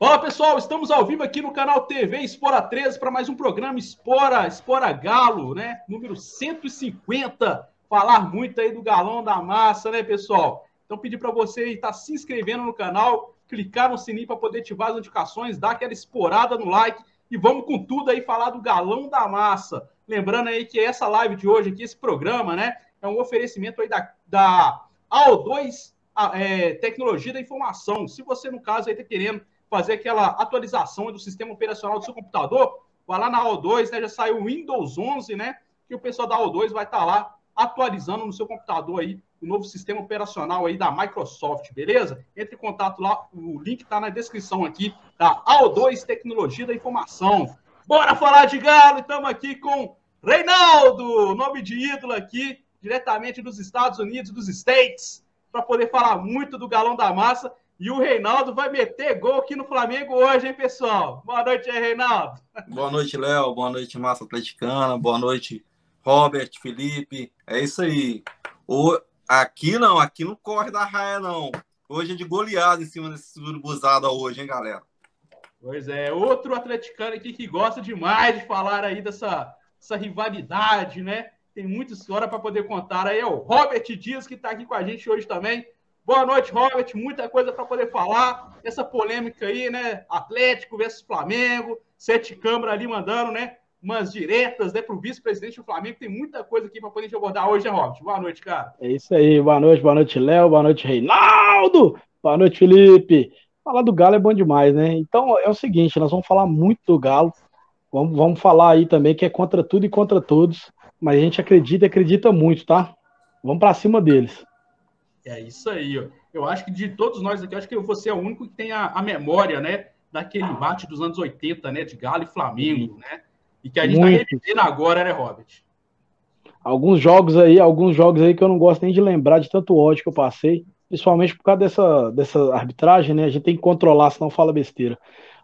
Fala pessoal, estamos ao vivo aqui no canal TV Espora 13 para mais um programa Espora, Espora Galo, né? Número 150. Falar muito aí do galão da massa, né, pessoal? Então pedir para você estar tá se inscrevendo no canal, clicar no sininho para poder ativar as notificações, dar aquela esporada no like e vamos com tudo aí falar do galão da massa. Lembrando aí que essa live de hoje aqui, esse programa, né, é um oferecimento aí da, da AO2 é, Tecnologia da Informação. Se você, no caso, aí está querendo fazer aquela atualização do sistema operacional do seu computador, vai lá na O2, né? Já saiu o Windows 11, né? Que o pessoal da O2 vai estar tá lá atualizando no seu computador aí o novo sistema operacional aí da Microsoft, beleza? Entre em contato lá, o link está na descrição aqui da AO2 Tecnologia da Informação. Bora falar de Galo, estamos aqui com Reinaldo, nome de ídolo aqui, diretamente dos Estados Unidos, dos States, para poder falar muito do Galão da Massa. E o Reinaldo vai meter gol aqui no Flamengo hoje, hein, pessoal? Boa noite aí, Reinaldo. Boa noite, Léo. Boa noite, Massa Atleticana. Boa noite, Robert, Felipe. É isso aí. O... Aqui não, aqui não corre da raia, não. Hoje é de goleada em cima desse urubuzada hoje, hein, galera? Pois é, outro atleticano aqui que gosta demais de falar aí dessa, dessa rivalidade, né? Tem muita história para poder contar aí. É o Robert Dias que está aqui com a gente hoje também. Boa noite, Robert. Muita coisa para poder falar. Essa polêmica aí, né? Atlético versus Flamengo. Sete câmeras ali mandando, né? Umas diretas, né? Para o vice-presidente do Flamengo. Tem muita coisa aqui para poder abordar hoje, né, Robert? Boa noite, cara. É isso aí. Boa noite, boa noite, Léo. Boa noite, Reinaldo. Boa noite, Felipe. Falar do Galo é bom demais, né? Então é o seguinte: nós vamos falar muito do Galo. Vamos, vamos falar aí também que é contra tudo e contra todos. Mas a gente acredita e acredita muito, tá? Vamos para cima deles. É isso aí, ó. Eu acho que de todos nós aqui, acho que você é o único que tem a, a memória, né? Daquele embate dos anos 80, né? De Galo e Flamengo, né? E que a gente Muito. tá revivendo agora, né, Robert? Alguns jogos aí, alguns jogos aí que eu não gosto nem de lembrar de tanto ódio que eu passei, principalmente por causa dessa, dessa arbitragem, né? A gente tem que controlar, senão fala besteira.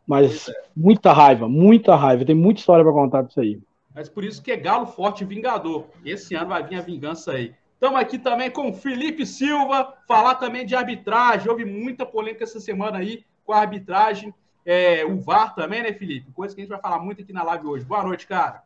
Mas é. muita raiva, muita raiva. Tem muita história para contar disso aí. Mas por isso que é Galo Forte e Vingador. Esse ano vai vir a vingança aí. Estamos aqui também com Felipe Silva, falar também de arbitragem. Houve muita polêmica essa semana aí com a arbitragem. É, o VAR também, né, Felipe? Coisa que a gente vai falar muito aqui na live hoje. Boa noite, cara.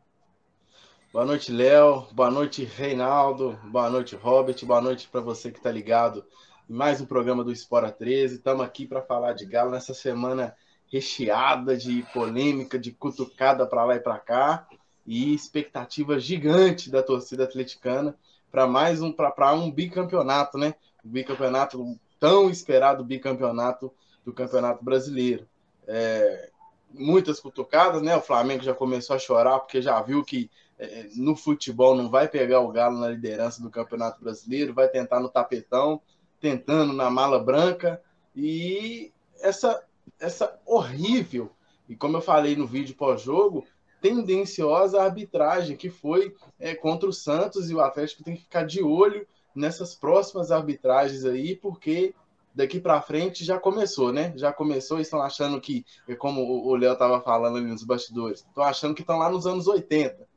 Boa noite, Léo. Boa noite, Reinaldo. Boa noite, Robert. Boa noite para você que está ligado em mais um programa do Espora 13. Estamos aqui para falar de Galo nessa semana recheada de polêmica, de cutucada para lá e para cá e expectativa gigante da torcida atleticana para mais um para um bicampeonato, né? O bicampeonato tão esperado bicampeonato do Campeonato Brasileiro. É, muitas cutucadas, né? O Flamengo já começou a chorar porque já viu que é, no futebol não vai pegar o Galo na liderança do Campeonato Brasileiro, vai tentar no tapetão, tentando na mala branca e essa essa horrível e como eu falei no vídeo pós-jogo, tendenciosa arbitragem que foi é, contra o Santos e o Atlético tem que ficar de olho nessas próximas arbitragens aí, porque daqui para frente já começou, né? Já começou estão achando que, é como o Léo estava falando ali nos bastidores, estão achando que estão lá nos anos 80,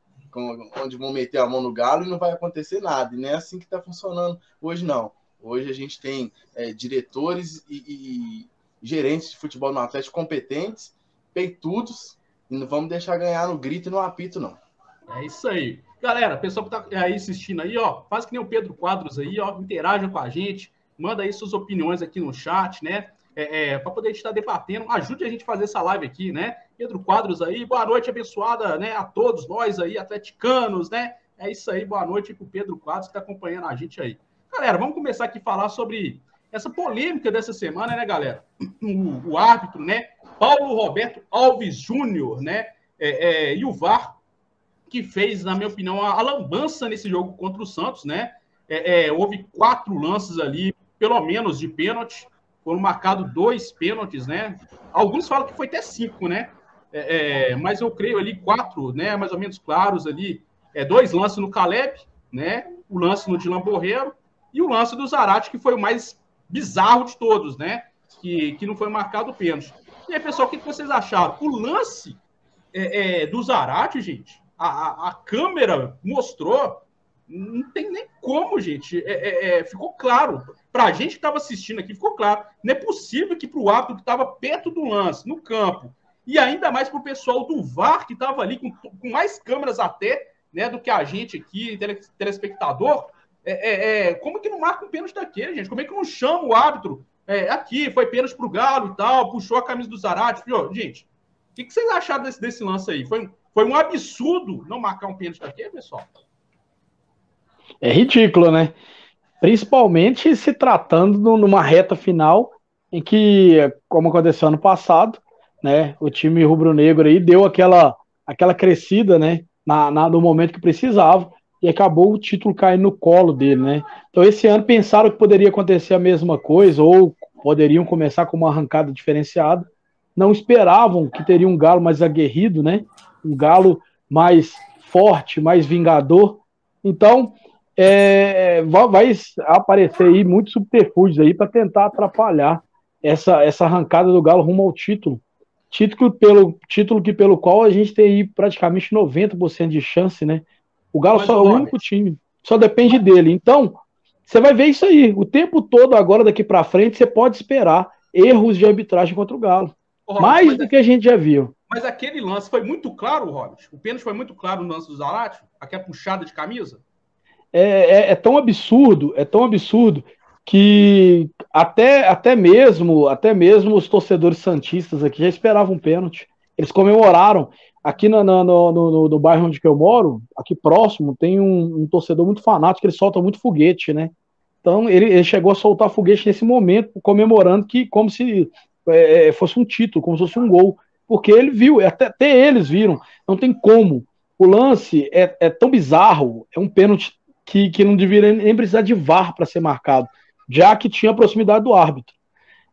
onde vão meter a mão no galo e não vai acontecer nada. E não é assim que está funcionando hoje, não. Hoje a gente tem é, diretores e, e gerentes de futebol no Atlético competentes, peitudos, não vamos deixar ganhar no grito e no apito, não. É isso aí. Galera, pessoal que tá aí assistindo aí, ó, faz que nem o Pedro Quadros aí, ó, interaja com a gente, manda aí suas opiniões aqui no chat, né? É, é, para poder estar debatendo, ajude a gente a fazer essa live aqui, né? Pedro Quadros aí, boa noite abençoada, né? A todos nós aí, atleticanos, né? É isso aí, boa noite para o Pedro Quadros que está acompanhando a gente aí. Galera, vamos começar aqui a falar sobre essa polêmica dessa semana, né, galera? O, o árbitro, né? Paulo Roberto Alves Júnior, né? É, é, e o VAR, que fez, na minha opinião, a, a lambança nesse jogo contra o Santos, né? É, é houve quatro lances ali, pelo menos, de pênalti. Foram marcados dois pênaltis, né? Alguns falam que foi até cinco, né? É, é, mas eu creio ali quatro, né? Mais ou menos claros ali. dois lances no Caleb, né? O lance no Dilan Borreiro e o lance do Zarate, que foi o mais bizarro de todos, né? Que, que não foi marcado pênalti. E aí, pessoal, o que vocês acharam? O lance é, é, do Zarate, gente, a, a, câmera mostrou Não tem nem como, gente. É, é, é, ficou claro. Para a gente que estava assistindo aqui, ficou claro. Não é possível que para o árbitro que estava perto do lance, no campo, e ainda mais para o pessoal do VAR, que estava ali com, com, mais câmeras até né, do que a gente aqui, telespectador, é, é, é, como que não marca um pênalti daquele, gente? Como é que não chama o árbitro é, aqui, foi pênalti para o Galo e tal, puxou a camisa do Zarate. Gente, o que, que, vocês acharam desse, desse lance aí? Foi, foi um absurdo não marcar um pênalti daquele, pessoal? É ridículo, né? Principalmente se tratando numa reta final em que, como aconteceu ano passado, né, o time rubro-negro aí deu aquela, aquela crescida, né, na, na, no momento que precisava e acabou o título caindo no colo dele, né? Então esse ano pensaram que poderia acontecer a mesma coisa ou poderiam começar com uma arrancada diferenciada. Não esperavam que teria um galo mais aguerrido, né? Um galo mais forte, mais vingador. Então é, vai aparecer aí muitos subterfúgios aí para tentar atrapalhar essa, essa arrancada do Galo rumo ao título. Título, pelo, título que pelo qual a gente tem aí praticamente 90% de chance, né? O Galo Mas só é o único time, só depende dele. Então, você vai ver isso aí. O tempo todo, agora daqui para frente, você pode esperar erros de arbitragem contra o Galo. Ô, Mais do é... que a gente já viu. Mas aquele lance foi muito claro, Robert. O pênalti foi muito claro no lance do Zarate, aquela puxada de camisa. É, é, é, tão absurdo, é tão absurdo que até, até mesmo até mesmo os torcedores santistas aqui já esperavam um pênalti. Eles comemoraram. Aqui no, no, no, no, bairro onde eu moro, aqui próximo, tem um, um, torcedor muito fanático, ele solta muito foguete, né? Então ele, ele, chegou a soltar foguete nesse momento, comemorando que como se é, é, fosse um título, como se fosse um gol. Porque ele viu, até, até eles viram, não tem como. O lance é, é tão bizarro, é um pênalti que, que não deveria nem precisar de VAR para ser marcado, já que tinha proximidade do árbitro.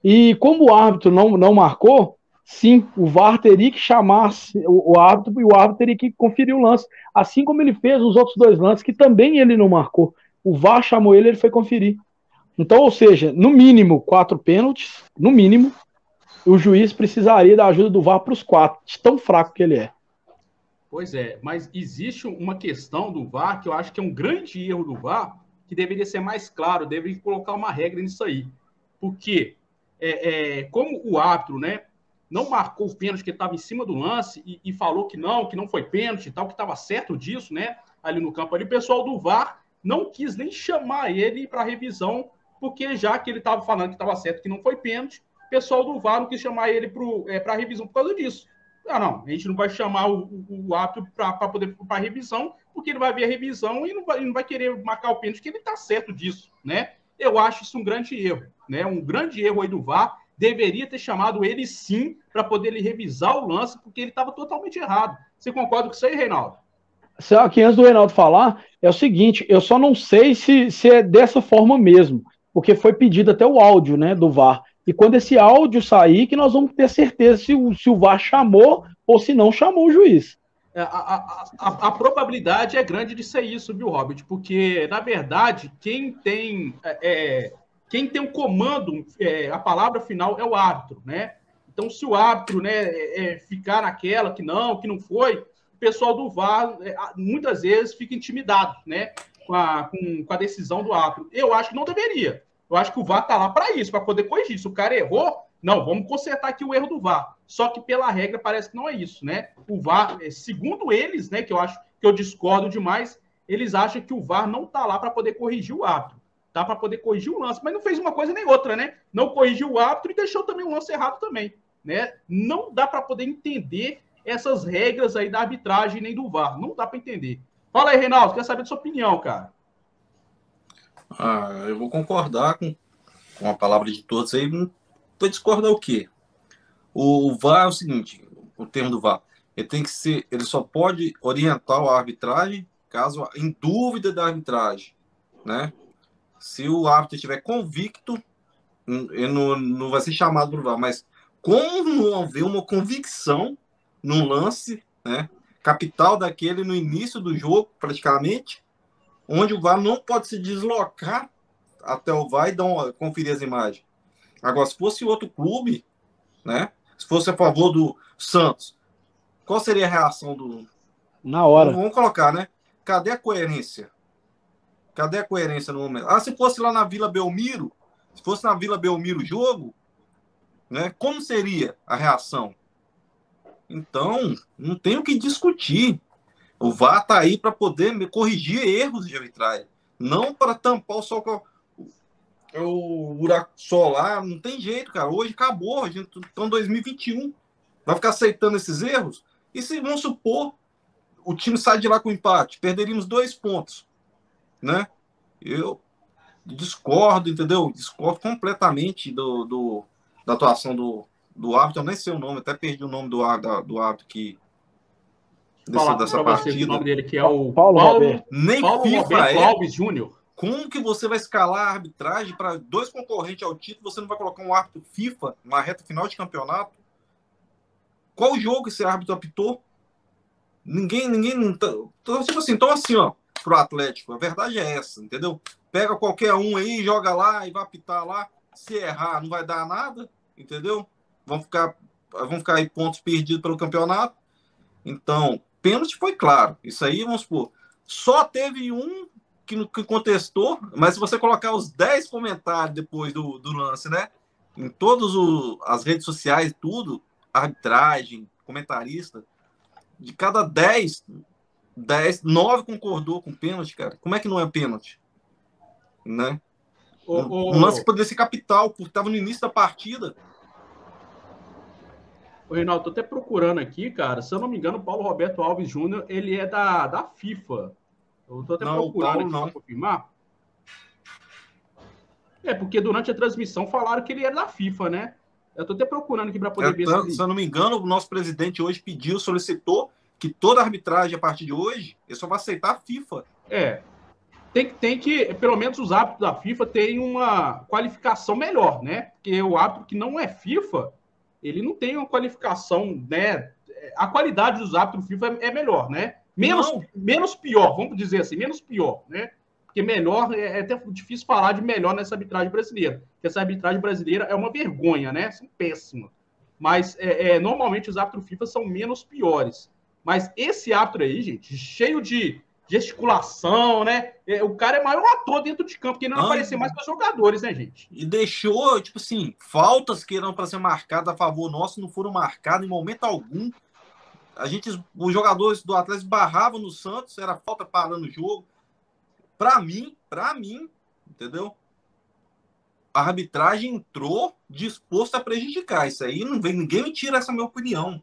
E como o árbitro não, não marcou, sim, o VAR teria que chamar o, árbitro e o árbitro teria que conferir o lance, assim como ele fez os outros dois lances que também ele não marcou. O VAR chamou ele, ele foi conferir. Então, ou seja, no mínimo quatro pênaltis, no mínimo, o juiz precisaria da ajuda do VAR para os quatro, tão fraco que ele é. Pois é, mas existe uma questão do VAR que eu acho que é um grande erro do VAR, que deveria ser mais claro, deveria colocar uma regra nisso aí. Porque, é, é, como o árbitro, né, não marcou o pênalti que estava em cima do lance e, e, falou que não, que não foi pênalti e tal, que estava certo disso, né? Ali no campo ali, o pessoal do VAR não quis nem chamar ele para revisão, porque já que ele estava falando que estava certo que não foi pênalti, o pessoal do VAR não quis chamar ele para é, revisão por causa disso. Ah, não, a gente não vai chamar o, o, o árbitro para poder para revisão, porque ele vai ver a revisão e não vai, não vai querer marcar o pênalti, que ele está certo disso, né? Eu acho isso um grande erro, né? Um grande erro aí do VAR deveria ter chamado ele sim para poder ele revisar o lance, porque ele estava totalmente errado. Você concorda com isso aí, Reinaldo? Só que antes do Reinaldo falar, é o seguinte, eu só não sei se, se é dessa forma mesmo, porque foi pedido até o áudio né, do VAR. E quando esse áudio sair, que nós vamos ter certeza se o, se o VAR chamou ou se não chamou o juiz. É, a, a, a, a, probabilidade é grande de ser isso, viu, Robert? Porque, na verdade, quem tem é, é quem tem o comando, é, a palavra final é o árbitro, né? Então, se o árbitro né, é, é, ficar naquela que não, que não foi, o pessoal do VAR é, muitas vezes fica intimidado, né? Com a, com, com a decisão do árbitro. Eu acho que não deveria. Eu acho que o VAR está lá para isso, para poder corrigir. Se o cara errou, não, vamos consertar aqui o erro do VAR. Só que pela regra parece que não é isso, né? O VAR, é, segundo eles, né, que eu acho que eu discordo demais, eles acham que o VAR não está lá para poder corrigir o árbitro tá? Para poder corrigir o lance, mas não fez uma coisa nem outra, né? Não corrigiu o árbitro e deixou também o lance errado também, né? Não dá para poder entender essas regras aí da arbitragem nem do VAR, não dá para entender. Fala aí, Reinaldo, quer saber da sua opinião, cara? Ah, eu vou concordar com, com a palavra de todos aí. Vai discordar o quê? O VAR é o seguinte, o termo do VAR, ele tem que ser, ele só pode orientar a arbitragem caso em dúvida da arbitragem, né? Se o árbitro estiver convicto, ele não, não vai ser chamado para o VAR, mas como não haver uma convicção num lance, né, capital daquele no início do jogo, praticamente, onde o VAR não pode se deslocar até o VAR e dar uma, conferir as imagens. Agora, se fosse outro clube, né, se fosse a favor do Santos, qual seria a reação do. Na hora. Vamos colocar, né? Cadê a coerência? Cadê a coerência no momento? Ah, se fosse lá na Vila Belmiro, se fosse na Vila Belmiro o jogo, né? Como seria a reação? Então, não tem o que discutir. O VAR está aí para poder corrigir erros de arbitragem, não para tampar o sol o buraco solar. Não tem jeito, cara. Hoje acabou, a gente está em 2021. Vai ficar aceitando esses erros? E se vamos supor o time sai de lá com empate, perderíamos dois pontos, né? Eu discordo, entendeu? Discordo completamente do, do da atuação do, do árbitro. Eu nem sei o nome, até perdi o nome do, da, do árbitro que desse, dessa partida. o nome dele que é o Paulo, Paulo Nem Paulo FIFA Roberto é. Alves Júnior. Como que você vai escalar a arbitragem para dois concorrentes ao título? Você não vai colocar um árbitro FIFA na reta final de campeonato? Qual jogo esse árbitro apitou? Ninguém, ninguém. Então, tipo assim, então assim, ó, pro Atlético, a verdade é essa, entendeu? Pega qualquer um aí, joga lá e vai apitar lá. Se errar, não vai dar nada, entendeu? Vão ficar, vão ficar aí pontos perdidos pelo campeonato. Então, pênalti foi claro. Isso aí, vamos supor. Só teve um que, que contestou, mas se você colocar os 10 comentários depois do, do lance, né? Em todas as redes sociais, tudo, arbitragem, comentarista, de cada 10, 10, 9 concordou com pênalti, cara. Como é que não é pênalti? Né? O, o... Um lance poderia ser capital, porque estava no início da partida. O Reinaldo, tô até procurando aqui, cara. Se eu não me engano, o Paulo Roberto Alves Júnior, ele é da, da FIFA. Eu tô até não, procurando Paulo, aqui para confirmar. É, porque durante a transmissão falaram que ele era da FIFA, né? Eu tô até procurando aqui para poder é, ver se. Se eu não me engano, o nosso presidente hoje pediu, solicitou que toda arbitragem a partir de hoje ele só vai aceitar a FIFA. É. Tem, tem que, pelo menos os árbitros da FIFA terem uma qualificação melhor, né? Porque o árbitro que não é FIFA, ele não tem uma qualificação, né? A qualidade dos árbitros FIFA é, é melhor, né? Menos, menos pior, vamos dizer assim, menos pior, né? Porque melhor, é, é até difícil falar de melhor nessa arbitragem brasileira. Porque essa arbitragem brasileira é uma vergonha, né? São péssima. Mas é, é, normalmente os árbitros FIFA são menos piores. Mas esse árbitro aí, gente, cheio de gesticulação, né? É, o cara é maior ator dentro de campo, que não aparecer mais para os jogadores, né, gente? E deixou, tipo assim, faltas que eram para ser marcadas a favor nosso não foram marcadas em momento algum. A gente, os jogadores do Atlético barravam no Santos, era falta parando o jogo. Para mim, para mim, entendeu? A arbitragem entrou disposto a prejudicar. Isso aí não vem ninguém me tira essa minha opinião.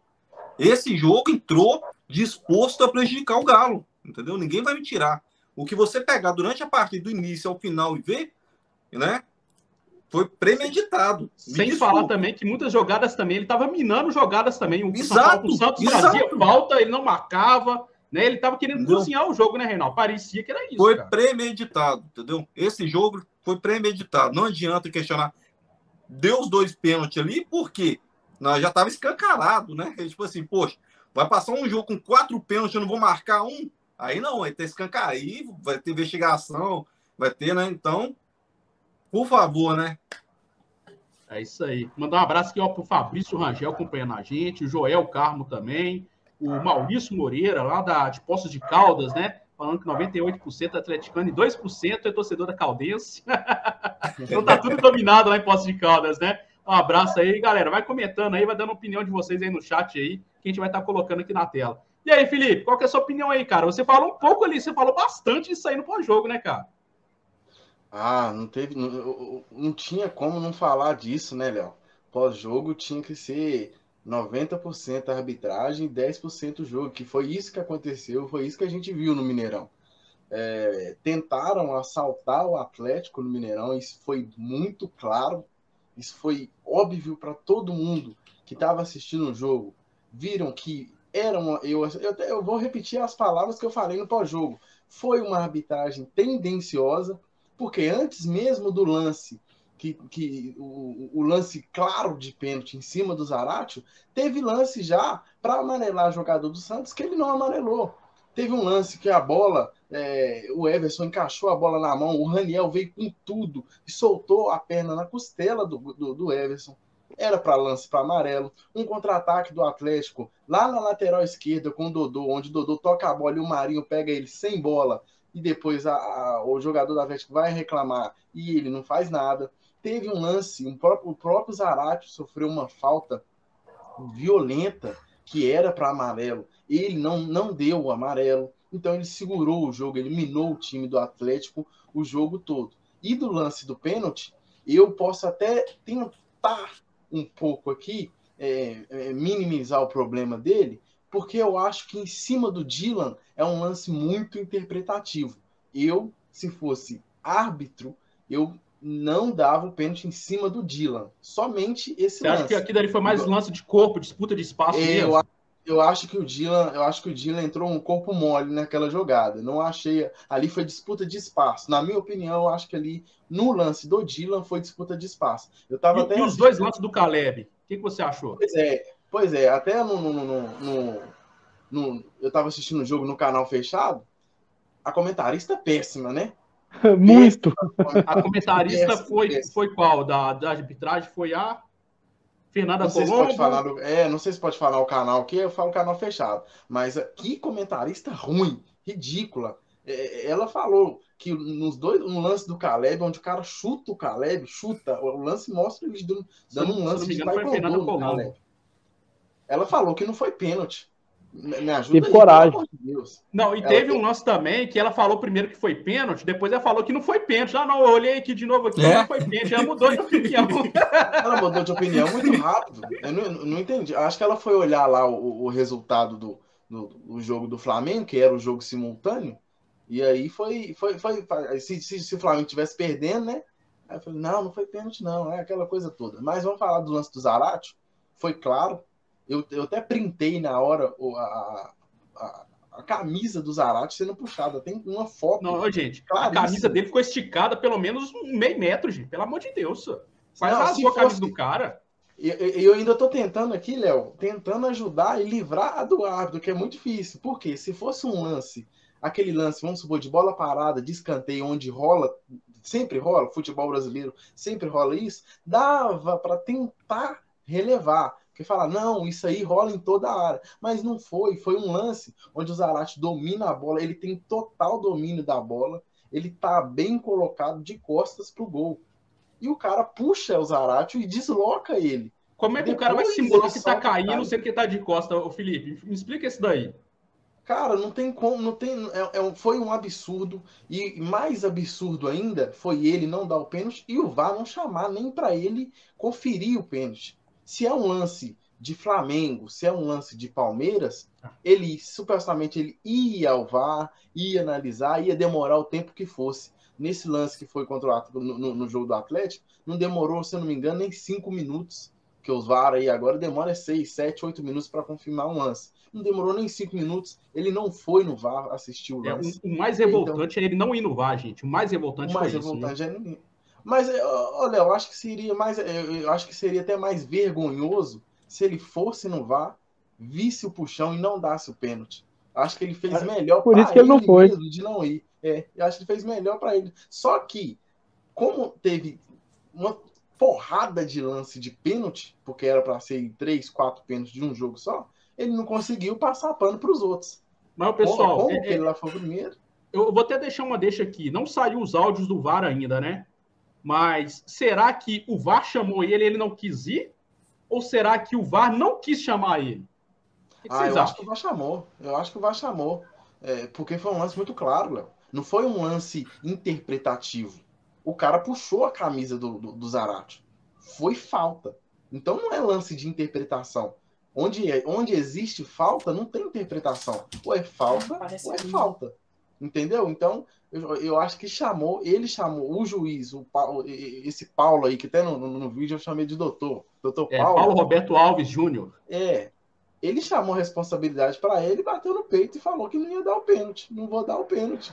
Esse jogo entrou disposto a prejudicar o Galo, entendeu? Ninguém vai me tirar. O que você pegar durante a partida do início ao final e ver, né? Foi premeditado. Sem falar também que muitas jogadas também, ele estava minando jogadas também. O exato, o Santos exato. fazia falta, ele não marcava. Né? Ele estava querendo entendeu? cozinhar o jogo, né, Reinaldo? Parecia que era isso. Foi cara. premeditado, entendeu? Esse jogo foi premeditado. Não adianta questionar. Deu os dois pênaltis ali, por quê? Nós já estava escancarado, né? Tipo assim, poxa, vai passar um jogo com quatro pênaltis, eu não vou marcar um? Aí não, vai ter escancar aí, vai ter investigação, vai ter, né? Então, por favor, né? É isso aí. Mandar um abraço aqui ó, pro Fabrício Rangel acompanhando a gente, o Joel Carmo também o Maurício Moreira, lá da, de Poços de Caldas, né? Falando que 98% é atleticano e 2% é torcedor da Caldense. então tá tudo dominado lá em Poços de Caldas, né? Um abraço aí, galera. Vai comentando aí, vai dando opinião de vocês aí no chat aí, que a gente vai estar tá colocando aqui na tela. E aí, Felipe, qual que é a sua opinião aí, cara? Você falou um pouco ali, você falou bastante disso aí no pós-jogo, né, cara? Ah, não teve. Não, não tinha como não falar disso, né, Léo? Pós-jogo tinha que ser 90% arbitragem, 10% jogo, que foi isso que aconteceu, foi isso que a gente viu no Mineirão. É, tentaram assaltar o Atlético no Mineirão, isso foi muito claro, isso foi óbvio para todo mundo que estava assistindo o jogo. Viram que era uma. Eu, eu, eu vou repetir as palavras que eu falei no pós-jogo. Foi uma arbitragem tendenciosa, porque antes mesmo do lance que, que o, o, lance claro de pênalti em cima do Zaratio, teve lance já para amarelar jogador do Santos que ele não amarelou. Teve um lance que a bola, é, o Everson encaixou a bola na mão, o Raniel veio com tudo e soltou a perna na costela do, do, do Everson. Era para lance para amarelo. Um contra-ataque do Atlético lá na lateral esquerda com o Dodô, onde o Dodô toca a bola e o Marinho pega ele sem bola e depois a, a, o jogador do Atlético vai reclamar e ele não faz nada. Teve um lance, um o próprio Zarate sofreu uma falta violenta que era para amarelo. Ele não, não deu o amarelo, então ele segurou o jogo, ele minou o time do Atlético o jogo todo. E do lance do pênalti, eu posso até tentar um pouco aqui é, é, minimizar o problema dele, porque eu acho que em cima do Dylan é um lance muito interpretativo. Eu, se fosse árbitro, eu não dava o pênalti em cima do Dylan. Somente esse Você lance. acha que aqui dali foi mais lance de corpo, disputa de espaço eu, mesmo? Eu acho que o Dylan, eu acho que o Dylan entrou um corpo mole naquela jogada. Não achei, ali foi disputa de espaço. Na minha opinião, eu acho que ali no lance do Dylan foi disputa de espaço. Eu tava E, até e os dois lances do Caleb? O que, que você achou? Pois é, pois é, até no, no, no, no- no- eu tava assistindo o jogo no canal fechado. A comentarista é péssima, né? Muito. A comentarista Péssimo, foi, péssimo. foi qual? Da, da arbitragem foi a Fernanda Não sei se Colombo. pode falar, do- é, não sei se pode falar o canal aqui, eu falo canal fechado. Mas eh, que comentarista ruim, ridícula. É, ela falou que nos dois, no lance do Caleb, onde o cara chuta o Caleb, chuta, o lance mostra eles dando, Se um se lance me de engano, no. Ela falou que não foi pênalti. Me ajuda Teve aí, coragem. pelo amor de Deus. Não, e Ela teve tem- um lance também que ela falou primeiro que foi pênalti, depois ela falou que não foi pênalti. Ah, não, eu olhei aqui de novo aqui, É? não foi pênalti. Ela mudou de opinião. Ela mudou de opinião muito rápido. Eu não, não entendi. Acho que ela foi olhar lá o, o resultado do, do, do jogo do Flamengo, que era o jogo simultâneo, e aí foi. foi, foi, foi- se, se, se o Flamengo estivesse perdendo, né? Aí eu falei, não, não foi pênalti, não, é aquela coisa toda. Mas vamos falar do lance do Zarate. Foi claro. Eu, eu até printei na hora a, a, a camisa do Zarate sendo puxada. Tem uma foto. Não, gente, a Claríssimo. camisa dele ficou esticada pelo menos um meio metro, gente. Pelo amor de Deus. Faz Não, a sua camisa fosse- do cara. E eu, eu ainda tô tentando aqui, Léo, tentando ajudar e livrar a do árbitro, que é muito difícil. Porque se fosse um lance, aquele lance, vamos supor, de bola parada, de escanteio, onde rola, sempre rola, futebol brasileiro sempre rola isso, dava para tentar relevar. Porque falar, não, isso aí rola em toda a área. Mas não foi, foi um lance onde o Zarate domina a bola, ele tem total domínio da bola, ele tá bem colocado de costas pro gol. E o cara puxa o Zarate e desloca ele. Como é que o cara vai Depois simular que tá caindo cara. sendo que tá de costa, ô Felipe? Me explica isso daí. Cara, não tem como, não tem, é, é foi um absurdo e mais absurdo ainda foi ele não dar o pênalti e o VAR não chamar nem para ele conferir o pênalti. Se é um lance de Flamengo, se é um lance de Palmeiras, ele supostamente ele ia ao VAR, ia analisar, ia demorar o tempo que fosse. Nesse lance que foi contra o no, no- jogo do Atlético, não demorou, se eu não me engano, nem cinco minutos. Que os VAR aí agora demora seis, sete, oito minutos para confirmar um lance. Não demorou nem cinco minutos. Ele não foi no VAR assistir o É, lance. o, o mais revoltante é ele não ir no VAR, gente. O mais revoltante O mais foi isso. revoltante é Mas, é, olha, eu acho que seria mais. Eu acho que seria até mais vergonhoso se ele fosse no VAR, visse o puxão e não dasse o pênalti. Acho que ele fez melhor por isso que ele não foi. mesmo de não ir. É, eu acho que ele fez melhor para ele. Só que, como teve uma porrada de lance de pênalti, porque era para ser três, quatro pênaltis de um jogo só, ele não conseguiu passar pano para os outros. Mas, pessoal, como, como é- que ele lá foi o primeiro? eu vou até deixar uma deixa aqui. Não saiu os áudios do VAR ainda, né? Mas será que o VAR chamou ele e ele não quis ir? Ou será que o VAR não quis chamar ele? O que que Ah, vocês eu acho que acham? o VAR chamou. Eu acho que o VAR chamou. É, porque foi um lance muito claro, Léo. Não foi um lance interpretativo. O cara puxou a camisa do, do, do Zarate. Foi falta. Então não é lance de interpretação. Onde, é- onde existe falta, não tem interpretação. Ou é falta, Parece ou é lindo. falta. Entendeu? Então, eu, eu acho que chamou, ele chamou o juiz, o Paulo, esse Paulo aí, que até no, no, no vídeo eu chamei de doutor. Doutor É, Paulo Roberto Alves Júnior. é. Ele chamou a responsabilidade para ele, bateu no peito e falou que não ia dar o pênalti. Não vou dar o pênalti.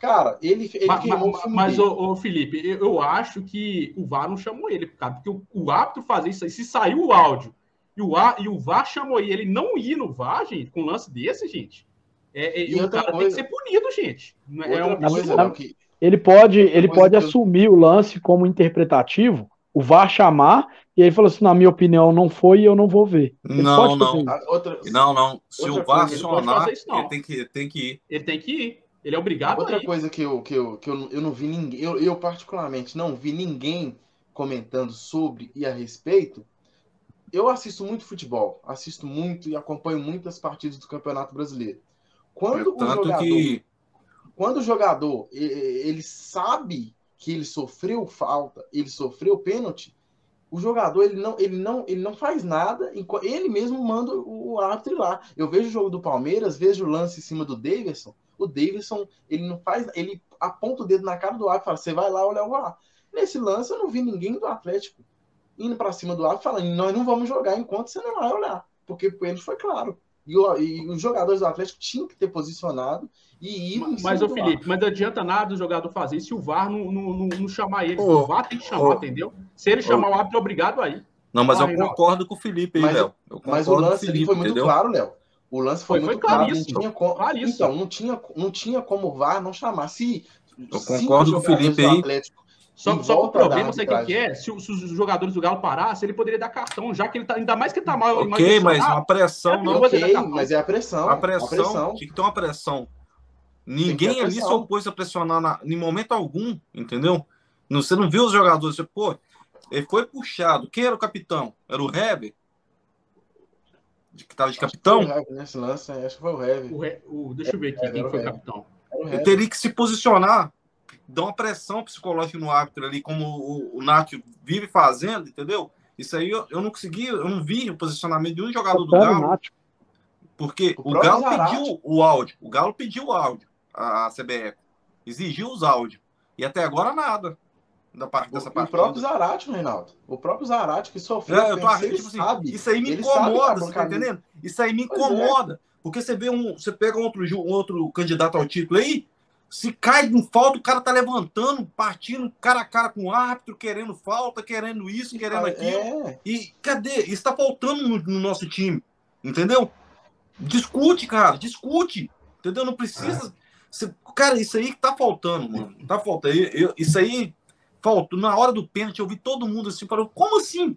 Cara, ele, ele Ma- queimou ma- o filme mas, ô, Felipe, eu, eu acho que o VAR não chamou ele, cara, porque o, o árbitro fazer isso aí, se saiu o áudio e o, e o VAR chamou ele, ele não ir no VAR, gente, com um lance desse, gente, é, é, E o outra cara coisa- tem que ser punido, gente. É um coisa, que Ele pode, ele coisa pode eu- assumir o lance como interpretativo, o VAR chamar, e ele falou assim: na minha opinião, não foi e eu não vou ver. Ele Não, pode não. outra, Não, não. Se Outra o VAR ele acionar, não. ele tem que, tem que ir. Ele tem que ir. Ele é obrigado Outra a ir. coisa que eu, que eu, que eu, eu não vi ninguém, eu, eu particularmente não vi ninguém comentando sobre e a respeito. Eu assisto muito futebol, assisto muito e acompanho muitas partidas do Campeonato Brasileiro. Quando o Tanto jogador, que. quando o jogador ele sabe que ele sofreu falta, ele sofreu pênalti, o jogador ele não, ele não, ele não faz nada, ele mesmo manda o o árbitro lá. Eu vejo o jogo do Palmeiras, vejo o lance em cima do Davidson. O Davidson, ele não faz, ele aponta o dedo na cara do árbitro e fala: "Você vai lá olhar o VAR". Nesse lance eu não vi ninguém do Atlético indo para cima do árbitro falando: "Nós não vamos jogar enquanto você não vai olhar", porque o pênalti foi claro. E, o- e os jogadores do Atlético tinham que ter posicionado e ir Mas, do Felipe, mas não adianta nada o jogador fazer se o VAR não, não, não, não chamar ele. Ô, o VAR tem que chamar, ô. entendeu? Se ele chamar o árbitro, é obrigado a ir. Não, mas Ah, eu Reinaldo. concordo com o Felipe aí, Mas- Léo. Mas o lance ali foi muito entendeu? claro, Léo. O lance foi, Foi- foi muito claro. Não tinha então, não tinha, não tinha como o VAR não chamar. Se Eu concordo com o Felipe aí. Atlético Só, só que o problema, sabe o que, é? Se, se os jogadores do Galo parassem, ele poderia dar cartão, já que ele tá. Ainda mais que ele tá mal. Ok, mas intencionado. uma pressão É, não. Ok, mas é a pressão. A A pressão, pressão. tinha que ter uma pressão. Ninguém a ali se opôs a pressionar na, em momento algum, entendeu? Não, você não viu os jogadores, você, pô, ele foi puxado. Quem era o capitão? Era o Heber? De- Que estava de capitão? Foi o Hever Nesse lance, acho que foi o Hever. O re- o- deixa eu ver aqui É, quem foi o capitão. Ele teria que se posicionar, dar uma pressão psicológica no árbitro ali, como o, o Nath vive fazendo, entendeu? Isso aí eu, eu não consegui, eu não vi o posicionamento de um jogador do Galo, Nath. porque O o, Galo Zarate. pediu o áudio, o Galo pediu o áudio, a, CBF, exigiu os áudios, e até agora nada da parte O, dessa o partida. próprio Zarate, Reinaldo. O próprio Zarate que sofreu. É, eu tô achando, tipo assim, sabe. isso aí me que incomoda, tá você tá entendendo? Isso aí me Pois é. incomoda. Porque você vê um. Você pega outro, outro candidato ao título aí, se cai em falta, o cara tá levantando, partindo cara a cara com o árbitro, querendo falta, querendo isso, querendo aquilo. É, E cadê? Isso tá faltando no, no nosso time. Entendeu? Discute, cara, discute. Entendeu? Não precisa. Você- cara, isso aí que tá faltando, mano. Tá faltando. Eu- eu- isso aí faltou. Na hora do pênalti, eu vi todo mundo assim, falou, como assim?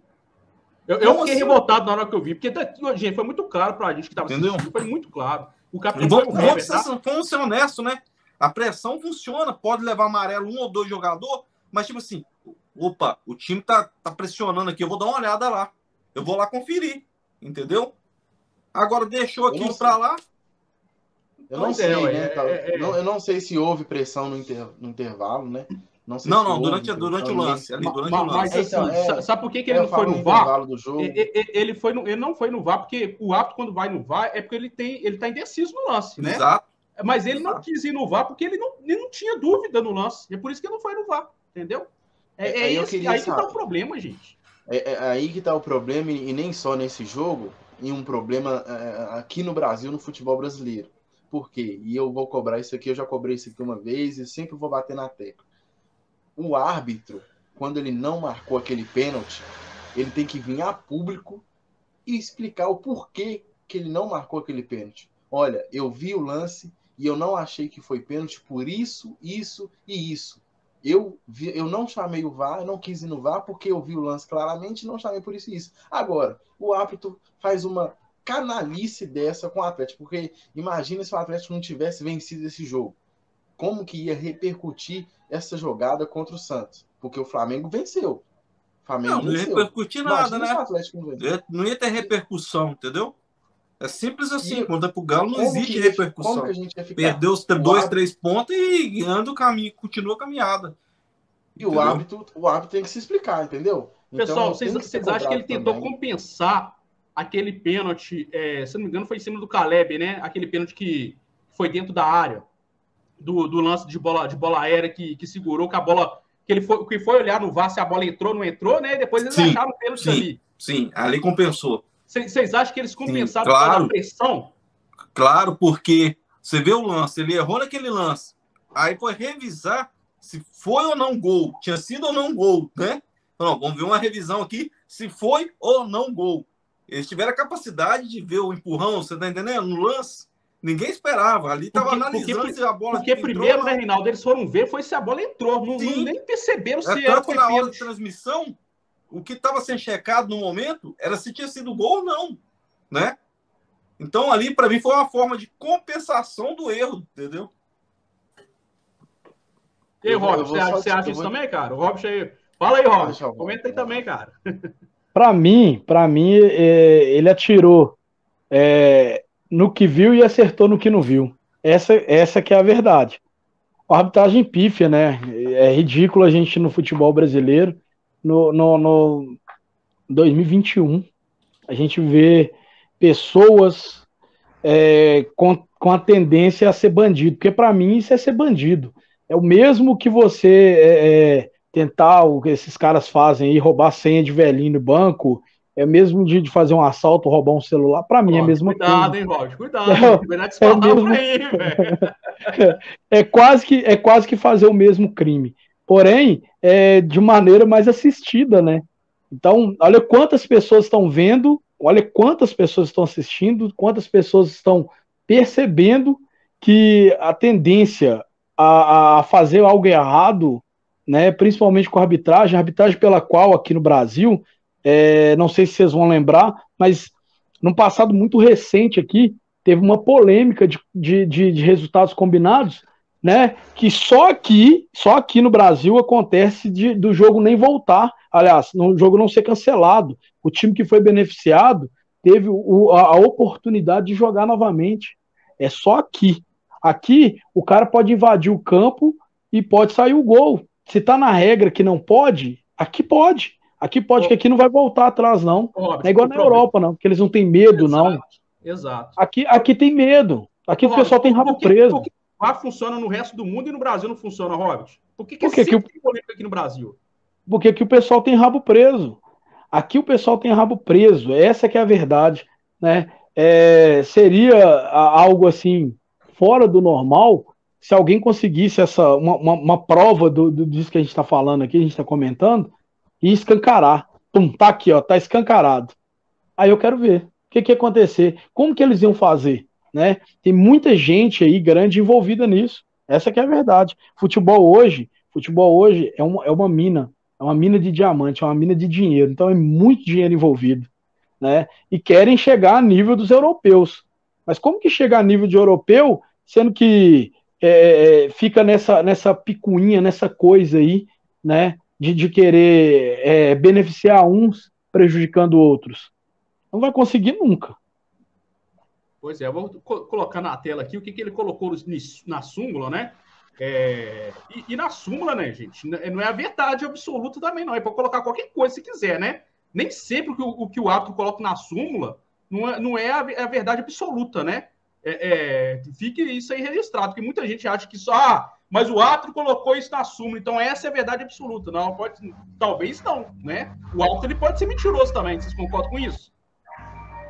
Eu, eu fiquei assim? revoltado na hora que eu vi, porque daqui, gente, foi muito claro pra gente que tava Entendeu? foi muito claro. O capitão vamos, foi o Heber, tá? vamos ser honestos, né? A pressão funciona, pode levar amarelo um ou dois jogadores, mas tipo assim, opa, o time tá, tá pressionando aqui, eu vou dar uma olhada lá. Eu vou lá conferir, entendeu? Agora deixou aquilo sei. pra lá. eu não é, sei, ué, né? é- é- é. Não, eu não sei se houve pressão no, inter- no intervalo, né? Não, sei Não, se não, houve durante, durante o lance, ali, durante ma- o mas lance. assim, Então, é- sa- sabe por que, que É, ele não foi no VAR? intervalo do jogo. E- e- Ele, foi no, ele não foi no VAR, porque o árbitro, quando vai no VAR, é porque ele tem ele tá indeciso no lance, né? Exato. Mas ele não quis ir no VAR porque ele não, ele não tinha dúvida no lance. É por isso que ele não foi no VAR, entendeu? É, é Aí eu esse, aí que tá o problema, gente. É, é aí que tá o problema, e e nem só nesse jogo, e um problema é, aqui no Brasil, no futebol brasileiro. Por quê? E eu vou cobrar isso aqui, eu já cobrei isso aqui uma vez e sempre vou bater na tecla. O árbitro, quando ele não marcou aquele pênalti, ele tem que vir a público e explicar o porquê que ele não marcou aquele pênalti. Olha, eu vi o lance e eu não achei que foi pênalti por isso, isso e isso. Eu, vi, eu não chamei o VAR, eu não quis ir no VAR porque eu vi o lance claramente e não chamei por isso e isso. Agora, o árbitro faz uma canalice dessa com o Atlético, porque imagina se o Atlético não tivesse vencido esse jogo. Como que ia repercutir essa jogada contra o Santos? Porque o Flamengo venceu. O Flamengo Não, não ia repercutir nada, Imagina né? Não. Não ia ter repercussão, entendeu? É simples assim. E- Quando é pro Galo, não existe que ia- repercussão. Como que a gente ia ficar? Perdeu os O dois, árbitro- três pontos e anda o caminho, continua a caminhada. E o árbitro, o árbitro tem que se explicar, entendeu? Então, Pessoal, tem vocês, vocês acham que ele cobrado tentou também. compensar aquele pênalti, é, se não me engano, foi em cima do Caleb, né? Aquele pênalti que foi dentro da área, do, do lance de bola, de bola aérea que, que segurou, que a bola. Que ele foi, que foi olhar no VAR se a bola entrou, não entrou, né? E depois eles Sim, acharam o pênalti sim. ali. Sim, ali compensou. Vocês acham que eles compensaram claro. por causa da pressão? Claro, porque você vê o lance, ele errou naquele lance. Aí foi revisar se foi ou não gol, tinha sido ou não gol, né? Não, vamos ver uma revisão aqui se foi ou não gol. Eles tiveram a capacidade de ver o empurrão, você tá entendendo? No lance. Ninguém esperava. Ali estava analisando porque- se a bola Porque entrou primeiro, né. Reinaldo, eles foram ver foi se a bola entrou. Não, Sim. não- nem perceberam É se era tanto na hora de transmissão, o que estava sendo checado no momento era se tinha sido gol ou não, né? Então ali para mim foi uma forma de compensação do erro, entendeu? E aí, Robert, você, acha, você acha isso vou... também, cara? O Robert aí. Fala aí, Robert. Comenta aí também, cara. Para mim, para mim, é, ele atirou é, no que viu e acertou no que não viu. Essa, essa que é a verdade. A arbitragem pífia, né? É ridículo a gente no futebol brasileiro, no, no, no 2021, a gente vê pessoas é, com, com a tendência a ser bandido, porque para mim isso é ser bandido. É o mesmo que você é, é tentar o que esses caras fazem aí, roubar senha de velhinho no banco, é mesmo de, de fazer um assalto, roubar um celular, para mim é a mesma cuidado, coisa. Cuidado, hein, Roger, cuidado. É, é, mesmo... aí, é, quase que, é quase que fazer o mesmo crime. Porém, é de maneira mais assistida, né? Então, olha quantas pessoas estão vendo, olha quantas pessoas estão assistindo, quantas pessoas estão percebendo que a tendência a, a fazer algo errado né, principalmente com a arbitragem, a arbitragem pela qual aqui no Brasil, é, não sei se vocês vão lembrar, mas num passado muito recente aqui, teve uma polêmica de, de, de, de resultados combinados, né, que só aqui, só aqui no Brasil acontece de, do jogo nem voltar, aliás, o jogo não ser cancelado, o time que foi beneficiado teve o, a, a oportunidade de jogar novamente, é só aqui. Aqui, o cara pode invadir o campo e pode sair o gol. Se tá na regra que não pode, aqui pode. Aqui pode, que aqui não vai voltar atrás, não. não é igual na Europa, não, porque eles não têm medo, Exato. não. Exato. Aqui, aqui tem medo. Aqui o pessoal tem rabo preso. Por que lá funciona no resto do mundo e no Brasil não funciona, Robert? Por que, que, Por que, que o... polêmica aqui no Brasil? Porque aqui o pessoal tem rabo preso. Aqui o pessoal tem rabo preso. Essa que é a verdade, né? É, seria algo assim fora do normal se alguém conseguisse essa uma, uma, uma prova do, do, disso que a gente está falando aqui, a gente está comentando, e escancarar. Pum, tá aqui, ó, tá escancarado. Aí eu quero ver o que, que ia acontecer, como que eles iam fazer, né? Tem muita gente aí grande envolvida nisso. Essa que é a verdade. Futebol hoje, futebol hoje é uma, é uma mina, é uma mina de diamante, é uma mina de dinheiro. Então é muito dinheiro envolvido, né? E querem chegar a nível dos europeus. Mas como que chegar a nível de europeu, sendo que é, é, fica nessa, nessa picuinha, nessa coisa aí, né? De, de querer é, beneficiar uns, prejudicando outros. Não vai conseguir nunca. Pois é, vou co colocar na tela aqui o que, que ele colocou na súmula, né? É, e, e, na súmula, né, gente, não é a verdade absoluta também, não. É para colocar qualquer coisa se quiser, né? Nem sempre que o, o, que o árbitro coloca na súmula não é, não é a, a verdade absoluta, né? é, é, fique isso aí registrado, porque muita gente acha que só, ah, mas o árbitro colocou isso na súmula, então essa é a verdade absoluta. Não, pode, talvez não, né? O árbitro ele pode ser mentiroso também, vocês concordam com isso?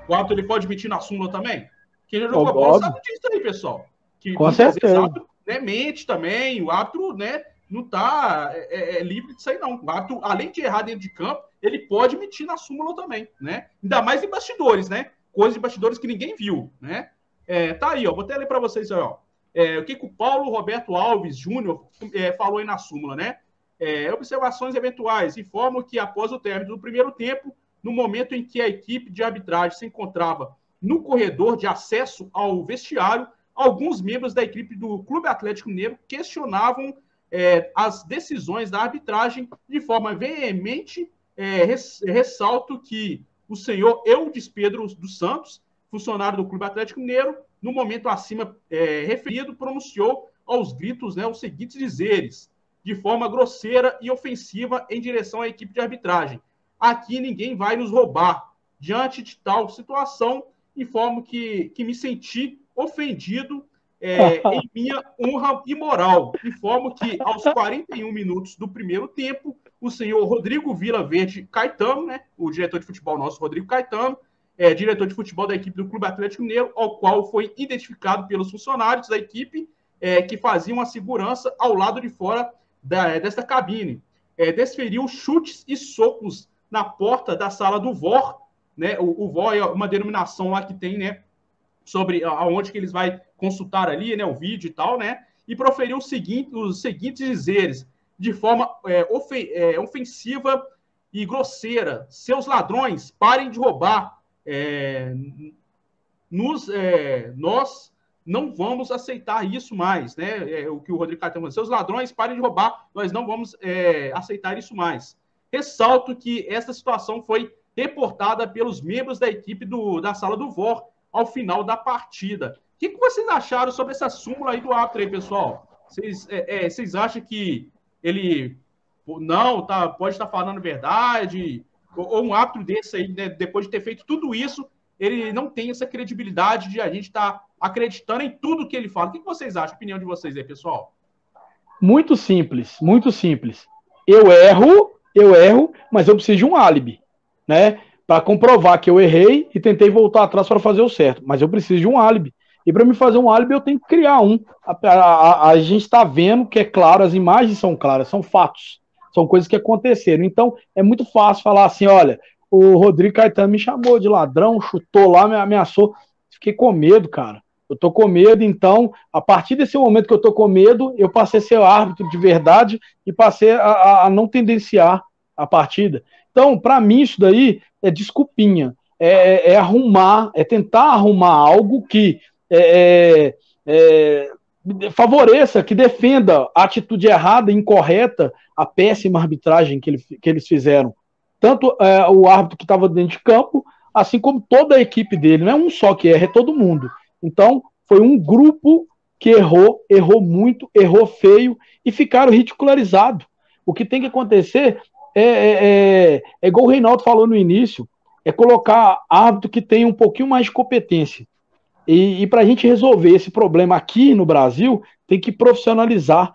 O árbitro ele pode mentir na súmula também? Quem já jogou bola sabe disso aí, pessoal. Que, com certeza. Árbitro, né, mente também, o árbitro, né, não tá é, é, é livre disso aí, não. O árbitro, além de errar dentro de campo, ele pode mentir na súmula também, né? Ainda mais em bastidores, né? Coisas de bastidores que ninguém viu, né? É, tá aí, ó, vou até ler para vocês aí, ó. É, o que, que o Paulo Roberto Alves Júnior é, falou aí na súmula, né? É, observações eventuais informam que após o término do primeiro tempo, no momento em que a equipe de arbitragem se encontrava no corredor de acesso ao vestiário, alguns membros da equipe do Clube Atlético Mineiro questionavam é, as decisões da arbitragem de forma veemente. É, ressalto que o senhor Eudes Pedro dos Santos funcionário do Clube Atlético Mineiro, no momento acima é, referido, pronunciou aos gritos né, os seguintes dizeres, de forma grosseira e ofensiva em direção à equipe de arbitragem. Aqui ninguém vai nos roubar. Diante de tal situação, informo que, que me senti ofendido é, em minha honra e moral. Informo que aos 41 minutos do primeiro tempo, o senhor Rodrigo Vila Verde Caetano, né, o diretor de futebol nosso, Rodrigo Caetano, é, diretor de futebol da equipe do Clube Atlético Mineiro, ao qual foi identificado pelos funcionários da equipe é, que faziam a segurança ao lado de fora da, desta cabine. É, desferiu chutes e socos na porta da sala do VOR, né? O, o é uma denominação lá que tem, né? Sobre aonde que eles vai consultar ali, né? O vídeo e tal, né? E proferiu o seguinte, os seguintes dizeres de forma é, é ofensiva e grosseira: seus ladrões, parem de roubar, é, nos, é, nós não vamos aceitar isso mais, né? É, o que o Rodrigo Caetano falou, seus ladrões, parem de roubar, nós não vamos é, aceitar isso mais. Ressalto que essa situação foi reportada pelos membros da equipe do, da sala do VOR ao final da partida. O que, que vocês acharam sobre essa súmula aí do árbitro aí, pessoal? Vocês, é, é, vocês acham que ele não tá, pode estar falando verdade? Ou, ou um árbitro desse aí, né, depois de ter feito tudo isso, ele não tem essa credibilidade de a gente estar tá acreditando em tudo que ele fala. O que vocês acham? A opinião de vocês aí, pessoal? Muito simples, muito simples. Eu erro, eu erro, mas eu preciso de um álibi, né? Para comprovar que eu errei e tentei voltar atrás para fazer o certo. Mas eu preciso de um álibi. E para me fazer um álibi, eu tenho que criar um. A, a, a, gente está vendo que é claro, as imagens são claras, são fatos, são coisas que aconteceram. Então, é muito fácil falar assim: olha, o Rodrigo Caetano me chamou de ladrão, chutou lá, me ameaçou. Fiquei com medo, cara. Eu tô com medo, então, a partir desse momento que eu tô com medo, eu passei a ser árbitro de verdade e passei a, a não tendenciar a partida. Então, para mim, isso daí é desculpinha. É, é, é, arrumar, é tentar arrumar algo que é, é, é favoreça, que defenda a atitude errada, incorreta, a péssima arbitragem que, ele, que eles fizeram tanto o árbitro que estava dentro de campo, assim como toda a equipe dele. Não é um só que erra, é todo mundo. Então, foi um grupo que errou, errou muito, errou feio e ficaram ridicularizados. O que tem que acontecer é, é, é, é igual o Reinaldo falou no início, é colocar árbitro que tenha um pouquinho mais de competência. E, e para a gente resolver esse problema aqui no Brasil, tem que profissionalizar.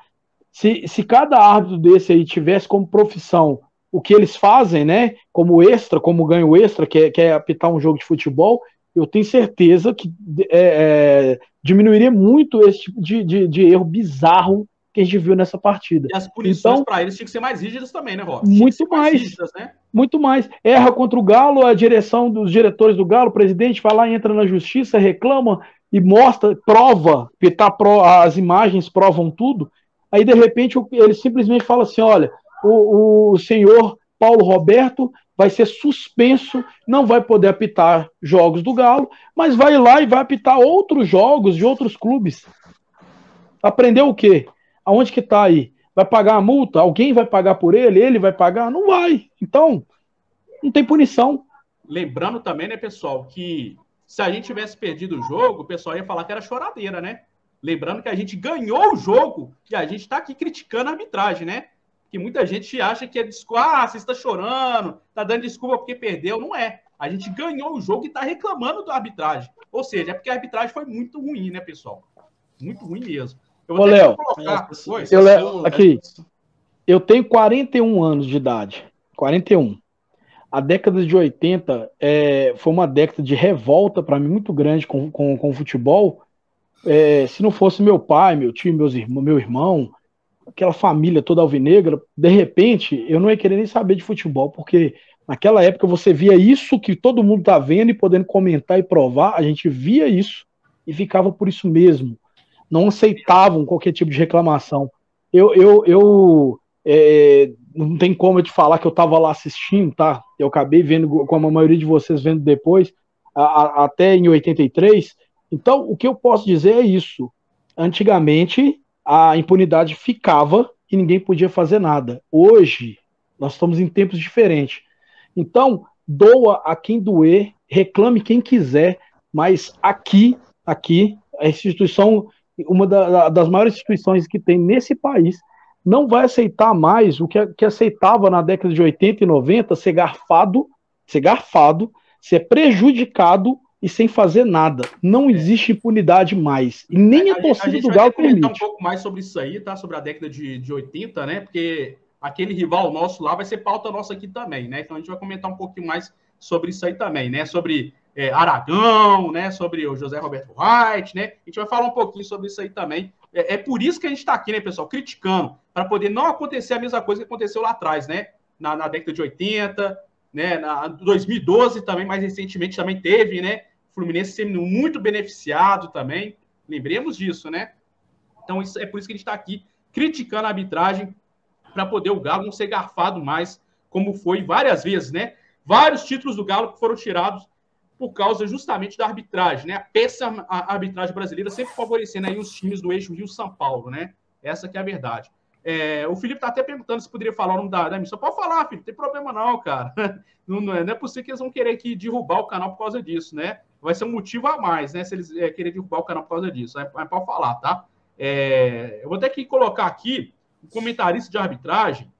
Se, se cada árbitro desse aí tivesse como profissão o que eles fazem, né, como extra, como ganho extra, que é, que é apitar um jogo de futebol, eu tenho certeza que é, é, diminuiria muito esse tipo de, de, de, erro bizarro que a gente viu nessa partida. E as punições então, para eles tinham que ser mais rígidas também, né, Rob? Muito mais. mais rígidas, né? Muito mais. Erra contra o Galo, a direção dos diretores do Galo, o presidente vai lá, entra na justiça, reclama e mostra, prova, tá pro, as imagens provam tudo. Aí, de repente, ele simplesmente fala assim: olha, o, o senhor Paulo Roberto vai ser suspenso, não vai poder apitar jogos do Galo, mas vai lá e vai apitar outros jogos de outros clubes. Aprendeu o quê? Aonde que tá aí? Vai pagar a multa? Alguém vai pagar por ele? Ele vai pagar? Não vai. Então, não tem punição. Lembrando também, né, pessoal, que se a gente tivesse perdido o jogo, o pessoal ia falar que era choradeira, né? Lembrando que a gente ganhou o jogo e a gente está aqui criticando a arbitragem, né? que muita gente acha que é desculpa, ah, você está chorando, está dando desculpa porque perdeu. Não é. A gente ganhou o jogo e está reclamando da arbitragem. Ou seja, é porque a arbitragem foi muito ruim, né, pessoal? Muito ruim mesmo. Eu vou Ô, Léo, eu, Léo, aqui, eu tenho 41 anos de idade. 41. A década de 80 é, foi uma década de revolta para mim muito grande com, com, com o futebol. É, se não fosse meu pai, meu tio, meus irmãos, meu irmão, aquela família toda alvinegra, de repente, eu não ia querer nem saber de futebol, porque naquela época você via isso que todo mundo tá vendo e podendo comentar e provar, a gente via isso e ficava por isso mesmo. Não aceitavam qualquer tipo de reclamação. Eu, eu, eu é, não tem como eu te falar que eu estava lá assistindo, tá? Eu acabei vendo, como a maioria de vocês vendo depois, a, a, até em 83. Então, o que eu posso dizer é isso. Antigamente, a impunidade ficava e ninguém podia fazer nada. Hoje, nós estamos em tempos diferentes. Então, doa a quem doer, reclame quem quiser, mas aqui, aqui, a instituição, uma da, das maiores instituições que tem nesse país, não vai aceitar mais o que, que aceitava na década de 80 e 90, ser garfado, ser garfado, ser prejudicado e sem fazer nada. Não é. existe impunidade mais. E nem a, a torcida a do Galo permite. um pouco mais sobre isso aí, tá? Sobre a década de, de 80, né? Porque aquele rival nosso lá vai ser pauta nossa aqui também, né? Então a gente vai comentar um pouquinho mais sobre isso aí também, né? Sobre é, Aragão, né? Sobre o José Roberto Wright, né? A gente vai falar um pouquinho sobre isso aí também. É, é por isso que a gente está aqui, né, pessoal? Criticando, para poder não acontecer a mesma coisa que aconteceu lá atrás, né? Na, na década de 80, né? Na 2012 também, mais recentemente, também teve, né? Fluminense sendo muito beneficiado também. Lembremos disso, né? Então, isso, é por isso que a gente está aqui criticando a arbitragem para poder o Galo não ser garfado mais, como foi várias vezes, né? Vários títulos do Galo foram tirados por causa justamente da arbitragem, né? A péssima arbitragem brasileira sempre favorecendo aí os times do eixo Rio-São Paulo, né? Essa que é a verdade. É, o Felipe tá até perguntando se poderia falar o nome da, da emissora. Pode falar, Felipe, não tem problema não, cara. Não, não, é, não, é, possível que eles vão querer que derrubar o canal por causa disso, né? Vai ser um motivo a mais, né? Se eles é, querem derrubar o canal por causa disso. Mas, mas pode falar, tá? É, eu vou ter que colocar aqui um comentarista de arbitragem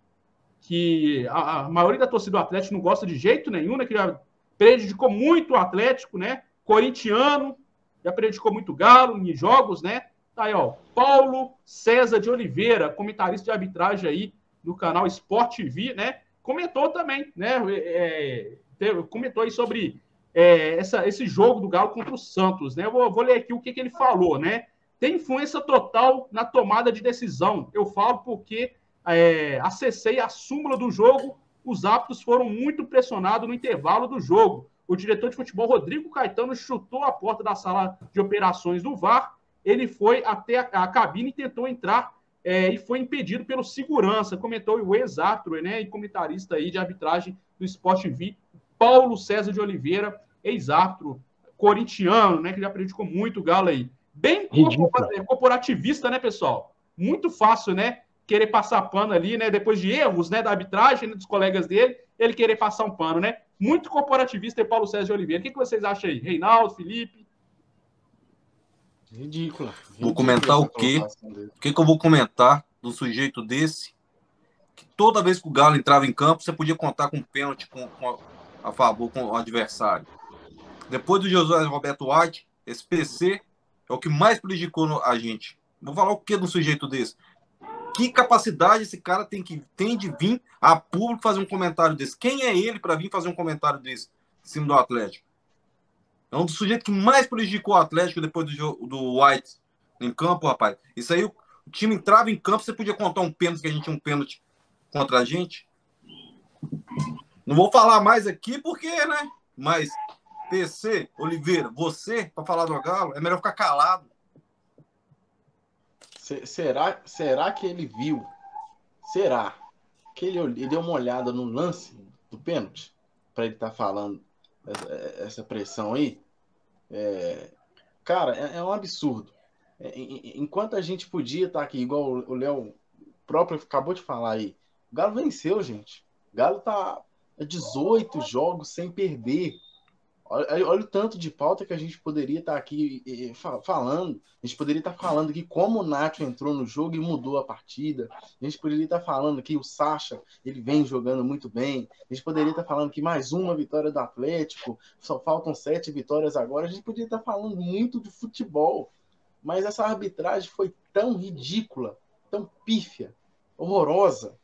que a, a, maioria da torcida do Atlético não gosta de jeito nenhum, né? Que já prejudicou muito o Atlético, né? Corintiano, já prejudicou muito Galo em jogos, né? Tá aí, ó. Paulo César de Oliveira, comentarista de arbitragem aí no canal Sport TV, né? Comentou também, né? É, é comentou aí sobre é, essa, esse jogo do Galo contra o Santos, né? Eu vou, vou ler aqui o que, que ele falou, né? Tem influência total na tomada de decisão. Eu falo porque é, acessei a súmula do jogo os árbitros foram muito pressionados no intervalo do jogo. O diretor de futebol, Rodrigo Caetano, chutou a porta da sala de operações do VAR. Ele foi até a, a cabine e tentou entrar é, e foi impedido pelo segurança, comentou o ex-árbitro né, e comentarista aí de arbitragem do Sport V, Paulo César de Oliveira, ex-árbitro corintiano, né, que já prejudicou muito o Galo aí. Bem corporativista, né, pessoal? Muito fácil, né? Querer passar pano ali, né? Depois de erros, né, da arbitragem, né, dos colegas dele, ele querer passar um pano, né? Muito corporativista e Paulo César de Oliveira. O que, que vocês acham aí? Reinaldo, Felipe? Ridículo. Vou comentar o quê? O que, que eu vou comentar do sujeito desse? Que toda vez que o Galo entrava em campo, você podia contar com pênalti com, com a, a, favor com o adversário. Depois do José Roberto White, esse PC é o que mais prejudicou a gente. Vou falar o que do sujeito desse? Que capacidade esse cara tem que tem de vir a público fazer um comentário desse? Quem é ele para vir fazer um comentário desse em cima do Atlético? É um dos sujeitos que mais prejudicou o Atlético depois do, do White em campo, rapaz. Isso aí, o time entrava em campo, você podia contar um pênalti, que a gente tinha um pênalti contra a gente. Não vou falar mais aqui porque, né? Mas, PC, Oliveira, você, para falar do Galo, é melhor ficar calado. Será, será que ele viu? Será que ele, ele deu uma olhada no lance do pênalti para ele estar tá falando essa, essa, pressão aí? É, cara, é, é, um absurdo. É, enquanto a gente podia estar tá aqui, igual o Léo próprio acabou de falar aí, o Galo venceu, gente. O Galo tá 18 jogos sem perder. Olha, olha, o tanto de pauta que a gente poderia estar tá aqui falando. A gente poderia estar tá falando aqui como o Nacho entrou no jogo e mudou a partida. A gente poderia estar tá falando que o Sacha ele vem jogando muito bem. A gente poderia estar falando que mais uma vitória do Atlético. Só faltam sete vitórias agora. A gente poderia estar falando muito de futebol. Mas essa arbitragem foi tão ridícula, tão pífia, horrorosa.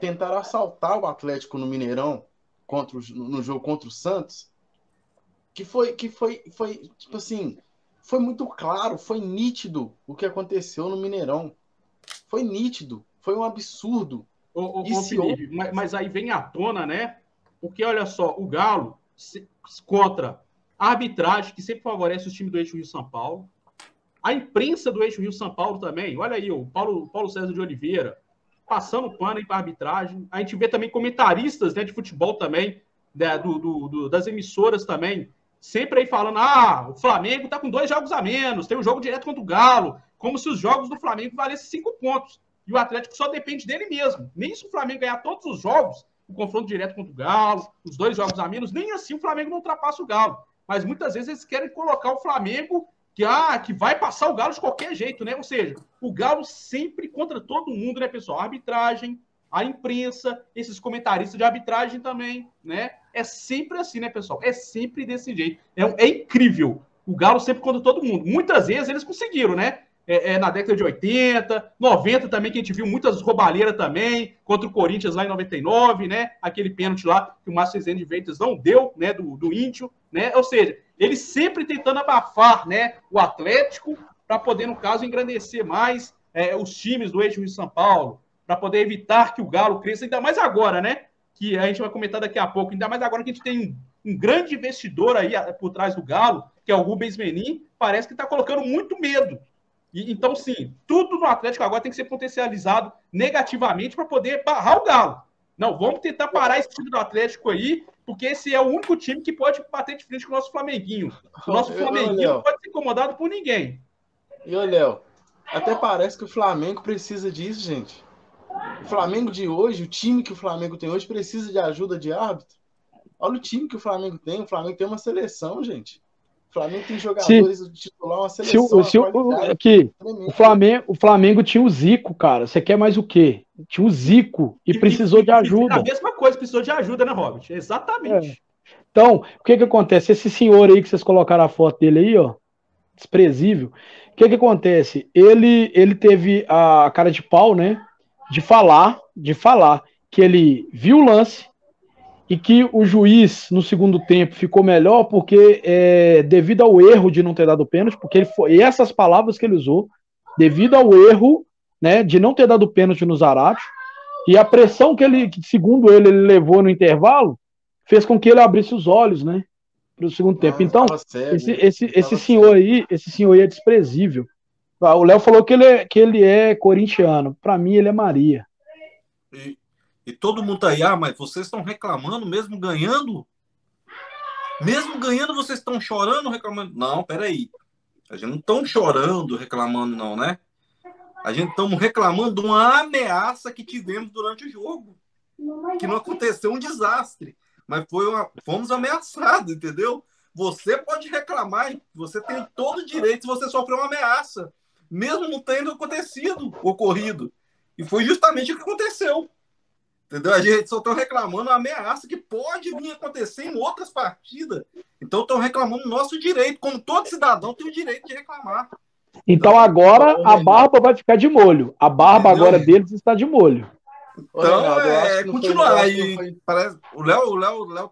Tentaram assaltar o Atlético no Mineirão contra o, no jogo contra o Santos que foi que foi foi tipo assim, foi muito claro, foi nítido o que aconteceu no Mineirão. Foi nítido, foi um absurdo. Ô, ô, ô Felipe, mas, mas, aí vem à tona, né? Porque olha só, o Galo se, contra a arbitragem que sempre favorece o time do Eixo Rio São Paulo, a imprensa do Eixo Rio São Paulo também. Olha aí, o Paulo, Paulo César de Oliveira passando pano aí para arbitragem. A gente vê também comentaristas né, de futebol também, né, do, do, do, das emissoras também, sempre aí falando: ah, o Flamengo tá com dois jogos a menos, tem um jogo direto contra o Galo, como se os jogos do Flamengo valessem cinco pontos. E o Atlético só depende dele mesmo. Nem se o Flamengo ganhar todos os jogos, o confronto direto contra o Galo, os dois jogos a menos, nem assim o Flamengo não ultrapassa o Galo. Mas muitas vezes eles querem colocar o Flamengo que, ah, que vai passar o Galo de qualquer jeito, né? Ou seja, o Galo sempre contra todo mundo, né, pessoal? A arbitragem, a imprensa, esses comentaristas de arbitragem também, né? É sempre assim, né, pessoal? É sempre desse jeito. É, é incrível. O Galo sempre contra todo mundo. Muitas vezes eles conseguiram, né? É, é, na década de 80, 90 também, que a gente viu muitas roubalheiras também, contra o Corinthians lá em 99, né? Aquele pênalti lá que o Márcio de Ventas não deu, né? Do, do Índio, né? Ou seja, eles sempre tentando abafar, né? O Atlético, para poder, no caso, engrandecer mais é, os times do eixo de São Paulo, para poder evitar que o Galo cresça, ainda mais agora, né? Que a gente vai comentar daqui a pouco, ainda mais agora que a gente tem um, um grande investidor aí por trás do Galo, que é o Rubens Menin, parece que está colocando muito medo. E, então, sim, tudo no Atlético agora tem que ser potencializado negativamente para poder barrar o Galo. Não, vamos tentar parar esse time do Atlético aí, porque esse é o único time que pode bater de frente com o nosso Flamenguinho. O nosso Flamenguinho não pode ser incomodado por ninguém. E Léo, até parece que o Flamengo precisa disso, gente. O Flamengo de hoje, o time que o Flamengo tem hoje, precisa de ajuda de árbitro. Olha o time que o Flamengo tem. O Flamengo tem uma seleção, gente. O Flamengo tem jogadores se, titular, uma seleção. Se, o, se o, aqui, o, Flamengo, o Flamengo tinha o Zico, cara. Você quer mais o quê? Tinha o Zico e, e precisou e, de ajuda. A mesma coisa, precisou de ajuda, né, Robert? Exatamente. É. Então, o que que acontece? Esse senhor aí que vocês colocaram a foto dele aí, ó, desprezível. O que que acontece? Ele, ele teve a cara de pau, né? De falar, de falar que ele viu o lance, e que o juiz no segundo tempo ficou melhor porque é, devido ao erro de não ter dado pênalti, porque ele foi e essas palavras que ele usou, devido ao erro, né, de não ter dado pênalti no Zarate e a pressão que ele, segundo ele, ele levou no intervalo, fez com que ele abrisse os olhos, né, para o segundo tempo. Ah, então, esse, esse, esse senhor aí, esse senhor aí é desprezível. Ah, o Léo falou que ele é, que ele é corintiano. Para mim, ele é Maria. E, e todo mundo tá aí, ah, mas vocês estão reclamando mesmo ganhando? Mesmo ganhando, vocês estão chorando, reclamando? Não, peraí. A gente não estão chorando, reclamando, não, né? A gente estamos reclamando de uma ameaça que tivemos durante o jogo. Que não aconteceu um desastre. Mas foi uma, fomos ameaçados, entendeu? Você pode reclamar, você tem todo o direito se você sofreu uma ameaça, mesmo não tendo acontecido, ocorrido. E foi justamente o que aconteceu. Entendeu? A gente só estão reclamando uma ameaça que pode vir acontecer em outras partidas. Então estão reclamando o nosso direito, como todo cidadão tem o direito de reclamar. Então agora a barba vai ficar de molho. A barba Entendeu? agora deles está de molho. Então é continuar aí. Foi... Parece... O Léo, o Léo, o Léo,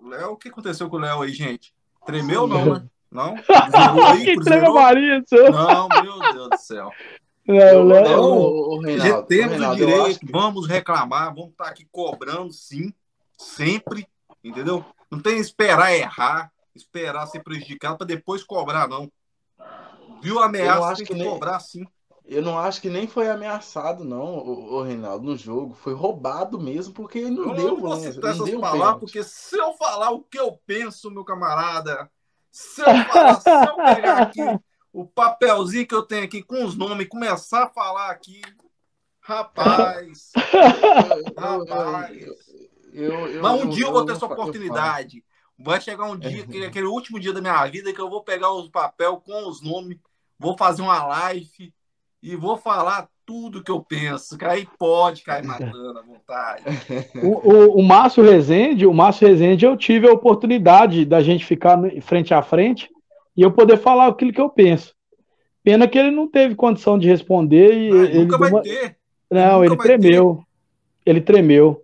o Léo, o que aconteceu com o Léo aí, gente? Tremeu não, né? Não? Aí, que trema Maria, Não, meu Deus do céu. Não, não, não. Reinaldo, temos Reinaldo, o direito, que... vamos reclamar, vamos estar tá aqui cobrando, sim, sempre, entendeu? Não tem esperar errar, esperar ser prejudicado para depois cobrar, não. Viu a ameaça, tem que, que nem... cobrar, sim. Eu não acho que nem foi ameaçado, não, o, o Reinaldo, no jogo. Foi roubado mesmo, porque ele não eu deu. Não vou citar essas palavras, porque se eu falar o que eu penso, meu camarada, se eu falar, se eu pegar aqui o papelzinho que eu tenho aqui com os nomes, começar a falar aqui. Rapaz! rapaz! Eu, eu, Mas um dia eu vou ter essa oportunidade. Vai chegar um dia, que, aquele último dia da minha vida, que eu vou pegar os papel com os nomes, vou fazer uma live e vou falar tudo que eu penso. Que aí pode cair matando à vontade. O, o, o Márcio Rezende, o Márcio Rezende, eu tive a oportunidade da gente ficar frente a frente e eu poder falar aquilo que eu penso. Pena que ele não teve condição de responder e ah, ele nunca vai uma... ter. Não, ele tremeu. Ter. Ele tremeu.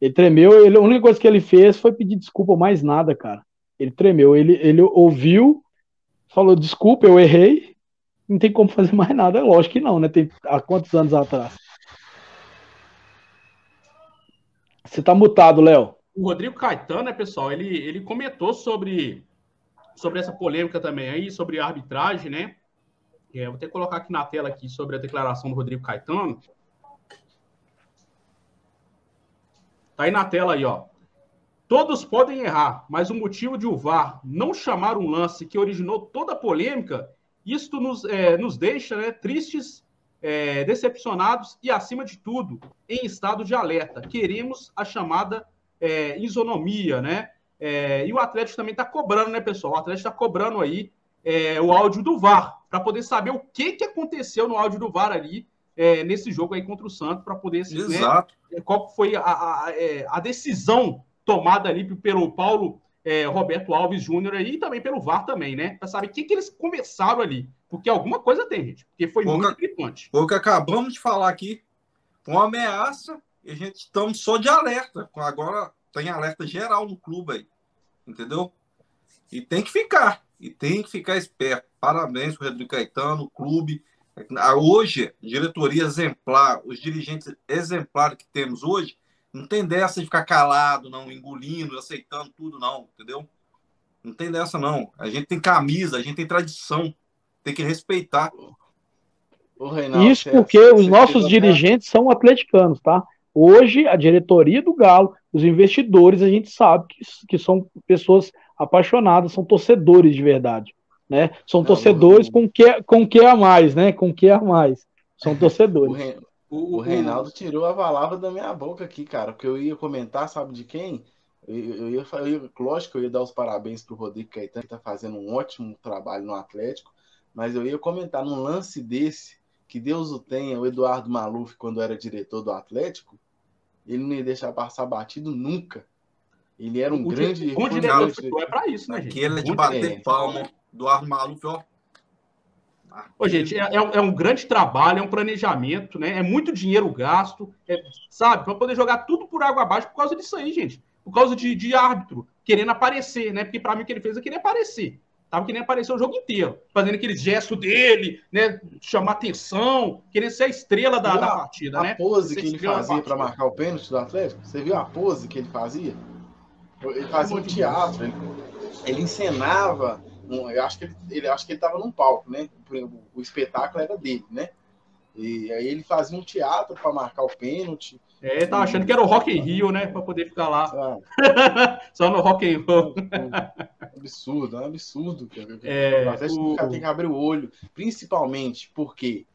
Ele tremeu. Ele, a única coisa que ele fez foi pedir desculpa, mais nada, cara. Ele tremeu. Ele, ele ouviu, falou desculpa, eu errei. Não tem como fazer mais nada. Lógico que não, né? Tem há quantos anos atrás? Você tá mutado, Léo. O Rodrigo Caetano, né, pessoal? Ele, ele comentou sobre sobre essa polêmica também aí, sobre a arbitragem, né? É, vou até colocar aqui na tela aqui sobre a declaração do Rodrigo Caetano. Tá aí na tela aí, ó. Todos podem errar, mas o motivo de o VAR não chamar um lance que originou toda a polêmica, isto nos, é, nos deixa né, tristes, é, decepcionados e, acima de tudo, em estado de alerta. Queremos a chamada é, isonomia, né? É, e o Atlético também está cobrando, né, pessoal? O Atlético está cobrando aí é, o áudio do VAR, para poder saber o que, que aconteceu no áudio do VAR ali, é, nesse jogo aí contra o Santos, para poder Exato. Né, qual foi a, a, a, decisão tomada ali pelo Paulo é, Roberto Alves Júnior aí, e também pelo VAR também, né? Para saber o que, que eles conversaram ali. Porque alguma coisa tem, gente. Porque foi muito gritante. O que acabamos de falar aqui. Uma ameaça, e a gente estamos só de alerta. Agora tem alerta geral no clube aí, entendeu? E tem que ficar, e tem que ficar esperto. Parabéns para o Rodrigo Caetano, o clube. Hoje, diretoria exemplar, os dirigentes exemplares que temos hoje, não tem dessa de ficar calado, não, engolindo, aceitando tudo, não, entendeu? Não tem dessa, não. A gente tem camisa, a gente tem tradição, tem que respeitar. Isso porque os nossos dirigentes são atleticanos, tá? Hoje, a diretoria do Galo, Os investidores, a gente sabe que, que são pessoas apaixonadas, são torcedores de verdade. Né? São torcedores com que, com que a mais, né? Com que a mais. São torcedores. O, o, Reinaldo tirou a palavra da minha boca aqui, cara, porque eu ia comentar, sabe de quem? Eu, eu, ia, eu ia, lógico que eu ia dar os parabéns pro Rodrigo Caetano, que tá fazendo um ótimo trabalho no Atlético, mas eu ia comentar num lance desse, que Deus o tenha, o Eduardo Maluf, quando era diretor do Atlético, ele não ia deixar passar batido nunca. Ele era um o grande. Um diretor de futebol é pra isso, né, gente? Aquele é de bater é. palma. Eduardo Maluf, ó, Ô, gente, é, é, é, um grande trabalho, é um planejamento, né? É muito dinheiro gasto, é, sabe? Para poder jogar tudo por água abaixo por causa disso aí, gente. Por causa de, de árbitro, querendo aparecer, né? Porque para mim o que ele fez é querer aparecer. Tava querendo aparecer o jogo inteiro, fazendo aqueles gestos dele, né? Chamar atenção, querendo ser a estrela da, da partida, a né? A pose que ele fazia para marcar o pênalti do Atlético, você viu a pose que ele fazia? Ele fazia um teatro, ele, ele encenava um, eu acho que ele, ele acho que ele estava num palco, né? O, o, espetáculo era dele, né? E aí ele fazia um teatro para marcar o pênalti. É, ele tava achando que era o Rock in Rio, né? Para poder ficar lá. Ah. Só no Rock and Roll. absurdo, é um absurdo. É, o... tem que abrir o olho, principalmente porque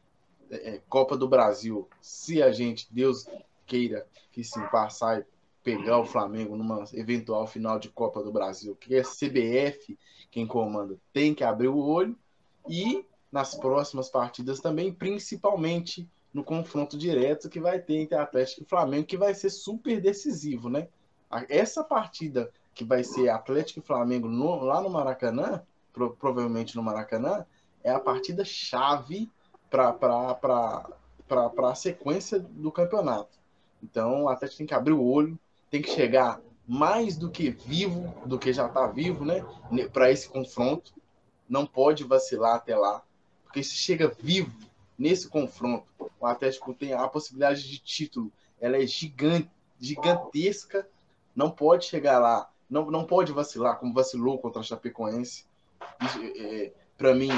é, é, Copa do Brasil, se a gente, Deus queira que sim, passar e pegar o Flamengo numa eventual final de Copa do Brasil, que é CBF quem comanda tem que abrir o olho e nas próximas partidas também, principalmente no confronto direto que vai ter entre Atlético e Flamengo, que vai ser super decisivo, né? Essa partida que vai ser Atlético e Flamengo no, lá no Maracanã, pro, provavelmente no Maracanã, é a partida chave para a sequência do campeonato. Então o Atlético tem que abrir o olho, tem que chegar mais do que vivo, do que já está vivo, né? Para esse confronto. Não pode vacilar até lá. Porque se chega vivo nesse confronto, o Atlético tem a possibilidade de título. Ela é gigante, gigantesca. Não pode chegar lá. Não, não pode vacilar, como vacilou contra a Chapecoense. É, é, Para mim,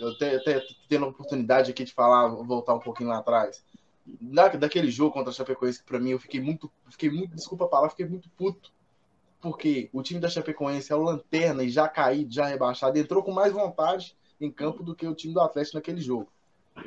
eu até, até tendo a oportunidade aqui de falar, voltar um pouquinho lá atrás da, daquele jogo contra a Chapecoense, que pra mim eu fiquei muito, fiquei muito, desculpa a palavra, fiquei muito puto. Porque o time da Chapecoense é o lanterna e já caído, já rebaixado, entrou com mais vontade em campo do que o time do Atlético naquele jogo.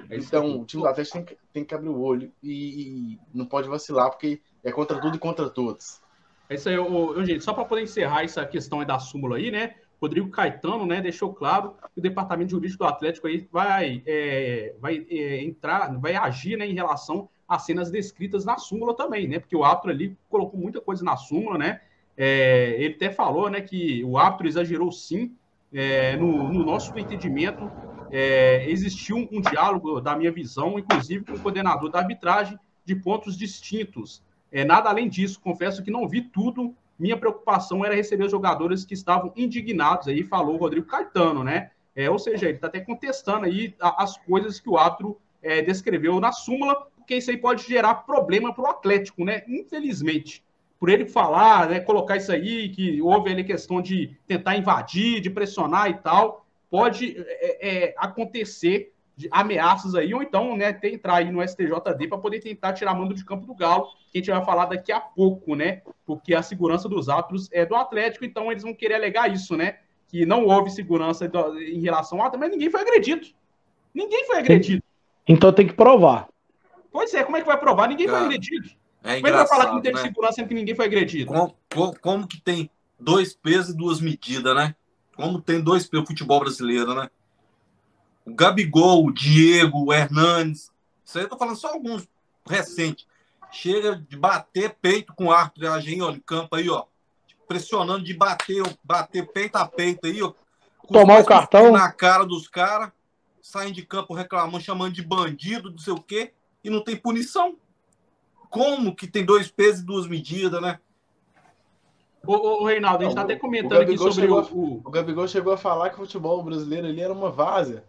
É então, o time do Atlético tem que, tem que abrir o olho e, e, não pode vacilar, porque é contra tudo e contra todos. É isso aí, eu, gente, só para poder encerrar essa questão da súmula aí, né? Rodrigo Caetano, né, deixou claro que o departamento jurídico do Atlético aí vai, é, vai é, entrar, vai agir, né, em relação às cenas descritas na súmula também, né, porque o árbitro ali colocou muita coisa na súmula, né, é, ele até falou, né, que o árbitro exagerou sim, é, no, no, nosso entendimento, é, existiu um, um diálogo da minha visão, inclusive com o coordenador da arbitragem, de pontos distintos. É, nada além disso, confesso que não vi tudo minha preocupação era receber os jogadores que estavam indignados aí, falou o Rodrigo Caetano, né? É, ou seja, ele está até contestando aí as coisas que o árbitro é, descreveu na súmula, porque isso aí pode gerar problema para o Atlético, né? Infelizmente. Por ele falar, né, colocar isso aí, que houve ali questão de tentar invadir, de pressionar e tal, pode é, é, acontecer de ameaças aí, ou então, né, ter, entrar aí no STJD para poder tentar tirar mando de campo do Galo, que a gente vai falar daqui a pouco, né? Porque a segurança dos árbitros é do Atlético, então eles vão querer alegar isso, né? Que não houve segurança em relação ao mas ninguém foi agredido. Ninguém foi agredido. Então tem que provar. Pois é, como é que vai provar? Ninguém foi agredido. É como é que vai falar que não teve né? segurança sendo que ninguém foi agredido? Como, como, como, que tem dois pesos e duas medidas, né? Como tem dois pesos futebol brasileiro, né? O Gabigol, o Diego, o Hernandes. Isso aí eu tô falando só alguns recentes. Chega de bater peito com arbitragem ó, em campo aí, ó. Pressionando de bater, bater peito a peito aí, ó. Tomar o cartão. Na cara dos caras, saem de campo reclamando, chamando de bandido, não sei o quê, e não tem punição. Como que tem dois pesos e duas medidas, né? Ô, ô, Reinaldo, a gente está até comentando aqui sobre o, o. O Gabigol chegou a falar que o futebol brasileiro ali era uma várzea.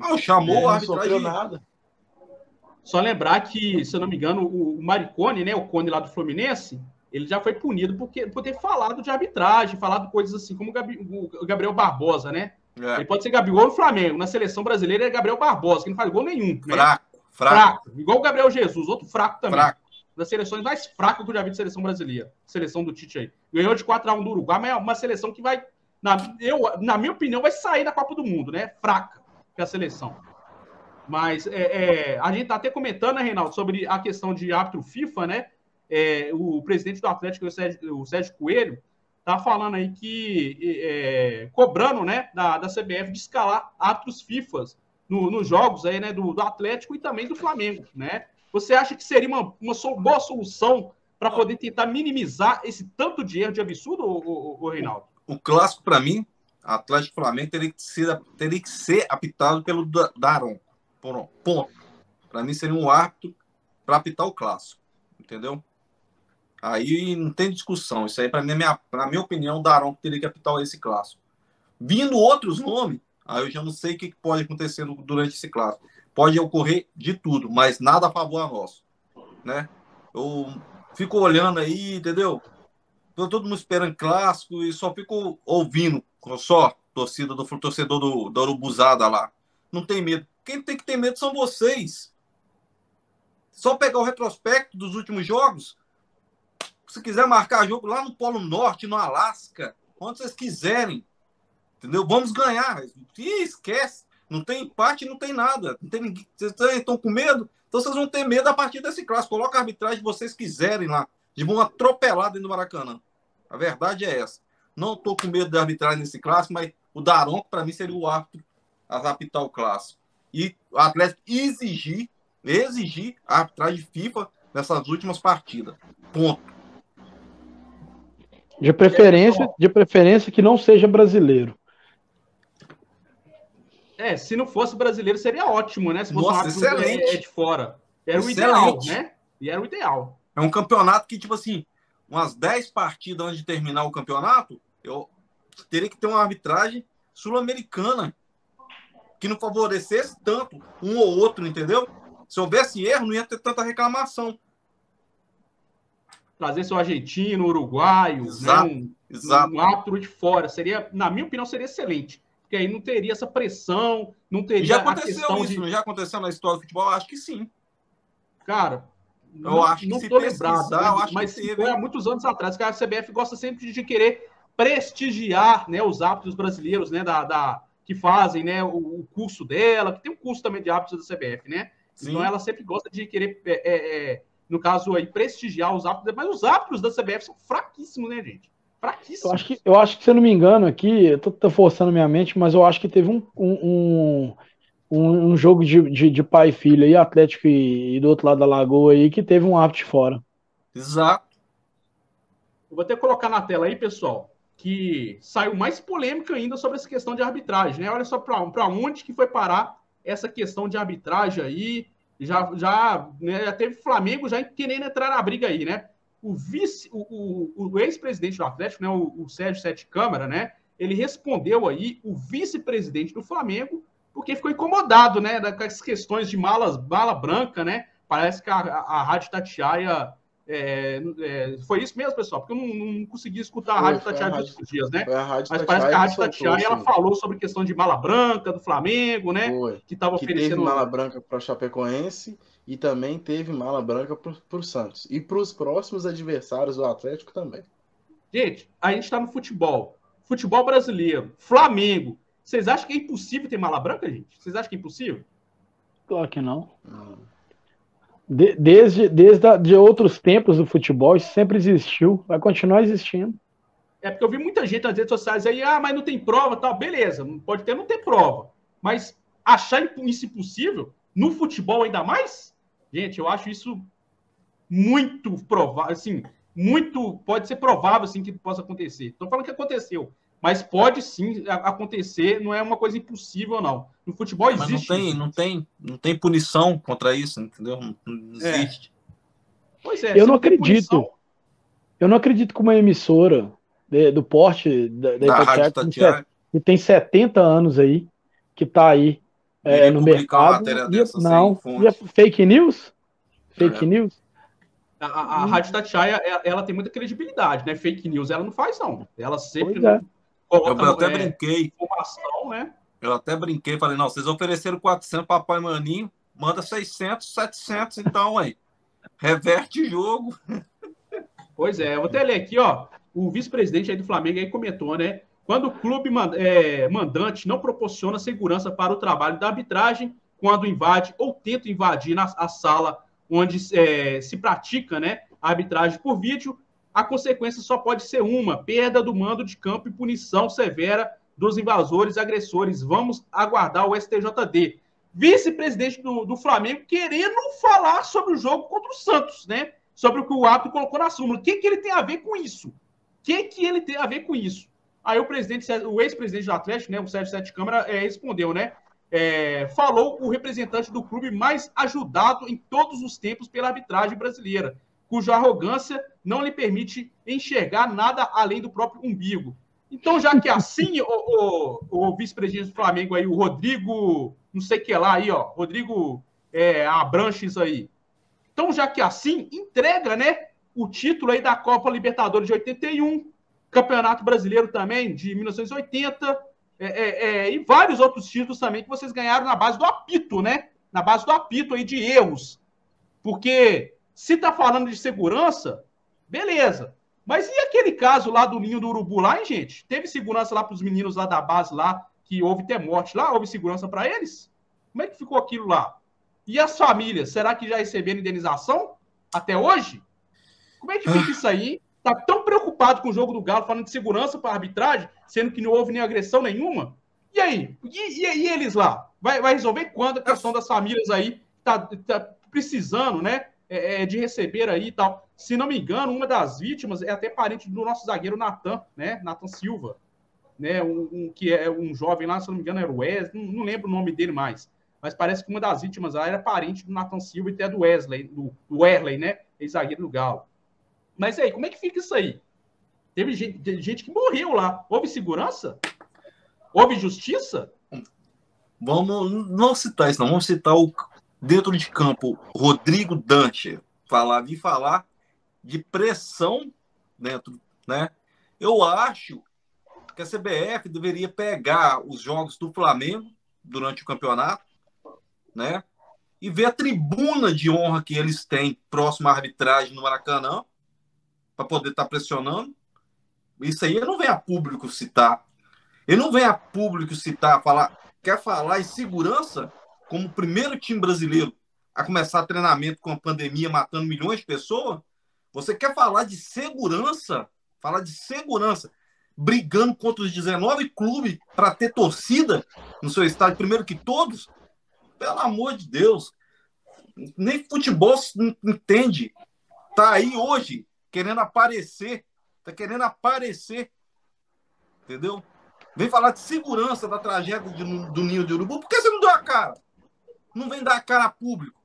Ah, chamou é, o árbitro nada. Só lembrar que, se eu não me engano, o Maricone, né, o Cone lá do Fluminense, ele já foi punido porque, por ter falado de arbitragem, falado coisas assim, como o Gabriel Barbosa, né? É. Ele pode ser Gabriel do Flamengo. Na seleção brasileira é Gabriel Barbosa, que não faz gol nenhum. Né? Fraco, fraco, fraco. Igual o Gabriel Jesus, outro fraco também. Fraco. das seleções mais fracas que eu já vi de seleção brasileira. Seleção do Tite aí. Ganhou de 4x1 do Uruguai, mas é uma seleção que vai, na, eu, na minha opinião, vai sair da Copa do Mundo, né? Fraca que a seleção. Mas é, é, a gente tá até comentando, né, Reinaldo, sobre a questão de árbitro FIFA, né? É, o presidente do Atlético, o Sérgio, o Sérgio Coelho, tá falando aí que é, cobrando, né, da, da CBF de escalar árbitros FIFAs no, nos jogos aí, né, do, do, Atlético e também do Flamengo, né? Você acha que seria uma, uma boa solução para poder tentar minimizar esse tanto de erro de absurdo, o, o, o Reinaldo? O clássico, para mim, Atlético Flamengo teria que ser, teria que ser apitado pelo Daron. Ponto. Para mim seria um árbitro para apitar o clássico. Entendeu? Aí não tem discussão. Isso aí, para mim, minha, minha opinião, o Daron teria que apitar esse clássico. Vindo outros nomes, aí eu já não sei o que pode acontecer durante esse clássico. Pode ocorrer de tudo, mas nada a favor a nosso. Né? Eu fico olhando aí, entendeu? Tô todo mundo esperando clássico e só fico ouvindo só torcida do torcedor do, do Urubuzada lá. Não tem medo. Quem tem que ter medo são vocês. Só pegar o retrospecto dos últimos jogos. Se quiser marcar jogo lá no Polo Norte, no Alasca, onde vocês quiserem. Entendeu? Vamos ganhar. E esquece. Não tem empate, não tem nada. Não tem ninguém. Vocês estão com medo? Então vocês vão ter medo a partir desse clássico. Coloca a arbitragem que vocês quiserem lá. De vão atropelar dentro do Maracanã. A verdade é essa. Não estou com medo de arbitrar nesse clássico, mas o Daronco, para mim, seria o árbitro a apitar o clássico. E o Atlético exigir, exigir a arbitragem FIFA nessas últimas partidas. Ponto. De preferência, de preferência que não seja brasileiro. É, se não fosse brasileiro seria ótimo, né? Se fosse Nossa, um excelente. De fora. Era excelente. o ideal, né? E era o ideal. É um campeonato que, tipo assim, umas 10 partidas antes de terminar o campeonato, eu teria que ter uma arbitragem sul-americana que não favorecesse tanto um ou outro, entendeu? Se houvesse erro, não ia ter tanta reclamação. Trazer seu argentino, uruguaio, exato, né? um, exato. um árbitro de fora, seria, na minha opinião, seria excelente. Porque aí não teria essa pressão, não teria. Já aconteceu isso, de... já aconteceu na história do futebol? Acho que sim. Cara, eu não, acho que não estou lembrado, mas, mas foi há muitos anos atrás que a CBF gosta sempre de querer prestigiar né, os árbitros brasileiros, né, da, da que fazem né, o, o, curso dela, que tem um curso também de árbitros da CBF, né? Sim. Então ela sempre gosta de querer, é, é, é, no caso aí, prestigiar os árbitros, mas os árbitros da CBF são fraquíssimos, né, gente? Fraquíssimos. Eu acho que, eu acho que se eu não me engano aqui, eu tô, tô forçando minha mente, mas eu acho que teve um, um, um, um jogo de, de, de, pai e filho aí, Atlético e, e, do outro lado da lagoa aí, que teve um árbitro de fora. Exato. Eu vou até colocar na tela aí, pessoal, que saiu mais polêmica ainda sobre essa questão de arbitragem, né? Olha só para onde que foi parar essa questão de arbitragem aí. Já, já, né, já teve Flamengo já querendo entrar na briga aí, né? O vice, o, o, o ex-presidente do Atlético, né, o, o Sérgio Sete Câmara, né? Ele respondeu aí o vice-presidente do Flamengo porque ficou incomodado, né, com as questões de malas, mala branca, né? Parece que a, a, a Rádio Tatiaia é, é, foi isso mesmo, pessoal, porque eu não, não consegui escutar a Rádio Tatiaia nos últimos dias, né? Mas parece que a Rádio Tatiaia ela falou sobre questão de mala branca do Flamengo, né? Foi. Que estava oferecendo. Teve mala branca para o Chapecoense e também teve mala branca para o Santos. E para os próximos adversários do Atlético também. Gente, a gente está no futebol. Futebol brasileiro, Flamengo, vocês acham que é impossível ter mala branca, gente? Vocês acham que é impossível? Claro que não. De, desde desde a, de outros tempos do futebol, isso sempre existiu, vai continuar existindo. É porque eu vi muita gente nas redes sociais aí, ah, mas não tem prova, tal. Beleza, pode ter, não ter prova. Mas achar isso impossível, no futebol ainda mais? Gente, eu acho isso muito provável, assim, muito, pode ser provável, assim, que possa acontecer. Estou falando que aconteceu. Mas pode sim acontecer, não é uma coisa impossível, não. No futebol existe. Mas não tem, não tem, não tem punição contra isso, entendeu? Não é. existe. É. Pois é. Eu não acredito. Punição... Eu não acredito que uma emissora de, do porte da, da, da Rádio Tatiana, que tem 70 anos aí, que está aí é, no mercado. E, não, e é fake news? Fake é. news? A, a, a Rádio Tatiaia, ela tem muita credibilidade, né? Fake news ela não faz, não. Ela sempre é. Coloca, eu, até é, brinquei. Né? Eu até brinquei, falei, não, vocês ofereceram 400 papai maninho, manda 600, 700, então aí. Reverte o jogo. Pois é, eu vou até ler aqui, ó. O vice-presidente aí do Flamengo aí comentou, né? Quando o clube é, mandante não proporciona segurança para o trabalho da arbitragem, quando invade ou tenta invadir na, a sala onde é, se pratica né, a arbitragem por vídeo, a consequência só pode ser uma: perda do mando de campo e punição severa dos invasores agressores. Vamos aguardar o STJD. Vice-presidente do, do, Flamengo querendo falar sobre o jogo contra o Santos, né? Sobre o que o árbitro colocou na súmula. O que, que ele tem a ver com isso? O que, que ele tem a ver com isso? Aí o presidente, o ex-presidente do Atlético, né, o Sérgio Sete Câmara, é, respondeu, né? É, falou o representante do clube mais ajudado em todos os tempos pela arbitragem brasileira, cuja arrogância não lhe permite enxergar nada além do próprio umbigo. Então, já que assim, o, o, o vice-presidente do Flamengo aí, o Rodrigo, não sei que lá aí, ó, Rodrigo é, Abranches aí. Então, já que assim, entrega, né, o título aí da Copa Libertadores de 81, Campeonato Brasileiro também de 1980, é, é, é, e vários outros títulos também que vocês ganharam na base do apito, né? Na base do apito aí de erros. Porque se tá falando de segurança, beleza. Mas e aquele caso lá do ninho do urubu lá, hein, gente? Teve segurança lá para os meninos lá da base lá, que houve até morte lá? Houve segurança para eles? Como é que ficou aquilo lá? E as famílias, será que já receberam indenização até hoje? Como é que fica isso aí? Tá tão preocupado com o jogo do Galo, falando de segurança para arbitragem, sendo que não houve nem agressão nenhuma? E aí? E, e, e eles lá? Vai, vai, resolver quando a questão das famílias aí tá, tá precisando, né? É, é, de receber aí e tal. Se não me engano, uma das vítimas é até parente do nosso zagueiro Natan, né? Natan Silva, né? Um, um, que é um jovem lá, se não me engano, era o Wesley, não, não, lembro o nome dele mais. Mas parece que uma das vítimas lá era parente do Natan Silva e até do Wesley, do, do Wesley, né? Ex-zagueiro do Galo. Mas aí, como é que fica isso aí? Teve gente, teve gente que morreu lá. Houve segurança? Houve justiça? Vamos não citar isso, não. Vamos citar o, dentro de campo, Rodrigo Dante, falar, vir falar de pressão dentro, né? Eu acho que a CBF deveria pegar os jogos do Flamengo durante o campeonato, né? E ver a tribuna de honra que eles têm próximo à arbitragem no Maracanã, para poder estar tá pressionando. Isso aí não vem a público citar. Ele não vem a público citar, falar, quer falar em segurança como o primeiro time brasileiro a começar treinamento com a pandemia matando milhões de pessoas, você quer falar de segurança, falar de segurança, brigando contra os 19 clubes para ter torcida no seu estádio primeiro que todos? Pelo amor de Deus, nem futebol entende. Tá aí hoje querendo aparecer, tá querendo aparecer, entendeu? Vem falar de segurança da tragédia de, do Ninho de Urubu, por que você não deu a cara? Não vem dar a cara a público.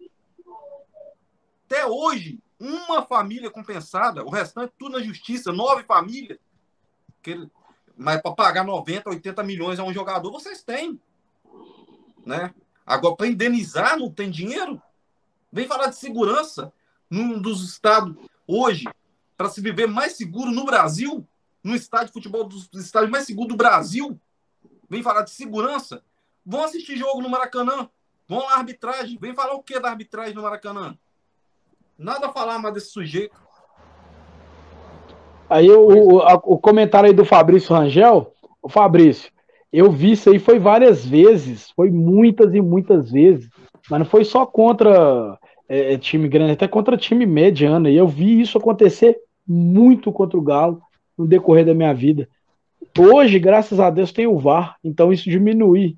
Até hoje, uma família compensada, o restante tudo na justiça, nove famílias. Que, mas para pagar 90, 80 milhões a um jogador, vocês têm. Né? Agora, para indenizar, não tem dinheiro? Vem falar de segurança num dos estados hoje, para se viver mais seguro no Brasil, no estádio de futebol dos estádios mais seguros do Brasil. Vem falar de segurança. Vão assistir jogo no Maracanã. Vão lá, arbitragem. Vem falar o que da arbitragem no Maracanã? Nada a falar mais desse sujeito. Aí o, o, o comentário aí do Fabrício Rangel, o Fabrício, eu vi isso aí foi várias vezes, foi muitas e muitas vezes, mas não foi só contra é, é time grande, até contra time mediano. E eu vi isso acontecer muito contra o Galo no decorrer da minha vida. Hoje, graças a Deus, tem o VAR, então isso diminui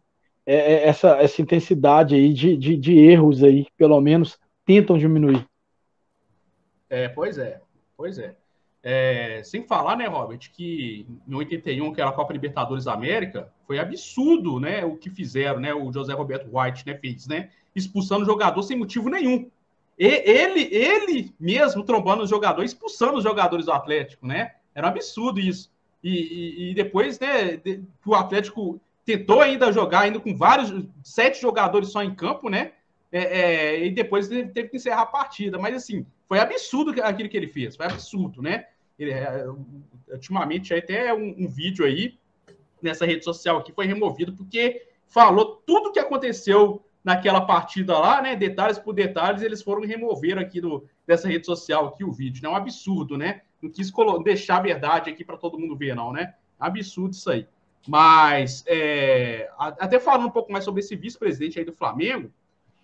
é, é, essa, essa intensidade aí de, de, de, erros aí, pelo menos, tentam diminuir. É, pois é, pois é. é. Sem falar, né, Robert, que em 81, que era a Copa Libertadores América, foi absurdo, né, o que fizeram, né, o José Roberto White, né, fez, né, expulsando o jogador sem motivo nenhum. E, ele, ele mesmo trombando os jogadores, expulsando os jogadores do Atlético, né, era um absurdo isso. E, e, e depois, né, de, o Atlético tentou ainda jogar ainda com vários, sete jogadores só em campo, né? É, é, e depois teve que encerrar a partida. Mas assim, foi absurdo aquilo que ele fez, foi absurdo, né? Ele, é, ultimamente até um, um, vídeo aí nessa rede social aqui foi removido porque falou tudo que aconteceu naquela partida lá, né? Detalhes por detalhes, eles foram remover aqui do, dessa rede social aqui o vídeo, né? É um absurdo, né? Não quis deixar a verdade aqui para todo mundo ver, não, né? Absurdo isso aí. Mas, é, até falando um pouco mais sobre esse vice-presidente aí do Flamengo,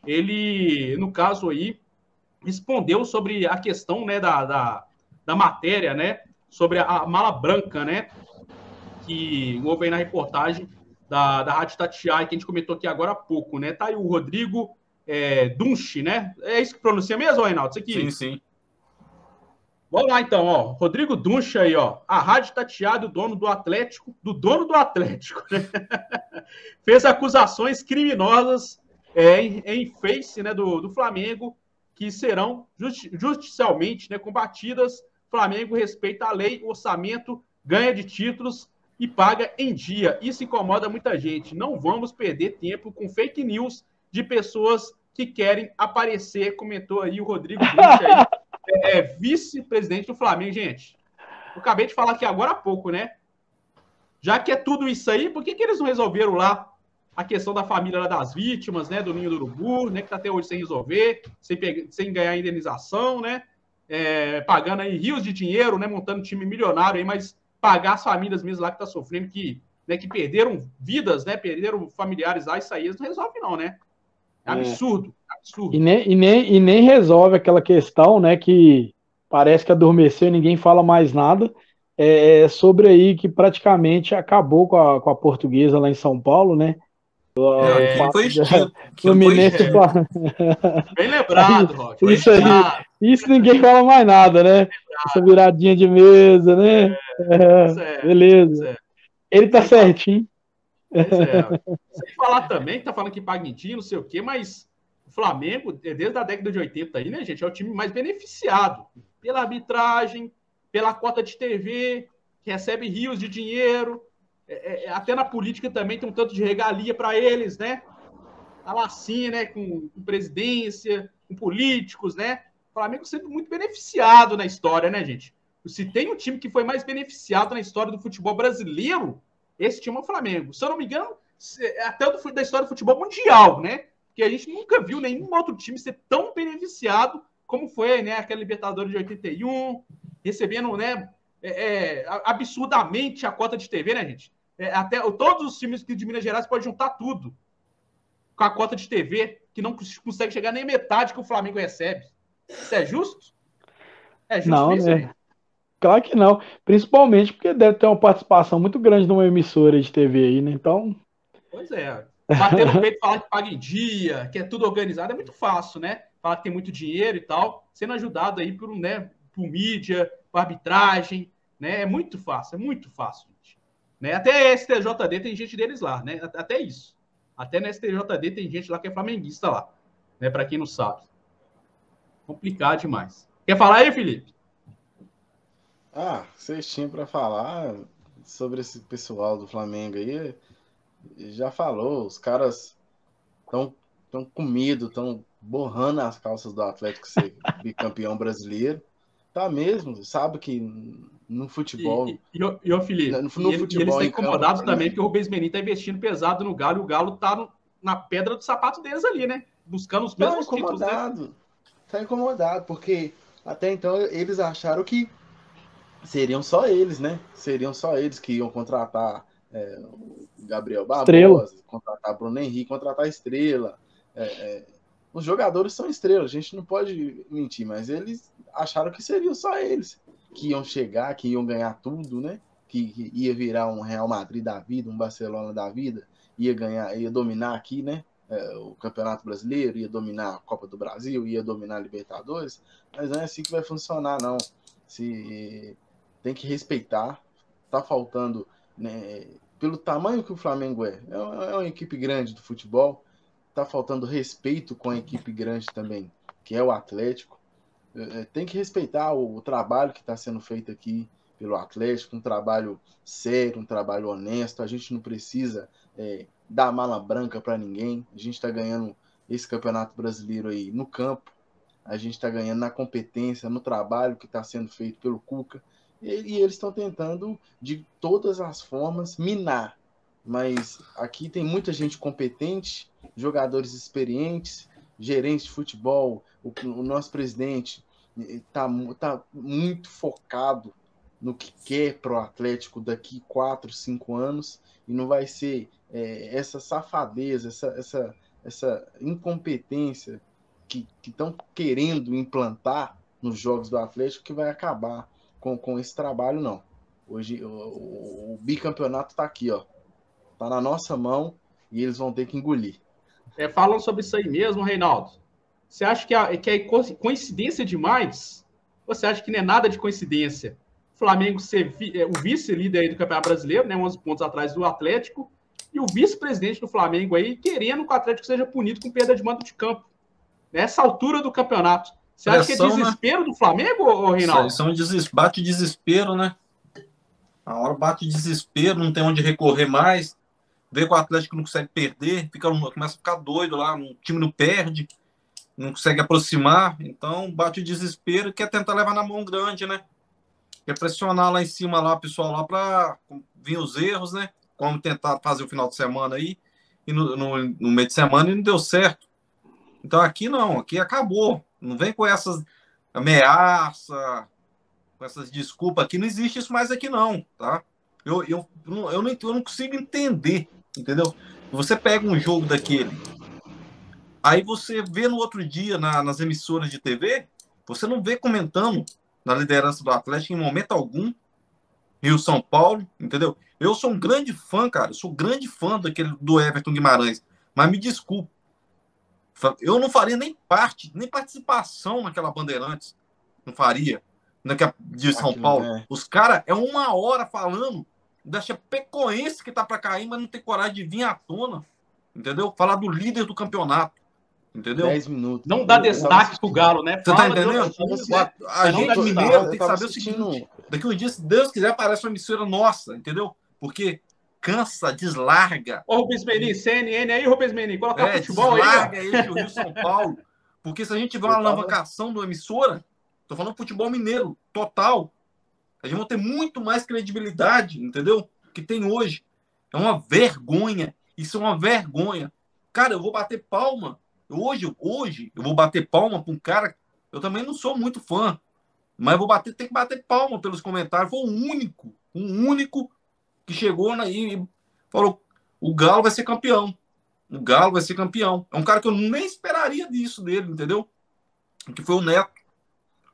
ele, no caso aí, respondeu sobre a questão né, da, da, da matéria, né? Sobre a mala branca, né? Que houve aí na reportagem da, da Rádio Tatiai, que a gente comentou aqui agora há pouco, né? Tá aí o Rodrigo é, Dunche, né? É isso que pronuncia mesmo, Reinaldo? Isso aqui? Sim, sim. Vamos lá, então, ó. Rodrigo Duncha aí, ó. A Rádio Tatiado, dono do Atlético, do dono do Atlético, né? fez acusações criminosas é, em, em, face né, do, do Flamengo, que serão justi né, combatidas. Flamengo respeita a lei, orçamento, ganha de títulos e paga em dia. Isso incomoda muita gente. Não vamos perder tempo com fake news de pessoas que querem aparecer, comentou aí o Rodrigo Duncha aí. é, vice-presidente do Flamengo, gente. Eu acabei de falar aqui agora há pouco, né? Já que é tudo isso aí, por que, que eles não resolveram lá a questão da família lá das vítimas, né? Do Ninho do Urubu, né? Que tá até hoje sem resolver, sem, pegar, sem ganhar indenização, né? É, pagando aí rios de dinheiro, né? Montando time milionário aí, mas pagar as famílias mesmo lá que tá sofrendo, que, né, que perderam vidas, né? Perderam familiares lá, isso aí eles não resolvem, não, né? É absurdo, é. absurdo. E nem, e, nem, e nem resolve aquela questão, né, que parece que adormeceu e ninguém fala mais nada, é, é sobre aí que praticamente acabou com a, com a portuguesa lá em São Paulo, né? É, é foi Fluminense. Bem lembrado, Rock. Isso aí. Isso ninguém fala mais nada, né? Essa viradinha de mesa, né? É, beleza. Ele tá certinho. É. Sem falar também, que tá falando que paga em dia, não sei o quê, mas o Flamengo, desde a década de 80 aí, né, gente, é o time mais beneficiado pela arbitragem, pela cota de TV, que recebe rios de dinheiro, é, é, até na política também tem um tanto de regalia para eles, né? Tá lá assim, né, com, com presidência, com políticos, né? O Flamengo sempre muito beneficiado na história, né, gente? Se tem um time que foi mais beneficiado na história do futebol brasileiro, esse time é o Flamengo. Se eu não me engano, até do, da história do futebol mundial, né? Porque a gente nunca viu nenhum outro time ser tão beneficiado como foi, né? Aquela Libertadores de 81, recebendo, né? É, é, absurdamente a cota de TV, né, gente? É, até todos os times de Minas Gerais podem juntar tudo com a cota de TV, que não consegue chegar nem metade que o Flamengo recebe. Isso é justo? É justo não, isso, né? Claro que não. Principalmente porque deve ter uma participação muito grande numa emissora de TV aí, né? Então. Pois é. Bater no peito falar que paga em dia, que é tudo organizado, é muito fácil, né? Falar que tem muito dinheiro e tal, sendo ajudado aí por, né, por mídia, por arbitragem, né? É muito fácil, é muito fácil, gente. Né? Até a STJD tem gente deles lá, né? Até isso. Até na STJD tem gente lá que é flamenguista lá, né? Para quem não sabe. Complicado demais. Quer falar aí, Felipe? Ah, vocês tinham para falar sobre esse pessoal do Flamengo aí. Já falou, os caras estão tão com medo, estão borrando as calças do Atlético ser bicampeão brasileiro. Tá mesmo, sabe que no futebol. E, e, e, o Felipe, no, no e, futebol, e eles estão incomodados campo, também, né? porque o Rubens Menin está investindo pesado no Galo e o Galo tá na pedra do sapato deles ali, né? Buscando os tá mesmos incomodado. títulos. Né? Tá incomodado, porque até então eles acharam que seriam só eles, né? Seriam só eles que iam contratar é, o Gabriel Barbosa, Estrela. contratar Bruno Henrique, contratar Estrela. É, é, os jogadores são estrelas, a gente não pode mentir, mas eles acharam que seriam só eles que iam chegar, que iam ganhar tudo, né? Que, que ia virar um Real Madrid da vida, um Barcelona da vida, ia ganhar, ia dominar aqui, né? É, o Campeonato Brasileiro, ia dominar a Copa do Brasil, ia dominar a Libertadores, mas não é assim que vai funcionar, não. Se tem que respeitar. Tá faltando, né, pelo tamanho que o Flamengo é, é, é uma equipe grande do futebol, tá faltando respeito com a equipe grande também, que é o Atlético. É, é tem que respeitar o, o trabalho que está sendo feito aqui pelo Atlético, um trabalho sério, um trabalho honesto. A gente não precisa é, dar mala branca para ninguém. A gente está ganhando esse campeonato brasileiro aí no campo. A gente está ganhando na competência, no trabalho que está sendo feito pelo Cuca. E, eles estão tentando, de todas as formas, minar. Mas aqui tem muita gente competente, jogadores experientes, gerentes de futebol, o, o nosso presidente está tá muito focado no que quer para o Atlético daqui quatro, cinco anos e não vai ser é, essa safadeza, essa, essa, essa incompetência que estão querendo implantar nos jogos do Atlético que vai acabar com, com esse trabalho, não. Hoje o, o, o bicampeonato está aqui, ó. Está na nossa mão e eles vão ter que engolir. É, falam sobre isso aí mesmo, Reinaldo. Você acha que é, que é coincidência demais? Você acha que não é nada de coincidência? O Flamengo ser vi, é, o vice-líder do Campeonato Brasileiro, né, 11 pontos atrás do Atlético, e o vice-presidente do Flamengo aí querendo que o Atlético seja punido com perda de mando de campo. Nessa altura do campeonato. Você acha que é né? desespero né? do Flamengo, ou, Reinaldo? Isso, isso bate desespero, né? A hora bate desespero, não tem onde recorrer mais. Vê que o Atlético não consegue perder, fica, começa a ficar doido lá, o time não perde, não consegue aproximar, então bate desespero e quer tentar levar na mão grande, né? Quer pressionar lá em cima, lá, o pessoal lá, para vir os erros, né? Como tentar fazer o final de semana aí, e no, no, no meio de semana e não deu certo. Então aqui não, aqui acabou. Não vem com essas ameaças, com essas desculpas aqui, não existe isso mais aqui não, tá? Eu, eu, eu, não, eu não consigo entender, entendeu? Você pega um jogo daquele, aí você vê no outro dia na, nas emissoras de TV, você não vê comentando na liderança do Atlético em momento algum, Rio São Paulo, entendeu? Eu sou um grande fã, cara, eu sou grande fã daquele do Everton Guimarães, mas me desculpe, eu não faria nem parte, nem participação naquela Bandeirantes, não faria naquela de São Paulo. É. Os caras é uma hora falando da Chapecoense que tá para cair, mas não tem coragem de vir à tona. Entendeu? Falar do líder do campeonato. Entendeu? 10 minutos. Não dá destaque pro Galo, né? Você tá entendendo? A, a gente mineiro tem que saber o seguinte: daqui um dia, se Deus quiser, aparece uma emissora nossa, entendeu? Porque cansa, deslarga. Ô, Rubens Menin, CNN aí, Rubens Menin, coloca é, futebol deslarga aí. Deslarga aí o Rio São Paulo. Porque se a gente tiver uma alavancação do emissora, Tô falando futebol mineiro, total. A gente vai ter muito mais credibilidade, entendeu? Que tem hoje. É uma vergonha. Isso é uma vergonha. Cara, eu vou bater palma. Hoje, hoje, eu vou bater palma para um cara. Eu também não sou muito fã, mas vou bater, tem que bater palma pelos comentários. Foi o único, o único que chegou na, e falou: o Galo vai ser campeão. O Galo vai ser campeão. É um cara que eu nem esperaria disso dele, entendeu? Que foi o Neto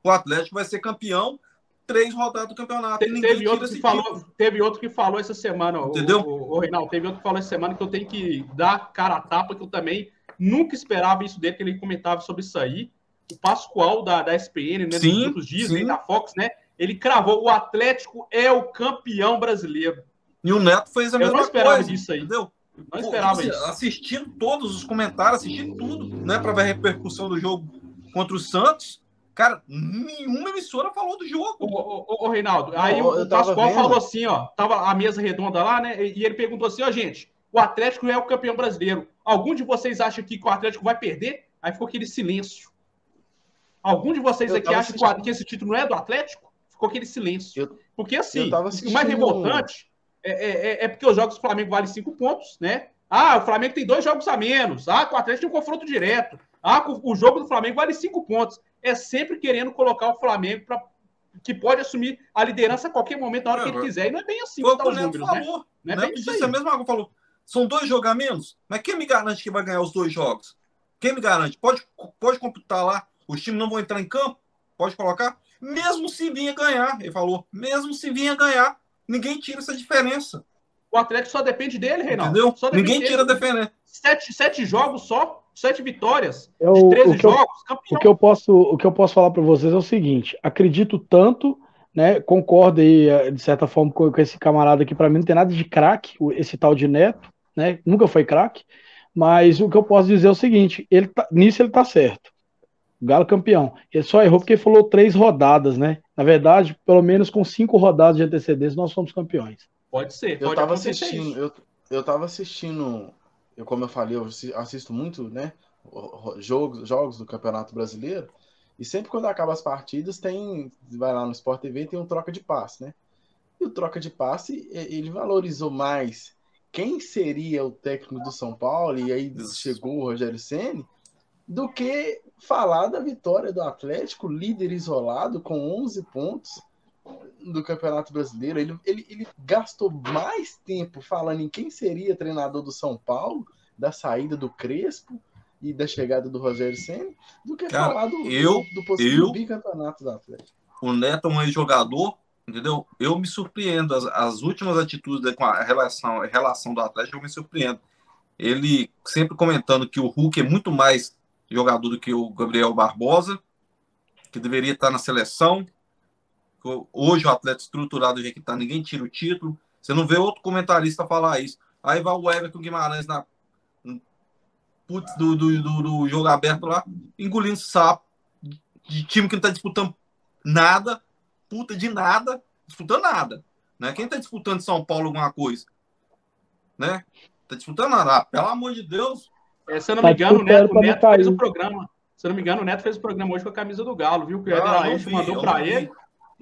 o Atlético vai ser campeão três rodadas do campeonato. Te, teve, outro que falou, teve outro que falou essa semana, entendeu? O, o, o, Reinaldo, teve outro que falou essa semana que eu tenho que dar cara a tapa, que eu também nunca esperava isso dele, que ele comentava sobre isso aí. O Pascoal da, da SPN, né, sim, dos dias, sim. da Fox, né? Ele cravou: o Atlético é o campeão brasileiro. E o Neto fez a mesma coisa. Eu não esperava coisa, disso aí. Entendeu? Não esperava Pô, isso. Assistindo todos os comentários, assistindo tudo, né? Para ver a repercussão do jogo contra o Santos. Cara, nenhuma emissora falou do jogo. Ô, ô, ô Reinaldo, aí o Pascoal falou assim, ó, tava a mesa redonda lá, né? E ele perguntou assim, ó, gente, o Atlético é o campeão brasileiro. Algum de vocês acha que o Atlético vai perder? Aí ficou aquele silêncio. Algum de vocês aqui acha que esse título não é do Atlético? Ficou aquele silêncio. Eu, porque assim, o mais revoltante é, é, é, é, porque os jogos do Flamengo valem cinco pontos, né? Ah, o Flamengo tem dois jogos a menos. Ah, o Atlético tem um confronto direto. Ah, o jogo do Flamengo vale cinco pontos é sempre querendo colocar o Flamengo para que pode assumir a liderança a qualquer momento, na hora que ele quiser. E não é bem assim. Foi o que o Neto falou. Né? Não é bem disse a mesma coisa. Falou, são dois jogos a menos, mas quem me garante que vai ganhar os dois jogos? Quem me garante? Pode, pode computar lá, os times não vão entrar em campo? Pode colocar? Mesmo se vinha ganhar, ele falou, mesmo se vinha ganhar, ninguém tira essa diferença. O Atlético só depende dele, Reinaldo. Entendeu? Ninguém tira a diferença. Sete, sete jogos só sete vitórias eu, de 13 jogos, campeão. O que eu posso, o que eu posso falar para vocês é o seguinte: acredito tanto, né? Concordo aí, eh, de certa forma, com, com esse camarada aqui. Para mim, não tem nada de craque, esse tal de Neto, né? Nunca foi craque. Mas o que eu posso dizer é o seguinte: ele tá, nisso ele tá certo. O Galo campeão. Ele só errou porque falou três rodadas, né? Na verdade, pelo menos com cinco rodadas de antecedência, nós somos campeões. Pode ser. Pode eu tava assistindo, eu, eu tava assistindo eu, como eu falei, eu assisto muito, né, jogos, jogos do Campeonato Brasileiro, e sempre quando acaba as partidas, tem, vai lá no Sport TV tem um troca de passe, né? E o troca de passe, ele valorizou mais quem seria o técnico do São Paulo, e aí chegou o Rogério Ceni, do que falar da vitória do Atlético, líder isolado, com 11 pontos do Campeonato Brasileiro. Ele, ele, ele gastou mais tempo falando em quem seria treinador do São Paulo, da saída do Crespo e da chegada do Rogério Senna, do que Cara, falar do, eu, do, do possível eu, bicampeonato do Atlético. O Neto é um jogador entendeu? Eu me surpreendo. As, as últimas atitudes com a relação, a relação do Atlético, eu me surpreendo. Ele sempre comentando que o Hulk é muito mais jogador do que o Gabriel Barbosa, que deveria estar na seleção. Hoje o Atlético estruturado do jeito que está, ninguém tira o título. Você não vê outro comentarista falar isso. Aí vai o Everton Guimarães na putz, do, do, do, do jogo aberto lá, engolindo sapo de time que não está disputando nada, puta de nada, disputando nada. Né? Quem está disputando São Paulo alguma coisa? Né? Tá disputando nada. Ah, pelo amor de Deus. É, se eu não tá me engano, o Neto, o Neto fez o programa. Se eu não me engano, o Neto fez o programa hoje com a camisa do Galo, viu? Que o Eder ah, Aleixo mandou para ele.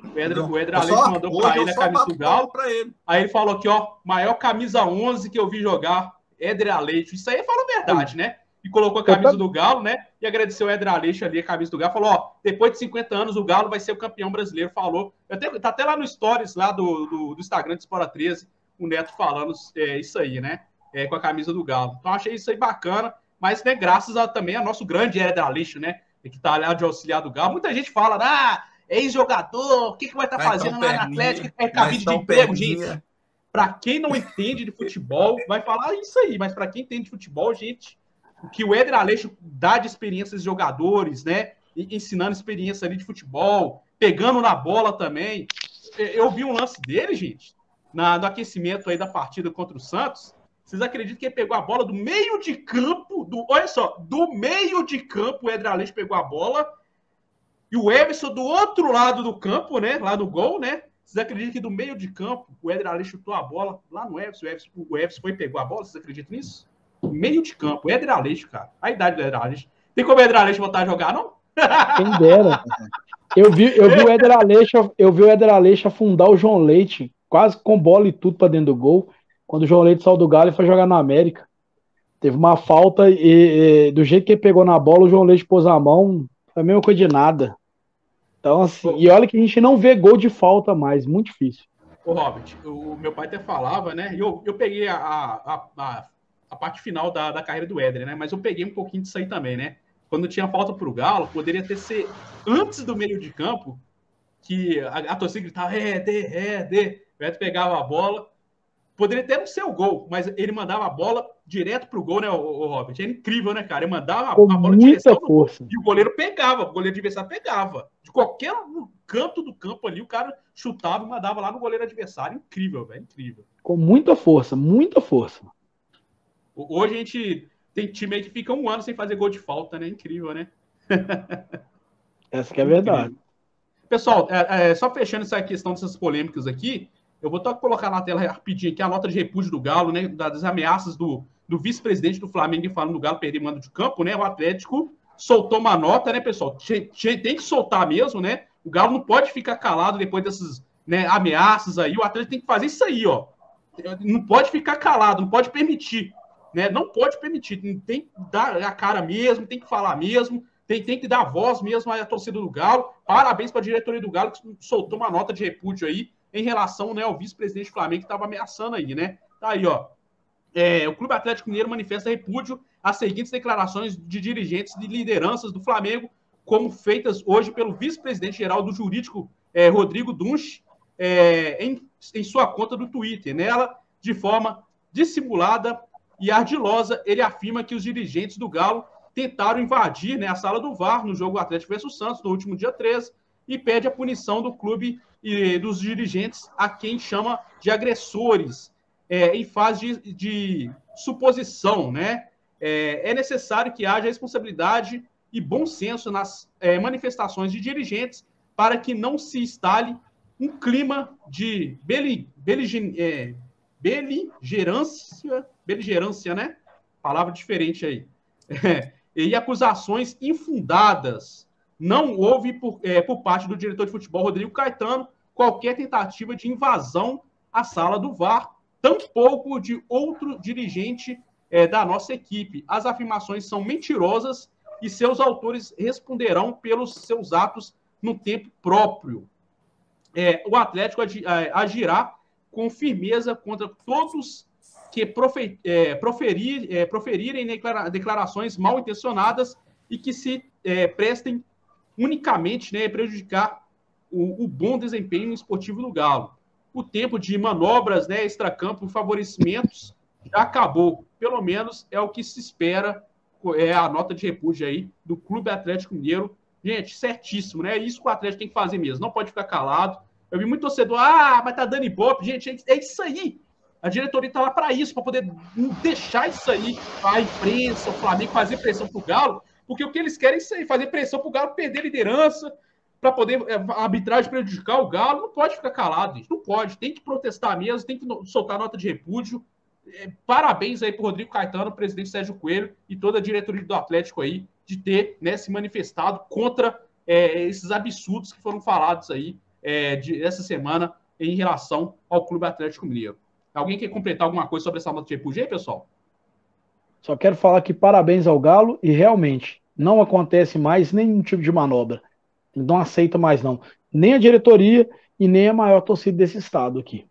O Eder, o Eder Aleixo mandou para ele a camisa do Galo. Ele. Aí ele falou aqui, ó, maior camisa 11 que eu vi jogar, Eder Aleixo. Isso aí fala a verdade, né? e colocou a camisa do Galo, né? E agradeceu o Edra Aleixo ali, a camisa do Galo. Falou: ó, depois de 50 anos, o Galo vai ser o campeão brasileiro. Falou. Até, tá até lá no Stories lá do, do, do Instagram de Espora 13, o Neto falando é, isso aí, né? É, com a camisa do Galo. Então, achei isso aí bacana, mas né, graças a, também ao nosso grande Edra Aleixo, né? Que tá lá de auxiliar do Galo. Muita gente fala, ah, é ex-jogador, o que, que vai estar tá fazendo lá na Atlético? É cabide de emprego, gente. Para quem não entende de futebol, vai falar isso aí, mas para quem entende de futebol, gente, que o Éder Aleixo dá de experiências de jogadores, né? Ensinando experiência ali de futebol, pegando na bola também. Eu vi um lance dele, gente, na, no aquecimento aí da partida contra o Santos. Vocês acreditam que ele pegou a bola do meio de campo? Do, olha só, do meio de campo o Éder Aleixo pegou a bola. E o Everson do outro lado do campo, né? Lá no gol, né? Vocês acreditam que do meio de campo o Éder Aleixo chutou a bola lá no Everson? O Everson, o foi e pegou a bola? Vocês acreditam nisso? meio de campo. Éder Aleixo, cara. A idade do Éder Aleixo. Tem como o Éder Aleixo voltar a jogar, não? Quem dera. Eu vi, eu vi o Éder Aleixo, eu vi o Aleixo afundar o João Leite, quase com bola e tudo para dentro do gol, quando o João Leite saiu do Galo e foi jogar na América. Teve uma falta e, e, do jeito que ele pegou na bola, o João Leite pôs a mão, foi a mesma coisa de nada. Então, assim, e olha que a gente não vê gol de falta mais, muito difícil. Ô, Robert, o meu pai até falava, né? Eu, eu peguei a, a, a a parte final da, da carreira do Éder, né? Mas eu peguei um pouquinho disso aí também, né? Quando tinha falta para o Galo, poderia ter ser antes do meio de campo, que a, a torcida gritava Éder, Éder, o Éder pegava a bola. Poderia até não ser o gol, mas ele mandava a bola direto pro gol, né, o, o Robert? É incrível, né, cara? Ele mandava a, a bola muita força. e o goleiro pegava, o goleiro adversário pegava. De qualquer canto do campo ali, o cara chutava e mandava lá no goleiro adversário. Incrível, velho, incrível. Com muita força, muita força. Hoje a gente tem time aí que fica um ano sem fazer gol de falta, né? Incrível, né? Essa que é a verdade. Pessoal, é, é, só fechando essa questão dessas polêmicas aqui, eu vou colocar na tela rapidinho aqui a nota de repúdio do Galo, né? Das ameaças do, do vice-presidente do Flamengo falando do Galo perder mando de campo, né? O Atlético soltou uma nota, né, pessoal? Tem que soltar mesmo, né? O Galo não pode ficar calado depois dessas né, ameaças aí. O Atlético tem que fazer isso aí, ó. Não pode ficar calado, não pode permitir. Né? Não pode permitir, tem que dar a cara mesmo, tem que falar mesmo, tem, tem que dar voz mesmo à torcida do Galo. Parabéns para a diretoria do Galo, que soltou uma nota de repúdio aí em relação né, ao vice-presidente do Flamengo que estava ameaçando aí, né? Tá aí, ó. É, o Clube Atlético Mineiro manifesta repúdio às seguintes declarações de dirigentes de lideranças do Flamengo, como feitas hoje pelo vice-presidente geral do jurídico é, Rodrigo Dunch, é, em, em sua conta do Twitter. Nela, de forma dissimulada, e ardilosa, ele afirma que os dirigentes do Galo tentaram invadir né, a sala do VAR no jogo Atlético versus Santos no último dia 13 e pede a punição do clube e dos dirigentes a quem chama de agressores é, em fase de, de suposição, né? É, é, necessário que haja responsabilidade e bom senso nas é, manifestações de dirigentes para que não se instale um clima de beli, é, beligerância beligerância, né? Palavra diferente aí. É, e acusações infundadas. Não houve, por, é, por parte do diretor de futebol, Rodrigo Caetano, qualquer tentativa de invasão à sala do VAR tampouco de outro dirigente é, da nossa equipe. As afirmações são mentirosas e seus autores responderão pelos seus atos no tempo próprio. É, o Atlético é, agirá com firmeza contra todos que profer, é, proferir, é, proferirem declarações mal intencionadas e que se é, prestem unicamente né, prejudicar o, o, bom desempenho esportivo do Galo. O tempo de manobras, né, extracampo, favorecimentos já acabou. Pelo menos é o que se espera, é a nota de repúdio aí do Clube Atlético Mineiro. Gente, certíssimo, né? É isso que o Atlético tem que fazer mesmo. Não pode ficar calado. Eu vi muito torcedor, ah, mas tá dando ibope. Gente, é isso aí. A diretoria está lá para isso, para poder deixar isso aí, a imprensa, o Flamengo fazer pressão pro Galo, porque o que eles querem é isso aí, fazer pressão pro Galo perder liderança, para poder é, a arbitragem prejudicar o Galo. Não pode ficar calado, gente. Não pode. Tem que protestar mesmo, tem que soltar nota de repúdio. É, parabéns aí pro Rodrigo Caetano, presidente Sérgio Coelho e toda a diretoria do Atlético aí, de ter né, se manifestado contra é, esses absurdos que foram falados aí é, de, essa semana em relação ao Clube Atlético Mineiro. Alguém quer completar alguma coisa sobre essa nota de repúdio aí, pessoal? Só quero falar que parabéns ao Galo e realmente não acontece mais nenhum tipo de manobra. Não aceita mais não. Nem a diretoria e nem a maior torcida desse estado aqui.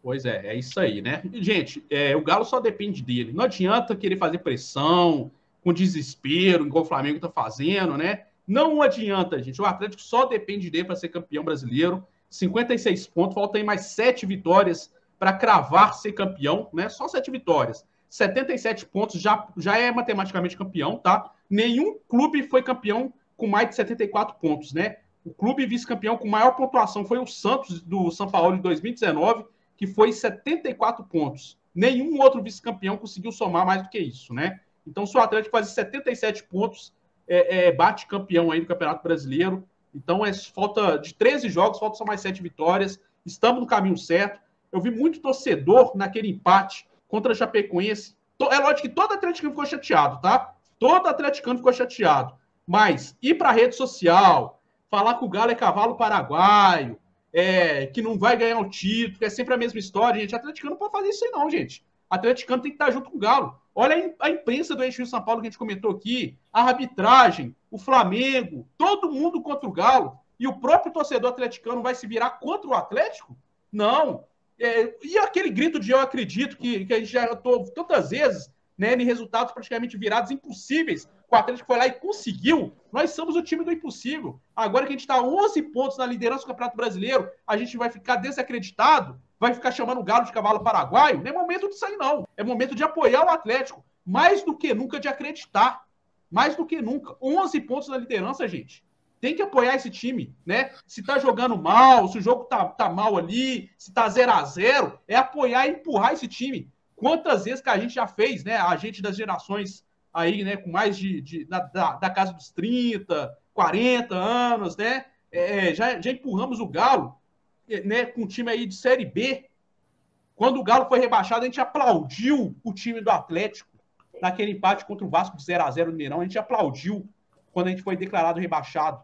Pois é, é isso aí, né? Gente, é, o Galo só depende dele. Não adianta querer fazer pressão com desespero, igual o Flamengo está fazendo, né? Não adianta, gente. O Atlético só depende dele para ser campeão brasileiro. 56 pontos, faltam mais sete vitórias para cravar ser campeão, né? Só sete vitórias. 77 pontos já, já é matematicamente campeão, tá? Nenhum clube foi campeão com mais de 74 pontos, né? O clube vice-campeão com maior pontuação foi o Santos do São Paulo em 2019, que foi 74 pontos. Nenhum outro vice-campeão conseguiu somar mais do que isso, né? Então, se o Atlético faz 77 pontos, é, é, bate campeão aí do Campeonato Brasileiro. Então, é, falta de 13 jogos, faltam só mais 7 vitórias. Estamos no caminho certo. Eu vi muito torcedor naquele empate contra a Chapecoense. É lógico que todo atleticano ficou chateado, tá? Todo atleticano ficou chateado. Mas ir para a rede social, falar que o Galo é cavalo paraguaio, é, que não vai ganhar o título, que é sempre a mesma história, gente. Atleticano não pode fazer isso aí, não, gente. Atleticano tem que estar junto com o Galo. Olha a imprensa do Eixo São Paulo que a gente comentou aqui, a arbitragem, o Flamengo, todo mundo contra o Galo. E o próprio torcedor atleticano vai se virar contra o Atlético? Não. É, e aquele grito de eu acredito que, que a gente já tô tantas vezes, né, em resultados praticamente virados impossíveis. O Atlético foi lá e conseguiu. Nós somos o time do impossível. Agora que a gente está 11 pontos na liderança do Campeonato Brasileiro, a gente vai ficar desacreditado, vai ficar chamando o Galo de cavalo paraguaio. Não é momento de sair, não. É momento de apoiar o Atlético. Mais do que nunca de acreditar. Mais do que nunca. 11 pontos na liderança, gente tem que apoiar esse time, né? Se tá jogando mal, se o jogo tá, tá mal ali, se tá 0 a 0 é apoiar e empurrar esse time. Quantas vezes que a gente já fez, né? A gente das gerações aí, né, com mais de, de da, da, casa dos 30, 40 anos, né? É, é, já, já empurramos o Galo, né, com um time aí de Série B. Quando o Galo foi rebaixado, a gente aplaudiu o time do Atlético naquele empate contra o Vasco de 0 a 0 no Mineirão. A gente aplaudiu quando a gente foi declarado rebaixado.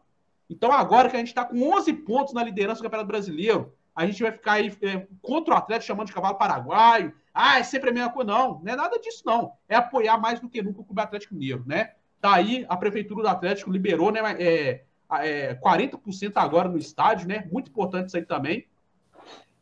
Então, agora que a gente está com 11 pontos na liderança do Campeonato Brasileiro, a gente vai ficar aí é, contra o Atlético chamando de cavalo paraguaio. Ah, é sempre a mesma coisa. Não, não é nada disso, não. É apoiar mais do que nunca o Clube Atlético Mineiro, né? Tá aí, a Prefeitura do Atlético liberou, né? É, é, 40% agora no estádio, né? Muito importante isso aí também.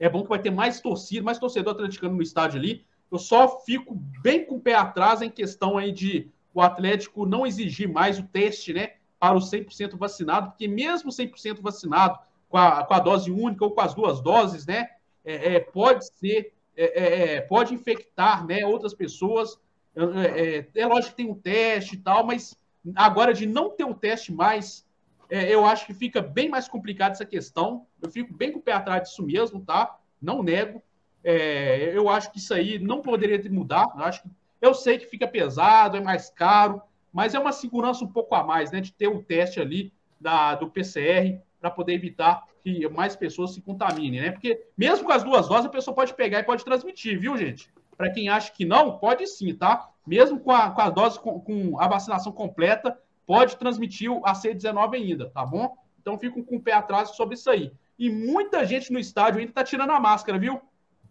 É bom que vai ter mais torcida, mais torcedor atleticano no estádio ali. Eu só fico bem com o pé atrás em questão aí de o Atlético não exigir mais o teste, né? para os 100% vacinado, porque mesmo 100% vacinado com a, com a dose única ou com as duas doses, né, é, é, pode ser, é, é, é pode infectar, né, outras pessoas. É, é, lógico que tem um teste e tal, mas agora de não ter o teste mais, eu acho que fica bem mais complicado essa questão. Eu fico bem com o pé atrás disso mesmo, tá? Não nego. eu acho que isso aí não poderia mudar. Eu acho que eu sei que fica pesado, é mais caro, mas é uma segurança um pouco a mais, né? De ter o um teste ali da, do PCR para poder evitar que mais pessoas se contaminem, né? Porque mesmo com as duas doses, a pessoa pode pegar e pode transmitir, viu, gente? Para quem acha que não, pode sim, tá? Mesmo com a, com a dose, com, com a vacinação completa, pode transmitir a C19 ainda, tá bom? Então fico com o pé atrás sobre isso aí. E muita gente no estádio ainda tá tirando a máscara, viu?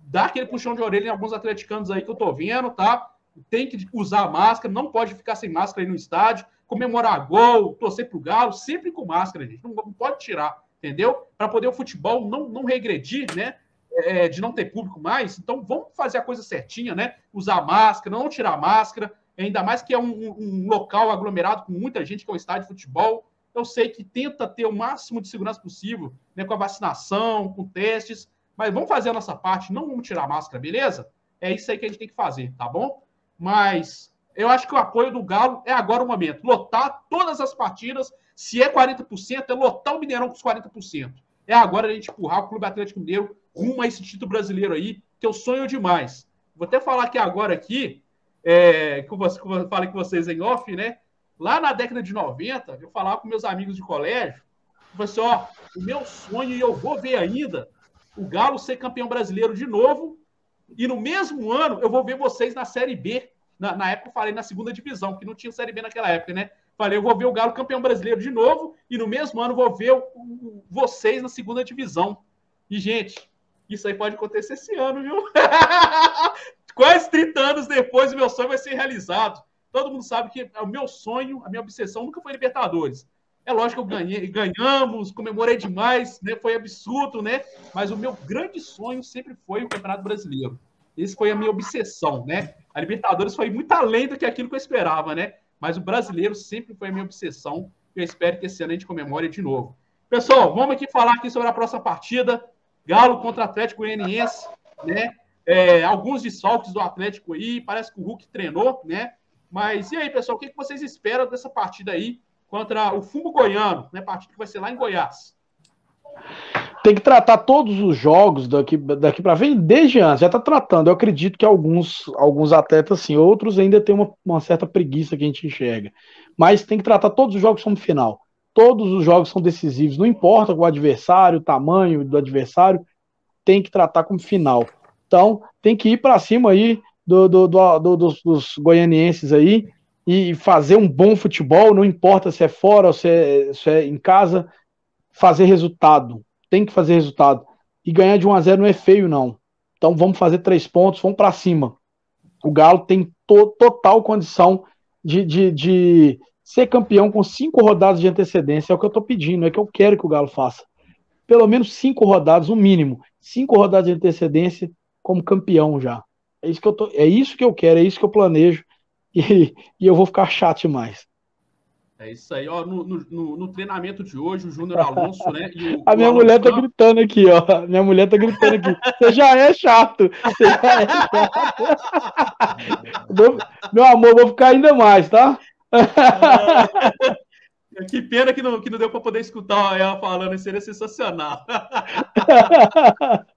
dar aquele puxão de orelha em alguns atleticanos aí que eu tô vendo, tá? Tem que usar máscara, não pode ficar sem máscara aí no estádio, comemorar gol, torcer pro Galo, sempre com máscara, gente. Não, não pode tirar, entendeu? Para poder o futebol não, não regredir, né? É, de não ter público mais. Então vamos fazer a coisa certinha, né? Usar máscara, não tirar máscara, ainda mais que é um, um local aglomerado com muita gente, que é um estádio de futebol. Eu sei que tenta ter o máximo de segurança possível, né? Com a vacinação, com testes, mas vamos fazer a nossa parte, não vamos tirar máscara, beleza? É isso aí que a gente tem que fazer, tá bom? Mas eu acho que o apoio do Galo é agora o momento. Lotar todas as partidas. Se é 40%, é lotar o Mineirão com os 40%. É agora a gente empurrar o Clube Atlético Mineiro rumo a esse título brasileiro aí, que eu sonho demais. Vou até falar aqui agora aqui, é, que, eu, que eu falei com vocês em off, né? Lá na década de 90, eu falava com meus amigos de colégio, falei assim, ó, o meu sonho, e eu vou ver ainda, o Galo ser campeão brasileiro de novo, e no mesmo ano eu vou ver vocês na Série B. Na, na época eu falei na segunda divisão, que não tinha Série B naquela época, né? Falei, eu vou ver o Galo campeão brasileiro de novo, e no mesmo ano vou ver o, o, vocês na segunda divisão. E, gente, isso aí pode acontecer esse ano, viu? Quase 30 anos depois, o meu sonho vai ser realizado. Todo mundo sabe que o meu sonho, a minha obsessão nunca foi Libertadores. É lógico que eu ganhei, ganhamos, comemorei demais, né? Foi absurdo, né? Mas o meu grande sonho sempre foi o Campeonato Brasileiro. Esse foi a minha obsessão, né? A Libertadores foi muito além do que aquilo que eu esperava, né? Mas o brasileiro sempre foi a minha obsessão. Eu espero que esse ano a gente comemore de novo. Pessoal, vamos aqui falar aqui sobre a próxima partida. Galo contra Atlético Goianiense, né? É, alguns desfalques do Atlético aí, parece que o Hulk treinou, né? Mas e aí, pessoal, o que vocês esperam dessa partida aí? contra o Fumo Goiano, né? Partida que vai ser lá em Goiás. Tem que tratar todos os jogos daqui, daqui para frente desde antes. Já está tratando. Eu acredito que alguns, alguns atletas, sim, outros ainda tem uma, uma certa preguiça que a gente enxerga. Mas tem que tratar todos os jogos como final. Todos os jogos são decisivos. Não importa o adversário, o tamanho do adversário, tem que tratar como final. Então, tem que ir para cima aí do, do, do, dos, dos goianienses aí e fazer um bom futebol, não importa se é fora ou se é, se é em casa, fazer resultado. Tem que fazer resultado. E ganhar de 1 a 0 não é feio, não. Então vamos fazer três pontos, vamos para cima. O Galo tem to total condição de, de, de, ser campeão com cinco rodadas de antecedência. É o que eu estou pedindo, é o que eu quero que o Galo faça. Pelo menos cinco rodadas, o mínimo. Cinco rodadas de antecedência como campeão já. É isso que eu, tô, é isso que eu quero, é isso que eu planejo e, e eu vou ficar chato demais. É isso aí, ó. No, no, no treinamento de hoje, o Júnior Alonso, né? O, a minha mulher tá gritando aqui, ó. Minha mulher tá gritando aqui. Você já é chato. Você já é chato. Meu amor, vou ficar ainda mais, tá? Que pena que não, que não deu para poder escutar ela falando, seria sensacional.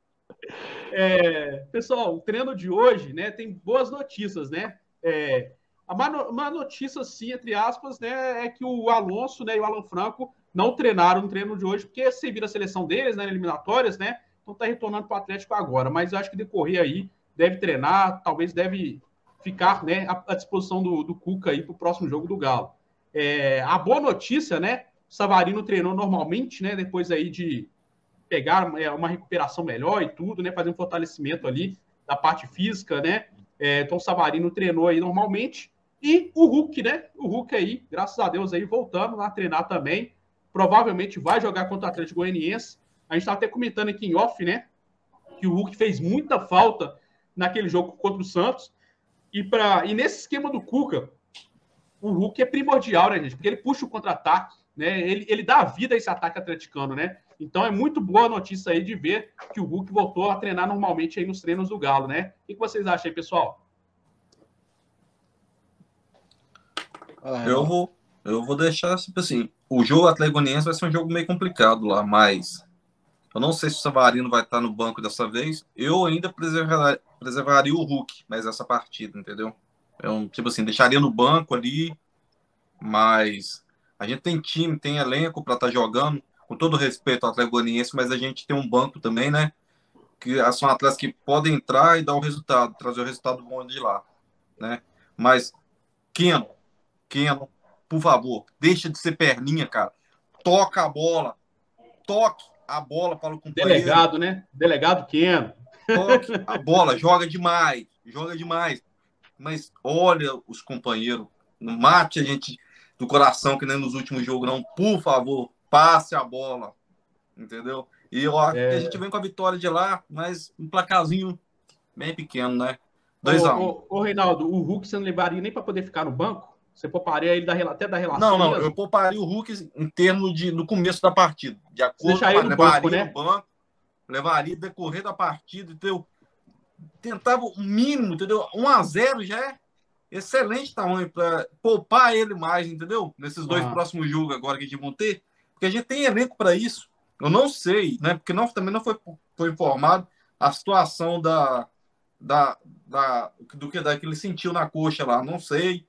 É, pessoal, o treino de hoje, né, tem boas notícias, né? É, a má, má, notícia, sim, entre aspas, né, é que o Alonso né, e o Alan Franco não treinaram no treino de hoje, porque serviram a seleção deles, né, eliminatórias, né? Então tá retornando para o Atlético agora. Mas eu acho que decorrer aí, deve treinar, talvez deve ficar né, à, à disposição do, do Cuca aí para o próximo jogo do Galo. É, a boa notícia, né? O Savarino treinou normalmente, né? Depois aí de pegar é, uma recuperação melhor e tudo, né? Fazer um fortalecimento ali da parte física, né? É, então o Savarino treinou aí normalmente. E o Hulk, né? O Hulk aí, graças a Deus, aí voltando a treinar também. Provavelmente vai jogar contra o Atlético Goianiense. A gente estava até comentando aqui em off, né? Que o Hulk fez muita falta naquele jogo contra o Santos. E, pra, e nesse esquema do Cuca, o Hulk é primordial, né, gente? Porque ele puxa o contra-ataque, né? Ele, ele dá vida a esse ataque atleticano, né? Então é muito boa a notícia aí de ver que o Hulk voltou a treinar normalmente aí nos treinos do Galo, né? O que vocês acham aí, pessoal? Eu vou, eu vou deixar tipo assim, o jogo Atlético vai ser um jogo meio complicado lá, mas eu não sei se o Savarino vai estar no banco dessa vez. Eu ainda preservar, preservaria o Hulk, mas essa partida, entendeu? Eu, tipo assim, deixaria no banco ali, mas a gente tem time, tem elenco para estar tá jogando com todo respeito ao Atlético Goianiense, mas a gente tem um banco também, né? Que são atletas que podem entrar e dar o resultado, trazer o resultado bom de lá, né? Mas, Keno, Keno, por favor, deixa de ser perninha, cara. Toca a bola. Toque a bola para o companheiro. Delegado, né? Delegado Keno. toque a bola, joga demais, joga demais. Mas olha os companheiros, não mate a gente do coração que nem nos últimos jogos, não. Por favor, passe a bola, entendeu? E eu acho é... que a gente vem com a vitória de lá, mas um placazinho bem pequeno, né? 2x1. Ô, ô, ô, Reinaldo, o Hulk você não levaria nem para poder ficar no banco? Você pouparia ele da, até da relação? Não, não, mesmo? eu pouparia o Hulk em termos de no começo da partida. De acordo com no banco, né? banco, levaria decorrer da partida, entendeu? Tentava o mínimo, entendeu? 1 a 0 já é excelente tamanho para poupar ele mais, entendeu? Nesses dois ah. próximos jogos agora que a gente vão ter, porque a gente tem elenco para isso. Eu não sei, né? Porque não, também não foi, foi informado a situação da, da, da do que daquele sentiu na coxa lá, não sei.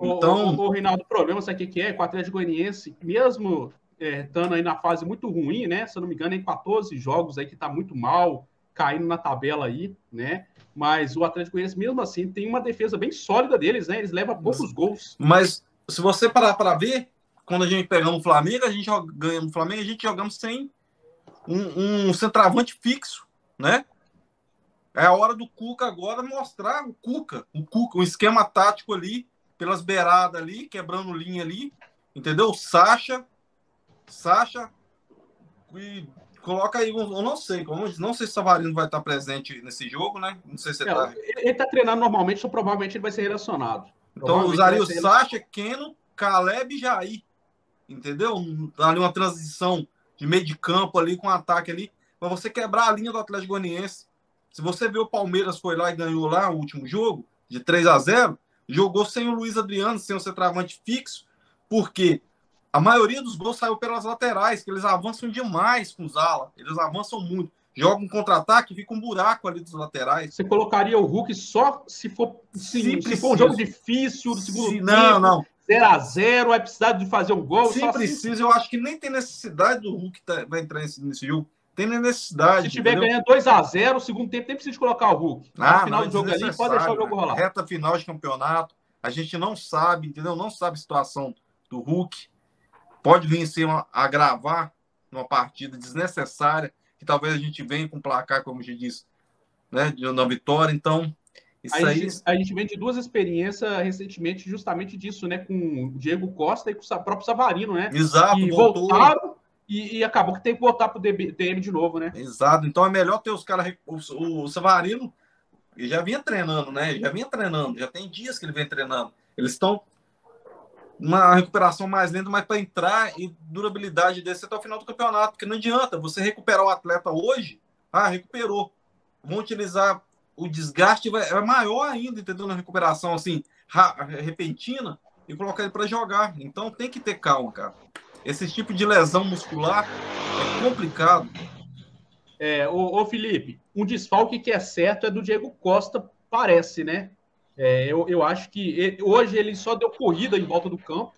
Então, o, o, o Reinaldo, o problema sabe o que é? Com o Atlético Goianiense, mesmo é, estando aí na fase muito ruim, né? Se eu não me engano, em 14 jogos aí que tá muito mal, caindo na tabela aí, né? Mas o Atlético Goianiense, mesmo assim, tem uma defesa bem sólida deles, né? Eles levam poucos gols. Mas se você parar para ver, quando a gente pegamos o Flamengo, a gente ganhamos o Flamengo, a gente jogamos sem um, um centroavante fixo, né? É a hora do Cuca agora mostrar o Cuca, o Cuca, um esquema tático ali, pelas beiradas ali, quebrando linha ali, entendeu? Sacha, Sacha, e coloca aí, eu não sei, não sei se o Savarino vai estar presente nesse jogo, né? Não sei se é, tá... Ele está treinando normalmente, então provavelmente ele vai ser relacionado. Então usaria o Sacha, Keno, Caleb e Jair, entendeu? Ali uma transição de meio de campo ali com um ataque ali, para você quebrar a linha do Atlético Goianiense. Se você vê o Palmeiras foi lá e ganhou lá o último jogo, de 3 a 0 jogou sem o Luiz Adriano, sem o centroavante fixo, porque a maioria dos gols saiu pelas laterais, que eles avançam demais com os ala, eles avançam muito. Jogam um contra-ataque, fica um buraco ali dos laterais. Você colocaria o Hulk só se for, se, se for um jogo difícil, do segundo se, tempo, não, não. 0x0, vai precisar de fazer um gol. Se precisa, assim. eu acho que nem tem necessidade do Hulk tá, vai entrar nesse, nesse jogo. Tem necessidade. Se tiver entendeu? ganhando 2x0, segundo tempo nem precisa colocar o Hulk. Ah, no final do jogo ali, pode deixar o jogo rolar. Reta final de campeonato. A gente não sabe, entendeu? Não sabe a situação do Hulk. Pode vir ser uma, agravar numa partida desnecessária, que talvez a gente venha com placar, como já disse, né? De uma vitória. Então, isso a, aí... gente, a gente vem de duas experiências recentemente, justamente disso, né? Com o Diego Costa e com o próprio Savarino, né? Exato, que voltou. voltaram e, e, acabou que tem que voltar para o DM de novo, né? Exato. Então é melhor ter os caras. O, o Savarino já vinha treinando, né? Já vinha treinando, já tem dias que ele vem treinando. Eles estão uma recuperação mais lenta, mas para entrar e durabilidade desse até o final do campeonato, porque não adianta você recuperar o atleta hoje, ah, recuperou. Vão utilizar o desgaste vai, é maior ainda, entendeu? Na recuperação assim, repentina e colocar ele para jogar. Então tem que ter calma, cara. Esse tipo de lesão muscular é complicado. É, ô, ô Felipe, um desfalque que é certo é do Diego Costa, parece, né? É, eu, eu acho que ele, hoje ele só deu corrida em volta do campo,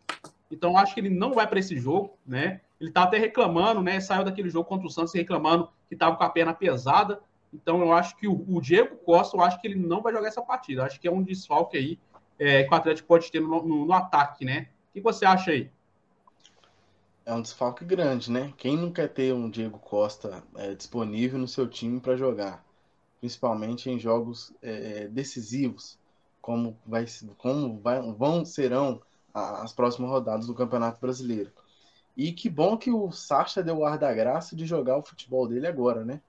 então acho que ele não vai para esse jogo, né? Ele tá até reclamando, né? Saiu daquele jogo contra o Santos reclamando que estava com a perna pesada. Então eu acho que o, o, Diego Costa, eu acho que ele não vai jogar essa partida. Acho que é um desfalque aí é, que o Atlético pode ter no, no, no ataque, né? O que você acha aí? É um desfalque grande, né? Quem não quer ter um Diego Costa é, disponível no seu time para jogar, principalmente em jogos é, é, decisivos, como, vai, como vai, vão serão as próximas rodadas do Campeonato Brasileiro. E que bom que o Sacha deu o ar da graça de jogar o futebol dele agora, né?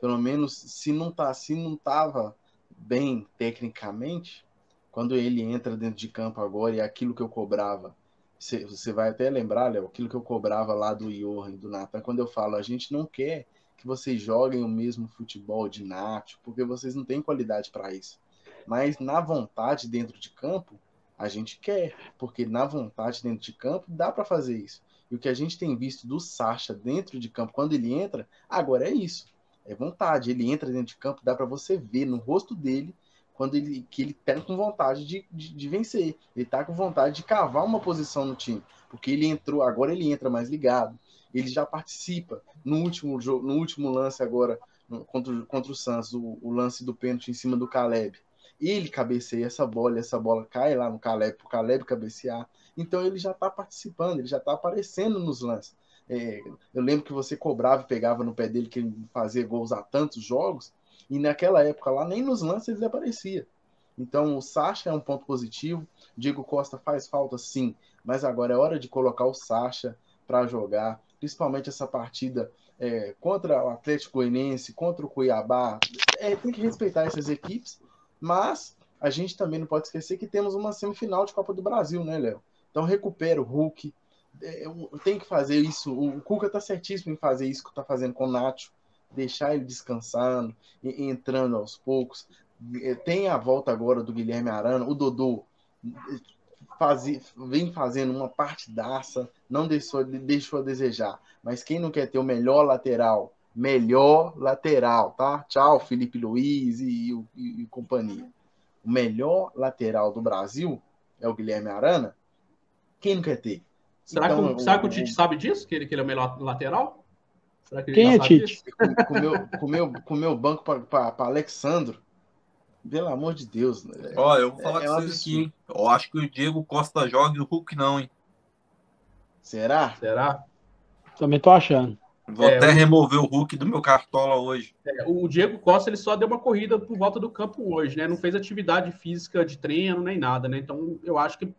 Pelo menos se não tá, se não tava bem tecnicamente, quando ele entra dentro de campo agora e é aquilo que eu cobrava você vai até lembrar, Léo, aquilo que eu cobrava lá do Johan e do Nathan, quando eu falo, a gente não quer que vocês joguem o mesmo futebol de Nath, porque vocês não têm qualidade para isso. Mas na vontade dentro de campo, a gente quer, porque na vontade dentro de campo dá para fazer isso. E o que a gente tem visto do Sacha dentro de campo, quando ele entra, agora é isso. É vontade. Ele entra dentro de campo, dá para você ver no rosto dele quando ele, que ele tá com vontade de, de, de, vencer. Ele tá com vontade de cavar uma posição no time. Porque ele entrou, agora ele entra mais ligado. Ele já participa. No último jogo, no último lance agora, no, contra, contra o Santos, o, o, lance do pênalti em cima do Caleb. Ele cabeceia essa bola, essa bola cai lá no Caleb, pro Caleb cabecear. Então ele já tá participando, ele já tá aparecendo nos lances. É, eu lembro que você cobrava e pegava no pé dele que ele fazia gols há tantos jogos, E naquela época lá, nem nos lances ele aparecia. Então o Sacha é um ponto positivo. Diego Costa faz falta sim, mas agora é hora de colocar o Sacha para jogar, principalmente essa partida é, contra o Atlético Goianiense, contra o Cuiabá. É, tem que respeitar essas equipes, mas a gente também não pode esquecer que temos uma semifinal de Copa do Brasil, né, Léo? Então recupera o Hulk. É, tem que fazer isso. O Cuca tá certíssimo em fazer isso que tá fazendo com o Nacho. Deixar ele descansando, entrando aos poucos. É, tem a volta agora do Guilherme Arana. O Dodô faz, vem fazendo uma partidaça, não deixou, deixou a desejar. Mas quem não quer ter o melhor lateral, melhor lateral, tá? Tchau, Felipe Luiz e, e, e companhia. O melhor lateral do Brasil é o Guilherme Arana. Quem não quer ter? Será, então, que, será que o Tite sabe disso? Que ele, que ele é o melhor lateral? Quem é Tite? Com, o meu, com, meu, com meu banco para Alexandro. Pelo amor de Deus. Né? Ó, eu vou falar é, com é vocês aqui, hein? Eu acho que o Diego Costa joga e o Hulk não, hein? Será? Será? Também tô achando. Vou é, até o... remover o Hulk do meu cartola hoje. É, o Diego Costa ele só deu uma corrida por volta do campo hoje, né? Não fez atividade física de treino nem nada, né? Então eu acho que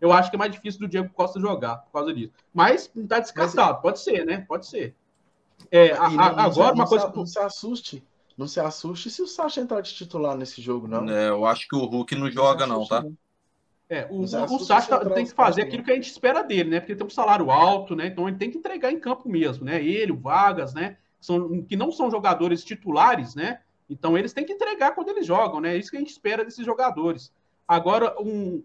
eu acho que é mais difícil do Diego Costa jogar por causa disso. Mas não tá descansado, Mas, pode ser, né? Pode ser. É, a, não, agora uma coisa. Não se assuste. Não se assuste se o Sacha entrar de titular nesse jogo, não. É, eu acho que o Hulk não, não joga, não, tá? É, o, o, o Sacha tem que fazer aquilo que a gente espera dele, né? Porque ele tem um salário alto, né? Então ele tem que entregar em campo mesmo, né? Ele, o Vargas, né? São, que não são jogadores titulares, né? Então eles têm que entregar quando eles jogam, né? É isso que a gente espera desses jogadores. Agora, um,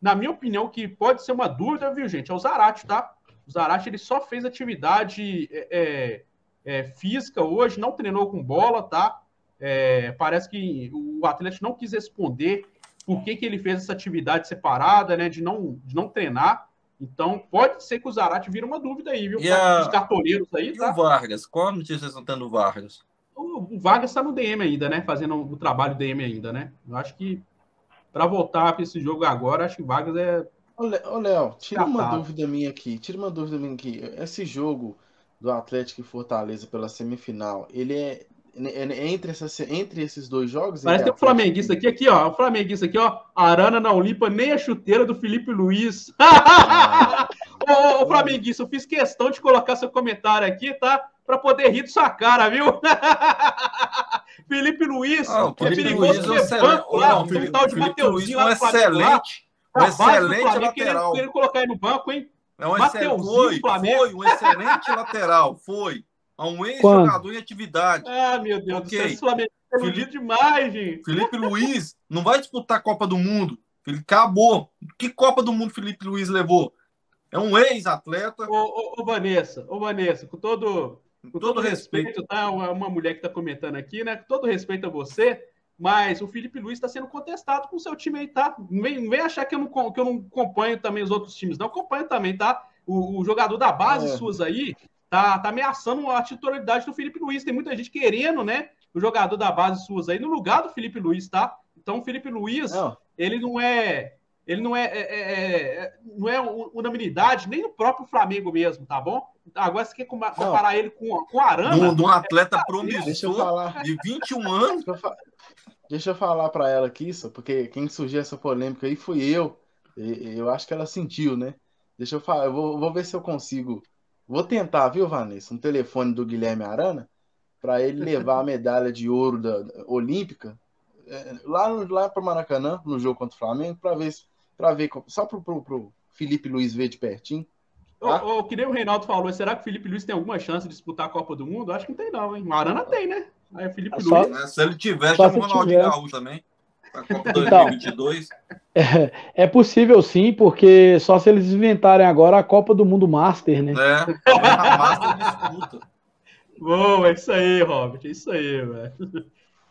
na minha opinião, que pode ser uma dúvida, viu, gente? É o Zarate, tá? O Zarate ele só fez atividade é, é física hoje, não treinou com bola, tá? É, parece que o Atlético não quis responder por que, que ele fez essa atividade separada, né? De não, de não treinar. Então, pode ser que o Zarate vira uma dúvida aí, viu? E a... Os cartoneiros aí, e tá? o Vargas? Qual a notícia estão tendo do Vargas? O, o Vargas está no DM ainda, né? Fazendo o trabalho DM ainda, né? Eu acho que para voltar para esse jogo agora, acho que o Vargas é. Ô, Léo, tira uma dúvida minha aqui. Tira uma dúvida minha aqui. Esse jogo do Atlético e Fortaleza pela semifinal, ele é, é, é entre, essas, entre esses dois jogos. Parece que tem um flamenguista aqui, aqui, ó. O flamenguista aqui, ó. Arana não limpa nem a chuteira do Felipe Luiz. Ah, ô, ô, flamenguista, eu fiz questão de colocar seu comentário aqui, tá? Pra poder rir da sua cara, viu? Felipe Luiz, ah, é perigoso Luiz, ser banco lá, não, Felipe, tal de Felipe Luiz, um excelente, um excelente lateral. Querendo colocar ele no banco, hein? É um foi, foi um excelente lateral, foi. É um ex-jogador em atividade. Ah, meu Deus okay. do céu, Flamengo é Felipe, demais, gente. Felipe Luiz não vai disputar a Copa do Mundo. Ele acabou. Que Copa do Mundo Felipe Luiz levou? É um ex-atleta. Ô, ô, ô, Vanessa, ô, Vanessa, com todo, com todo, todo respeito, respeito, tá? Uma, uma mulher que está comentando aqui, né? Com todo respeito a você, mas o Felipe Luiz está sendo contestado com o seu time aí, tá? Não vem, vem achar que eu, não, que eu não acompanho também os outros times, não. Acompanho também, tá? O, o jogador da base é. suas aí tá, tá ameaçando a titularidade do Felipe Luiz. Tem muita gente querendo, né? O jogador da base suas aí no lugar do Felipe Luiz, tá? Então o Felipe Luiz, não. ele não é. Ele não é, é, é, é não é unanimidade nem no próprio Flamengo mesmo, tá bom? Agora você quer comparar não. ele com, com Arana? De um atleta é, promissor de 21 anos. Deixa eu falar para ela aqui isso, porque quem surgiu essa polêmica aí fui eu. Eu acho que ela sentiu, né? Deixa eu falar, eu vou, vou ver se eu consigo. Vou tentar, viu, Vanessa? Um telefone do Guilherme Arana para ele levar a medalha de ouro da, da olímpica é, lá, lá para Maracanã, no jogo contra o Flamengo, para ver, para ver só pro, pro, pro Felipe Luiz ver de pertinho. Tá? O, o, que nem o Reinaldo falou, será que o Felipe Luiz tem alguma chance de disputar a Copa do Mundo? Acho que não tem, não, hein? O Arana tem, né? Aí o Felipe só, Luiz. Se ele tiver, chama o Ronaldinho Gaúcho também. Copa 2022. Então, é, é, possível sim, porque só se eles inventarem agora a Copa do Mundo Master, né? É, a Master disputa. Bom, é isso aí, Robert, é isso aí, velho.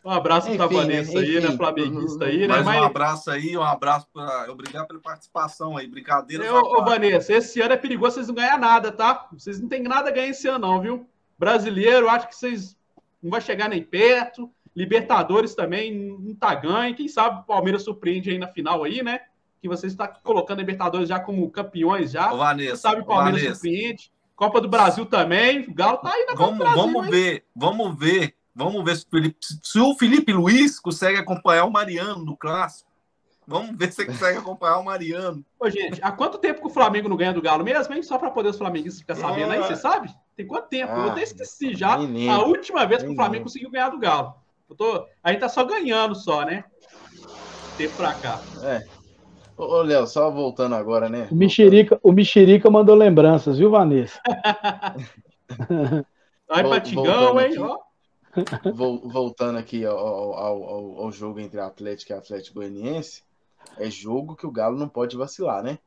Um abraço para a Vanessa aí, né? Flamenguista aí, né? Mais Mas... um abraço aí, um abraço para. Obrigado pela participação aí. Brincadeira. Eu, ô, Vanessa, esse ano é perigoso vocês não ganhar nada, tá? Vocês não tem nada a ganhar esse ano, não, viu? Brasileiro, acho que vocês não vai chegar nem perto. Libertadores também não tá ganho. Quem sabe o Palmeiras surpreende aí na final aí, né? Que você está colocando Libertadores já como campeões já. Ô, Vanessa, Quem sabe o Palmeiras Vanessa. surpreende. Copa do Brasil também. O Galo tá aí na Vamos, vamos ver, vamos ver Vamos ver se o Felipe, se o Felipe Luiz consegue acompanhar o Mariano no clássico. Vamos ver se você consegue acompanhar o Mariano. Ô, gente, há quanto tempo que o Flamengo não ganha do Galo mesmo, hein? Só para poder os flamenguistas ficar sabendo aí, você sabe? Tem quanto tempo? Ah, eu até esqueci já menino, a última vez que menino. o Flamengo conseguiu ganhar do Galo. Eu tô... A gente tá só ganhando só, né? Tempo pra cá. É. Ô, Léo, só voltando agora, né? O Mexerica, o Mexerica mandou lembranças, viu, Vanessa? Vai pra Tigão, hein? Ó. Voltando aqui ao, ao, ao, ao, jogo entre Atlético e Atlético Goianiense, é jogo que o Galo não pode vacilar, né?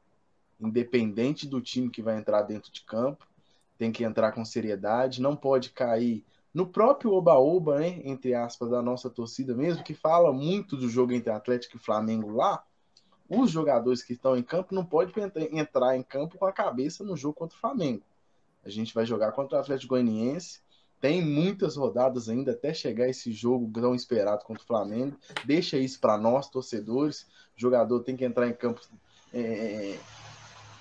Independente do time que vai entrar dentro de campo, tem que entrar com seriedade, não pode cair no próprio oba-oba, né, entre aspas, da nossa torcida mesmo, que fala muito do jogo entre Atlético e Flamengo lá, os jogadores que estão em campo não podem entrar em campo com a cabeça no jogo contra o Flamengo. A gente vai jogar contra o Atlético Goianiense, tem muitas rodadas ainda até chegar esse jogo tão esperado contra o Flamengo. Deixa isso para nós, torcedores. O jogador tem que entrar em campo é,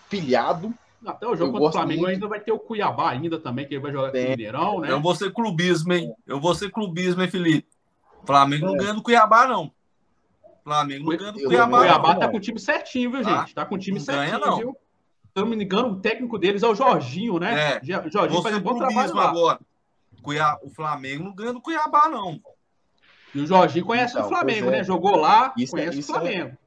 pilhado. Até o jogo eu contra o Flamengo muito. ainda vai ter o Cuiabá ainda também, que ele vai jogar com o Mineirão, né? Eu vou ser clubismo, hein? Eu vou ser clubismo, hein, Felipe? Flamengo é. não ganha do Cuiabá, não. Flamengo não ganha do Cuiabá. O Cuiabá não. tá com o time certinho, viu, gente? Tá, tá com o time não certinho, ganha, não. viu? Se não me engano, o técnico deles é o Jorginho, né? É. Jorginho faz um bom trabalho lá. agora. Cuiabá, o Flamengo não ganha do Cuiabá, não. E o Jorginho conhece então, o Flamengo, é. né? Jogou lá, isso, é- conhece isso o é- Flamengo.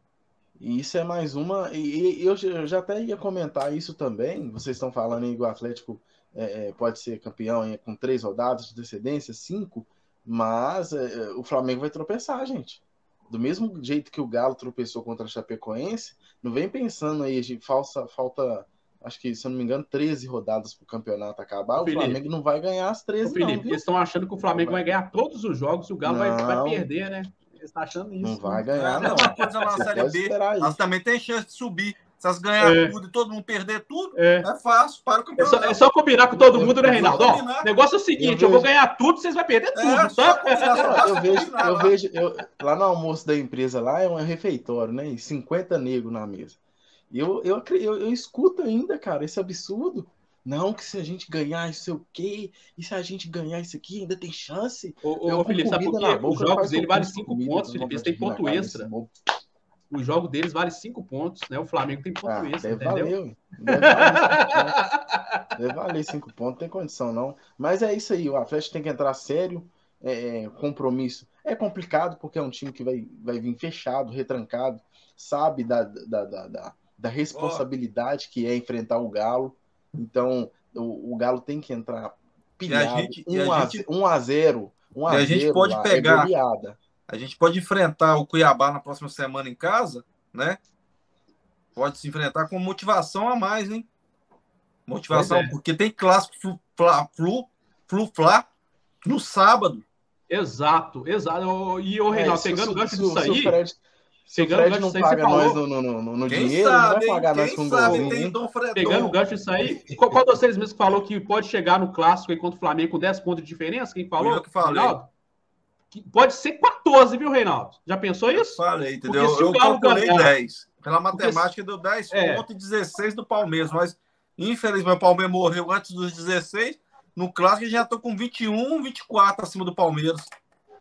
E isso é mais uma. E, eu já até ia comentar isso também. Vocês estão falando aí que o Atlético é, é, pode ser campeão com três rodadas de antecedência, cinco, mas é, o Flamengo vai tropeçar, gente. Do mesmo jeito que o Galo tropeçou contra a Chapecoense, não vem pensando aí, de falsa, falta acho que, se eu não me engano, 13 rodadas para o campeonato acabar, o, Flamengo não vai ganhar as 13, Felipe, não, eles estão achando que o Flamengo vai. vai ganhar todos os jogos e o Galo vai, vai, perder, né? Eles estão achando isso. Não vai ganhar, não. É coisa na Série B, elas também têm chance de subir. Se elas ganharem é. tudo e todo mundo perder tudo, é, é fácil para o campeonato. É só, é só combinar com todo mundo, né, Reinaldo? o negócio é o seguinte: eu, eu vou ganhar tudo, vocês vão perder tudo. É, só... eu vejo, eu vejo eu, lá no almoço da empresa lá é um refeitório, né? E 50 negros na mesa. Eu, eu, eu, eu escuto ainda, cara, esse absurdo. Não, que se a gente ganhar isso o quê? E se a gente ganhar isso aqui, ainda tem chance? Ô, ô Felipe, sabe por quê? Os jogos dele valem 5 pontos, Felipe. Eles têm ponto extra. O jogo deles vale 5 pontos, né? O Flamengo tem ponto ah, extra, deve? Valer, deve valer deve valer 5 pontos, não tem condição não. Mas é isso aí, o Atlético tem que entrar sério, é, é, compromisso. É complicado porque é um time que vai, vai vir fechado, retrancado, sabe da, da, da, da da responsabilidade oh. que é enfrentar o Galo. Então, o, o Galo tem que entrar pilhado. 1 a, gente, 1 a 0 1 a, a gente pode lá, é pegar. É a gente pode enfrentar o Cuiabá na próxima semana em casa, né? Pode se enfrentar com motivação a mais, hein? Motivação, é. porque tem clássico flu, flu, flu, fla no sábado. Exato, exato. E o Reinaldo, é, pegando o gancho disso aí. Fred, se o Fred não paga nós no, no, no, no dinheiro, sabe, não vai pagar nós com golzinho. Tem Dom Pegando o gancho isso aí, qual, qual de vocês mesmo falou que pode chegar no clássico aí contra o Flamengo com 10 pontos de diferença? Quem falou? Eu que falei. Reinaldo? Pode ser 14, viu, Reinaldo? Já pensou isso? Eu falei, entendeu? Porque se eu o Galo calculei ganhar, 10. Pela matemática, deu 10 é. pontos e 16 do Palmeiras, mas infelizmente o Palmeiras morreu antes dos 16. No clássico, já tô com 21, 24 acima do Palmeiras.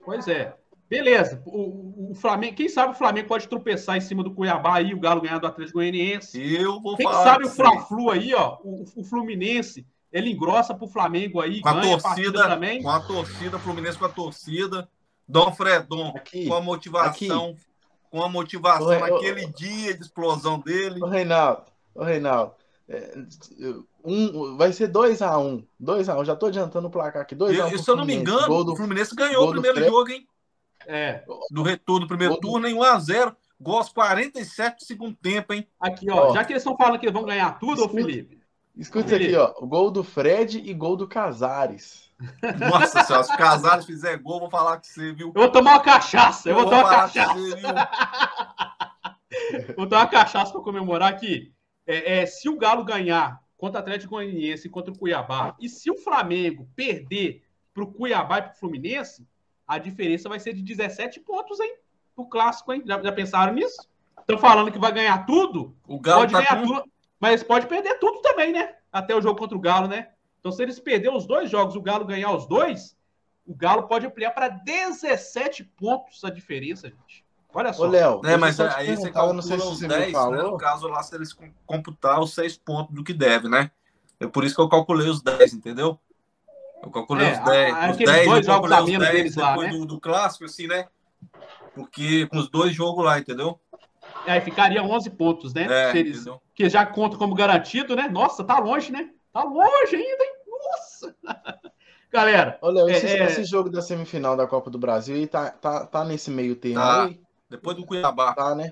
Pois é. Beleza, o, o, Flamengo, quem sabe o Flamengo pode tropeçar em cima do Cuiabá aí, o Galo ganhar do Atlético Goianiense. Eu vou Quem sabe o Fla-Flu aí, ó, o, o, Fluminense, ele engrossa pro Flamengo aí, com a torcida a também. Com a torcida, Fluminense com a torcida, Dom Fredon aqui, com a motivação, aqui. com a motivação naquele dia de explosão dele. O Reinaldo, o Reinaldo, é, um, vai ser 2x1, 2x1, um, já tô adiantando o placar aqui, 2x1. Um se eu não me engano, do, o Fluminense ganhou o primeiro jogo, hein? É. Do retorno do primeiro turno em 1x0. Gols 47 do segundo tempo, hein? Aqui, ó, ó. Já que eles estão falando que vão ganhar tudo, ô Felipe. Escuta Felipe. aqui, ó. Gol do Fred e gol do Casares. Nossa senhora, se o Casares fizer gol, vou falar com você, viu? Eu vou tomar uma cachaça. Eu, eu vou, tomar uma cachaça. Você, vou tomar uma cachaça para comemorar aqui. É, é, se o Galo ganhar contra o Atlético Goianiense e contra o Cuiabá, e se o Flamengo perder para o Cuiabá e para o Fluminense, a diferença vai ser de 17 pontos, hein? O clássico, hein? Já, já pensaram nisso? Estão falando que vai ganhar tudo? O Galo pode tá ganhar com... tudo, mas pode perder tudo também, né? Até o jogo contra o Galo, né? Então, se eles perderem os dois jogos, o Galo ganhar os dois, o Galo pode ampliar para 17 pontos a diferença, gente. Olha só. Ô, Léo, É, mas aí você calcula não sei se os você 10, me né? No caso lá, se eles com- computar os 6 pontos do que deve, né? É por isso que eu calculei os 10, entendeu? Eu calculei É, os 10. a- os aqueles 10, dois jogos calculei a os menos 10 deles lá, depois né? do, do clássico, assim, né? Porque com os dois jogos lá, entendeu? Aí ficaria 11 pontos, né? É, Se eles- entendeu? que já conta como garantido, né? Nossa, tá longe, né? Tá longe ainda, hein? Nossa! Galera, Ô, Léo, É, esse, é. esse jogo da semifinal da Copa do Brasil aí tá, tá, tá nesse meio termo Tá. aí? Depois do Cuiabá. Tá, né?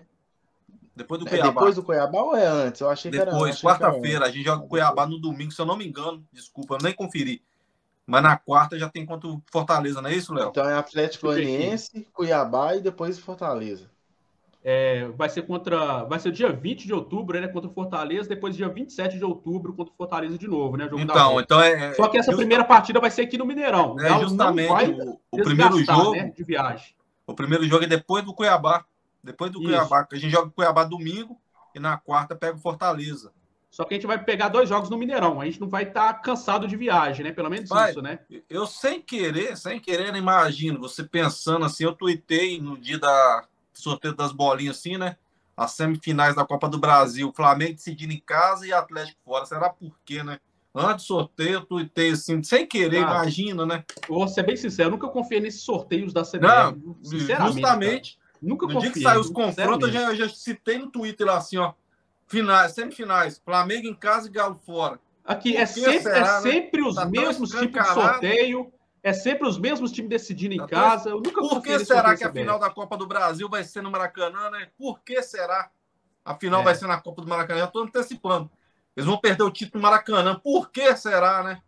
Depois do É Cuiabá. depois do Cuiabá ou é antes? Eu achei que era Depois, que era quarta-feira, a gente joga o Cuiabá no domingo, se eu não me engano. Desculpa, eu nem conferi. Mas na quarta já tem contra o Fortaleza, não é isso. Léo? Então é Atlético Goianiense, Cuiabá e depois Fortaleza. é, vai ser contra. Vai ser dia 20 de outubro, né? Contra o Fortaleza, depois dia 27 de outubro contra o Fortaleza de novo, né? Então, então é. é- Só que essa just- primeira partida vai ser aqui no Mineirão. É justamente vai o, o primeiro desgastar, jogo. né, de viagem. O primeiro jogo é depois do Cuiabá. Depois do Isso. Cuiabá. que A gente joga o Cuiabá domingo e na quarta pega o Fortaleza. Só que a gente vai pegar dois jogos no Mineirão. A gente não vai estar cansado de viagem, né? Pelo menos Vai. isso, né? Eu sem querer, sem querer, imagino, você pensando assim, eu tuitei no dia da sorteio das bolinhas assim, né? As semifinais da Copa do Brasil, Flamengo decidindo em casa e Atlético fora. Será por quê, né? Antes do sorteio, eu tuitei assim, sem querer, Cara, imagina, né? Eu Vou ser bem sincero, nunca confiei nesses sorteios da CBF. Não, sinceramente. justamente. cara. Nunca No confiei. dia que saiu os confrontos, eu já, eu já citei no Twitter lá assim, ó. Finais, semifinais, Flamengo em casa e Galo fora. Aqui é sempre, será, é né? sempre os Tá mesmos tipos de sorteio. É sempre os mesmos times decidindo em Tá tão- casa. Eu nunca Por que será que a final da Copa do Brasil vai ser no Maracanã, né? Por que será? A final É. vai ser na Copa do Maracanã. Eu tô antecipando. Eles vão perder o título do Maracanã. Por que será, né?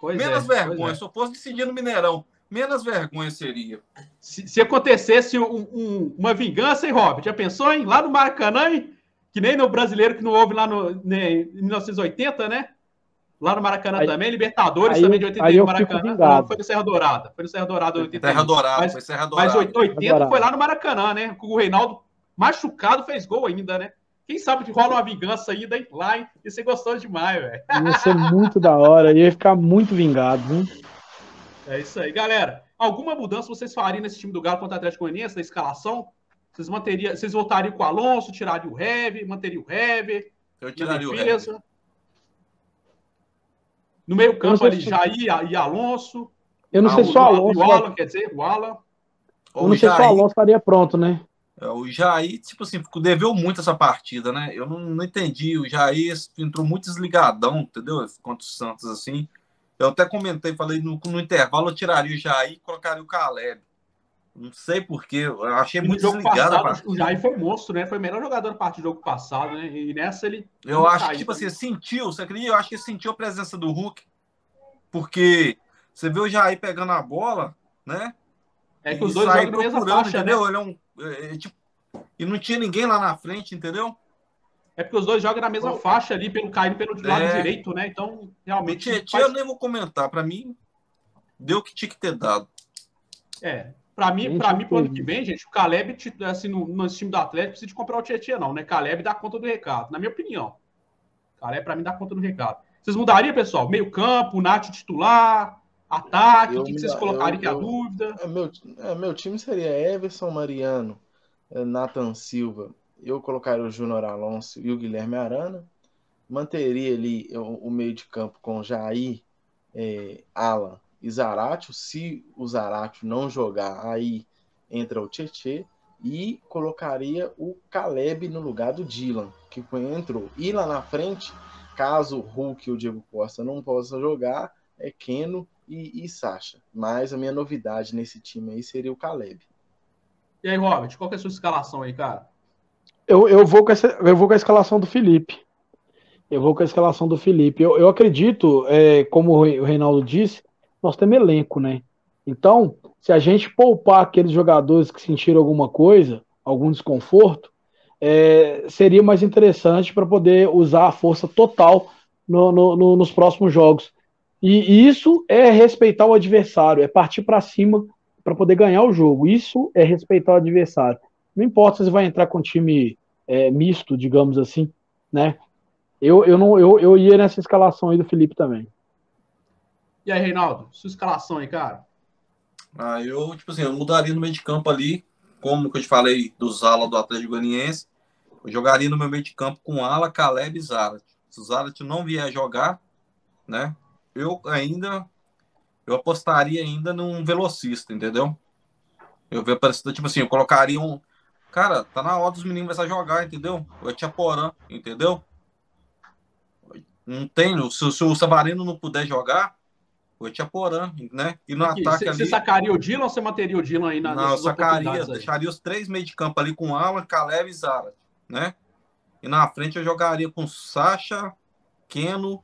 Pois menos é, vergonha. é. Se eu fosse decidir no Mineirão, menos vergonha seria. Se, se acontecesse um- um- uma vingança, hein, Robert? Já pensou, hein? Lá no Maracanã, hein? Que nem no brasileiro que não houve lá no, né, em 1980, né? Lá no Maracanã Aí- também, Libertadores aí também de aí 81 eu no Maracanã. Não, foi no Serra Dourada. Foi no Serra Dourada 81. Terra Dourada, Mas- foi Serra Mas Dourada. 80 Dourada. foi lá no Maracanã, né? Com o Reinaldo machucado fez gol ainda, né? Quem sabe que rola uma vingança ainda, hein? Lá, hein? E você gostou demais, velho. Ia ser muito da hora, ia ficar muito vingado, viu? É isso aí, galera. Alguma mudança vocês fariam nesse time do Galo contra o Atlético Goianiense, na escalação? Vocês manteriam, vocês voltariam com o Alonso, tirariam o Hever, manteriam o Hever, Eu tiraria o. No meio Eu campo não ali, se- Jair e Alonso. Eu não Ah, sei o- se o Alonso. O Alan, quer dizer, o Alan. Eu não sei se o Alonso estaria pronto, né? É, O Jair, tipo assim, deveu muito essa partida, né? Eu não, não entendi. O Jair entrou muito desligadão, entendeu? Contra o Santos, assim. Eu até comentei, falei, no, no intervalo eu tiraria o Jair e colocaria o Caleb. Não sei porquê, eu achei E muito desligado a passado, o Jair foi monstro, né? Foi o melhor jogador parte do jogo passado, né? E nessa ele. Eu acho caiu que, tipo assim, sentiu, você acredita? Eu acho que sentiu a presença do Hulk. Porque você vê o Jair pegando a bola, né? É que os dois jogam na mesma faixa, né? entendeu? Ele é um, é, é, tipo, e não tinha ninguém lá na frente, entendeu? É porque os dois jogam na mesma faixa ali, pelo caindo pelo lado É. direito, né? Então, realmente. Tietchan faz- eu nem vou comentar. Pra mim, deu o que tinha que ter dado. É. Pra mim, pra mim, pro ano que vem, gente, o Caleb, assim, no, no time do Atlético, precisa de comprar o Tietchan, não, né? Caleb dá conta do recado, na minha opinião. Caleb, pra mim, dá conta do recado. Vocês mudariam, pessoal? Meio campo, Nath titular, ataque, o que, que vocês colocariam que é a eu- eu- dúvida? É, meu, é, meu time seria Everson Mariano, é, Nathan Silva. Eu colocaria o Júnior Alonso e o Guilherme Arana. Manteria ali o, o meio de campo com Jair, é, Alan e Zaratio. Se o Zaratio não jogar, aí entra o Tietê. E colocaria o Caleb no lugar do Dylan, que entrou. E lá na frente, caso o Hulk e o Diego Costa não possam jogar, é Keno e, e Sacha. Mas a minha novidade nesse time aí seria o Caleb. E aí, Robert, qual que é a sua escalação aí, cara? Eu, eu, vou com essa, eu vou com a escalação do Felipe. Eu vou com a escalação do Felipe. Eu, eu acredito, é, como o Reinaldo disse, nós temos elenco, né? Então, se a gente poupar aqueles jogadores que sentiram alguma coisa, algum desconforto, é, seria mais interessante para poder usar a força total no- no- no- nos próximos jogos. E, isso é respeitar o adversário, é partir para cima para poder ganhar o jogo. Isso é respeitar o adversário. Não importa se vai entrar com um time é, misto, digamos assim, né? Eu, eu, não, eu, eu ia nessa escalação aí do Felipe também. E aí, Reinaldo, sua escalação aí, cara? Ah, eu, tipo assim, eu mudaria no meio de campo ali, como que eu te falei dos alas do Atlético Goianiense, eu jogaria no meu meio de campo com ala, Caleb e Zarat. Se o Zarat não vier jogar, né, eu ainda, eu apostaria ainda num velocista, entendeu? Eu vejo parecido, tipo assim, eu colocaria um, cara, tá na hora dos meninos começar a jogar, entendeu? O Tiaporã, entendeu? Não tem, se, se o Savarino não puder jogar, o Etiaporã, né? E no Aqui, ataque cê, ali... Você sacaria o Dylan ou você manteria o Dylan aí na Não, eu sacaria, deixaria os três meio de campo ali com Alan, Caleb e Zara, né? E na frente eu jogaria com Sacha, Keno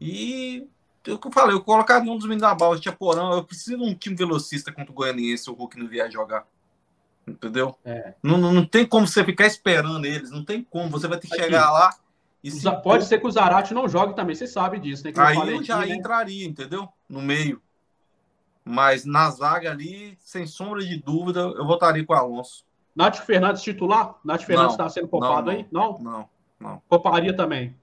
e eu falei, eu colocaria um dos meninos da bala, Tiaporã. Eu preciso de um time velocista contra o Goianiense, o Hulk não vier jogar. Entendeu? É. Não, não, não, tem como você ficar esperando eles, não tem como. Você vai ter que Aqui. chegar lá e se... Pode ser que o Zarate não jogue também, você sabe disso, né? Que Aí eu, já né? entraria, entendeu? No meio. Mas na zaga ali, sem sombra de dúvida, eu votaria com o Alonso. Nath Fernandes titular? Nath Fernandes está sendo poupado não, aí? Não? Não, não. Pouparia também.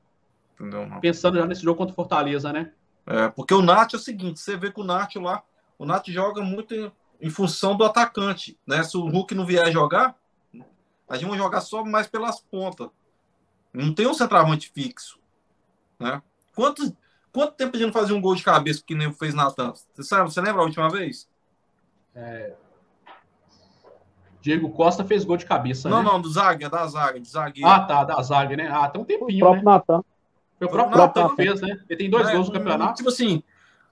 Entendeu? Não. Pensando já nesse jogo contra o Fortaleza, né? É, porque o Nath é o seguinte, você vê que o Nath lá, o Nath joga muito em, em função do atacante, né? Se o Hulk não vier jogar, a gente vai jogar só mais pelas pontas. Não tem um centroavante fixo. Né? Quanto, quanto tempo a gente não fazia um gol de cabeça que nem fez Natan? Você sabe, você lembra a última vez? É... Diego Costa fez gol de cabeça. Não, né? não, do zaga, da zaga, de zagueiro. Ah, tá, da zaga, né? Ah, tem um tempinho. O próprio né? Natan. Foi o próprio Natan fez, né? Ele tem dois é, gols no campeonato. Tipo assim,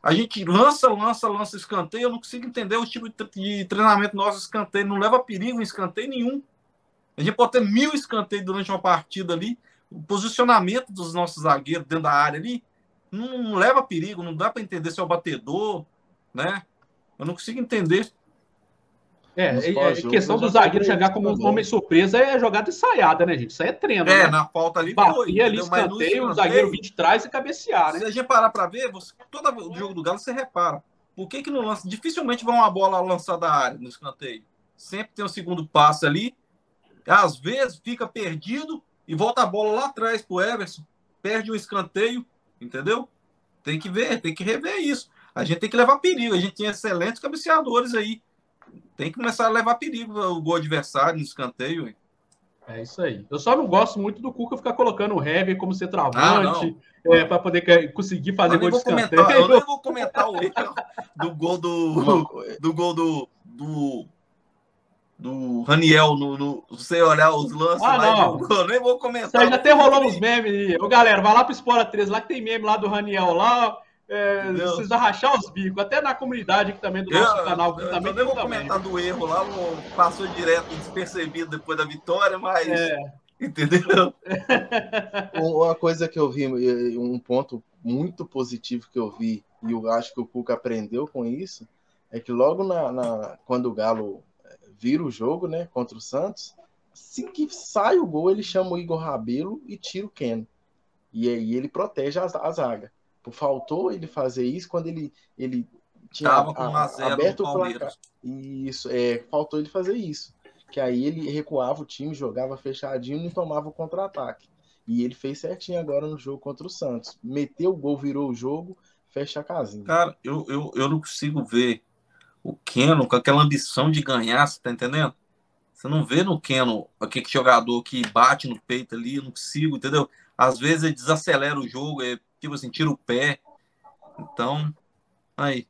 a gente lança, lança, lança escanteio. Eu não consigo entender o tipo de treinamento nosso escanteio. Não leva perigo em escanteio nenhum. A gente pode ter mil escanteios durante uma partida ali. O posicionamento dos nossos zagueiros dentro da área ali não, não leva perigo, não dá para entender se é o batedor, né? Eu não consigo entender. É, é, é questão do zagueiro chegar como um homem surpresa é jogada ensaiada, né, gente? Isso aí é treino. É, né? na falta ali foi. ali, escanteio, o zagueiro vir de trás e cabecear, né? Se a gente parar para ver, você, todo o jogo do Galo você repara. Por que, que no lance? Dificilmente vai uma bola lançada da área no escanteio. Sempre tem o um segundo passo ali às vezes fica perdido e volta a bola lá atrás pro Everson, perde um escanteio, entendeu? Tem que ver, tem que rever isso. A gente tem que levar perigo. A gente tem excelentes cabeceadores aí. Tem que começar a levar perigo o gol adversário no escanteio. Hein? É isso aí. Eu só não gosto muito do Cuca ficar colocando o Heavy como centroavante, ah, é, para poder conseguir fazer gol de escanteio. Comentar, eu nem vou comentar o erro do gol do, do gol do, do do Raniel no, no você olhar os lances ah, lá, não. eu nem vou comentar. Isso aí já até rolou uns memes. Ô, galera, vai lá pro Espora 13, lá que tem meme lá do Raniel lá. É, precisa rachar os bicos, até na comunidade aqui também do nosso eu, canal. Eu, também eu nem vou também. comentar do erro lá, passou direto, despercebido depois da vitória, mas. É. Entendeu? Uma coisa que eu vi, um ponto muito positivo que eu vi, e eu acho que o Cuca aprendeu com isso, é que logo na, na quando o Galo vira o jogo, né, contra o Santos. Assim que sai o gol, ele chama o Igor Rabelo e tira o Ken. E aí ele protege a, a zaga. Faltou ele fazer isso quando ele, ele tinha Tava com a, a, aberto o placar. Isso, é, faltou ele fazer isso. Que aí ele recuava o time, jogava fechadinho e não tomava o contra-ataque. E ele fez certinho agora no jogo contra o Santos. Meteu o gol, virou o jogo, fecha a casinha. Cara, eu, eu, eu não consigo ver o Keno com aquela ambição de ganhar, você tá entendendo? Você não vê no Keno aquele jogador que bate no peito ali, não consigo, entendeu? Às vezes ele desacelera o jogo, é, tipo assim, tira o pé. Então, aí.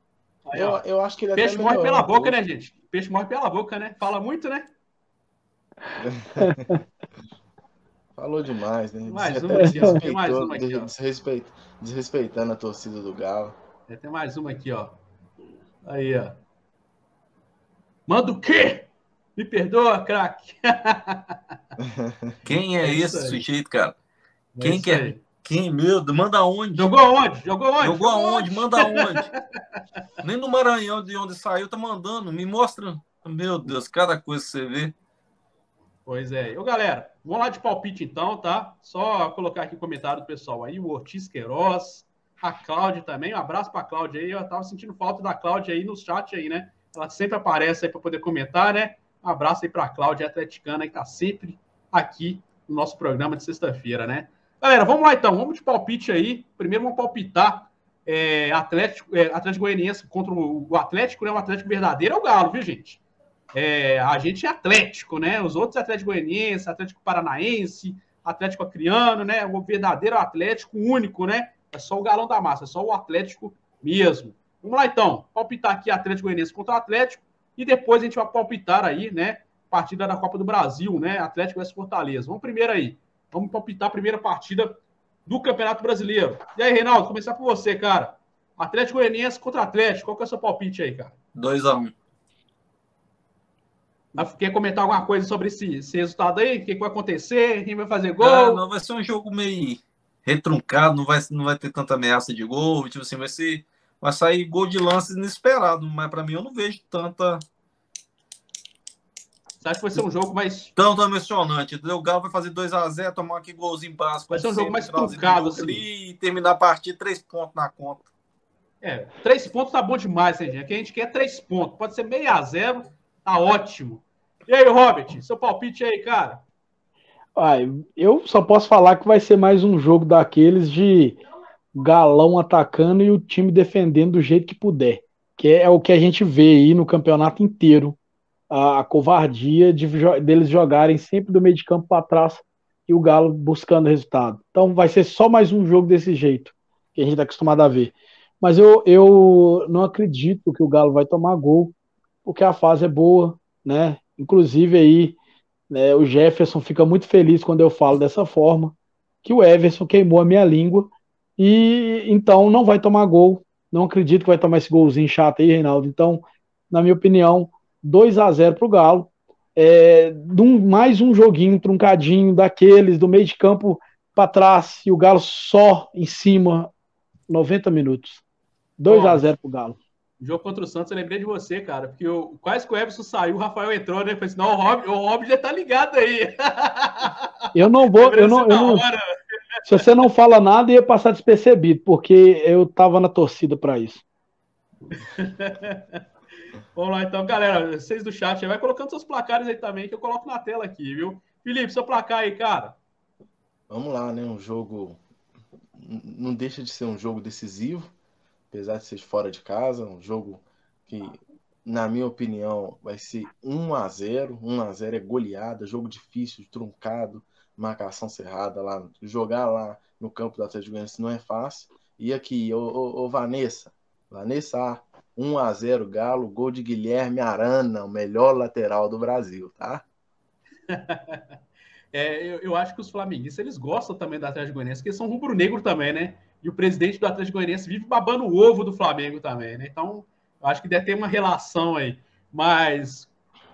Eu, eu acho que ele Peixe morre pela boca, né, gente? Peixe morre pela boca, né? Fala muito, né? Falou demais, né? Mais uma aqui, ó. Tem mais uma aqui, ó. desrespeitando a torcida do Galo. Tem mais uma aqui, ó. Aí, ó. Manda o quê? Me perdoa, craque. Quem é, é esse sujeito, cara? É Quem que é? Quem, meu Deus, manda onde? Jogou aonde? Jogou onde? Jogou aonde? Manda aonde? Nem no Maranhão, de onde saiu, tá mandando. Me mostra. Meu Deus, cada coisa que você vê. Pois é. Ô, galera, vamos lá de palpite então, tá? Só colocar aqui o comentário do pessoal aí. O Ortiz Queiroz, a Cláudia também. Um abraço pra Cláudia aí. Eu tava sentindo falta da Cláudia aí no chat aí, né? Ela sempre aparece aí para poder comentar, né? Um abraço aí para a Cláudia Atleticana, que está sempre aqui no nosso programa de sexta-feira, né? Galera, vamos lá então, vamos de palpite aí. Primeiro vamos palpitar é, Atlético, é, Atlético Goianiense contra o, Atlético, né? O Atlético verdadeiro é o Galo, viu, gente? É, a gente é Atlético, né? Os outros Atlético Goianiense, Atlético Paranaense, Atlético Acriano, né? O verdadeiro Atlético único, né? É só o galão da massa, é só o Atlético mesmo. Vamos lá então, palpitar aqui Atlético Goianiense contra o Atlético e depois a gente vai palpitar aí, né? Partida da Copa do Brasil, né? Atlético vs Fortaleza. Vamos primeiro aí. Vamos palpitar a primeira partida do Campeonato Brasileiro. E aí, Reinaldo, começar por você, cara. Atlético Goianiense contra Atlético. Qual que é o seu palpite aí, cara? 2x1. Um. Quer comentar alguma coisa sobre esse, esse resultado aí? O que, vai acontecer? Quem vai fazer gol? Ah, não, vai ser um jogo meio retruncado, não vai, não vai ter tanta ameaça de gol. Tipo assim, vai ser. Vai sair gol de lance inesperado, mas para mim eu não vejo tanta você acha que vai ser um jogo mais. Tão, tão emocionante. O Galo vai fazer 2x0, tomar aqui golzinho básico. Vai ser um jogo mais truncado, assim. E terminar a partida, três pontos na conta. É, três pontos tá bom demais, gente? Aqui a gente quer três pontos. Pode ser meio a zero, tá ótimo. E aí, Robert, seu palpite aí, cara? Ai, eu só posso falar que vai ser mais um jogo daqueles de galão atacando e o time defendendo do jeito que puder. Que é o que a gente vê aí no campeonato inteiro a, a covardia de, deles jogarem sempre do meio de campo para trás e o Galo buscando resultado. Então vai ser só mais um jogo desse jeito que a gente está acostumado a ver. Mas eu, eu não acredito que o Galo vai tomar gol, porque a fase é boa, né? Inclusive aí né, o Jefferson fica muito feliz quando eu falo dessa forma, que o Everson queimou a minha língua e então não vai tomar gol. Não acredito que vai tomar esse golzinho chato aí, Reinaldo. Então, na minha opinião, 2 a 0 para o Galo. É, mais um joguinho truncadinho daqueles do meio de campo para trás e o Galo só em cima 90 minutos. 2 a 0 para o Galo. Jogo contra o Santos, eu lembrei de você, cara, porque eu, quase que o Everson saiu, o Rafael entrou, né? Eu falei assim, não, o Rob, o Rob já tá ligado aí. Eu não vou, eu não, eu não se você não fala nada, ia passar despercebido, porque eu tava na torcida para isso. Vamos lá, então, galera. Vocês do chat, vai colocando seus placares aí também, que eu coloco na tela aqui, viu? Felipe, seu placar aí, cara. Vamos lá, né? Um jogo. Não deixa de ser um jogo decisivo, apesar de ser fora de casa. Um jogo que, na minha opinião, vai ser 1 a 0 1 a 0 é goleada, jogo difícil, truncado, marcação cerrada lá. Jogar lá no campo do Atlético Goianiense não é fácil. E aqui, ô, ô, ô Vanessa, Vanessa, 1 a 0 Galo, gol de Guilherme Arana, o melhor lateral do Brasil, tá? é, eu, eu, acho que os flamenguistas eles gostam também do Atlético Goianiense, porque são rubro-negro também, né? E o presidente do Atlético Goianiense vive babando o ovo do Flamengo também, né? Então, eu acho que deve ter uma relação aí. Mas,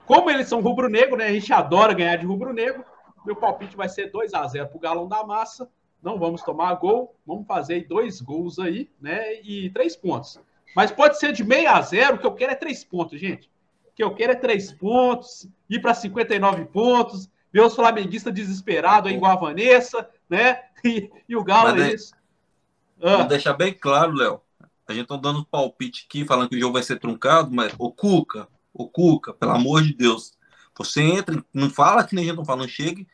como eles são rubro-negro, né? A gente adora ganhar de rubro-negro. Meu palpite vai ser 2 a 0 pro Galão da Massa. Não vamos tomar gol, vamos fazer dois gols aí, né? E três pontos. Mas pode ser de 6 a 0, o que eu quero é 3 pontos, gente. O que eu quero é 3 pontos, ir para 59 pontos, ver os flamenguistas desesperados aí, igual a Vanessa, né? E, e o Galo é isso. Ah. Deixar bem claro, Léo. A gente tá dando palpite aqui, falando que o jogo vai ser truncado, mas o Cuca, o Cuca, pelo amor de Deus, você entra, não fala que nem a gente não fala, não chega,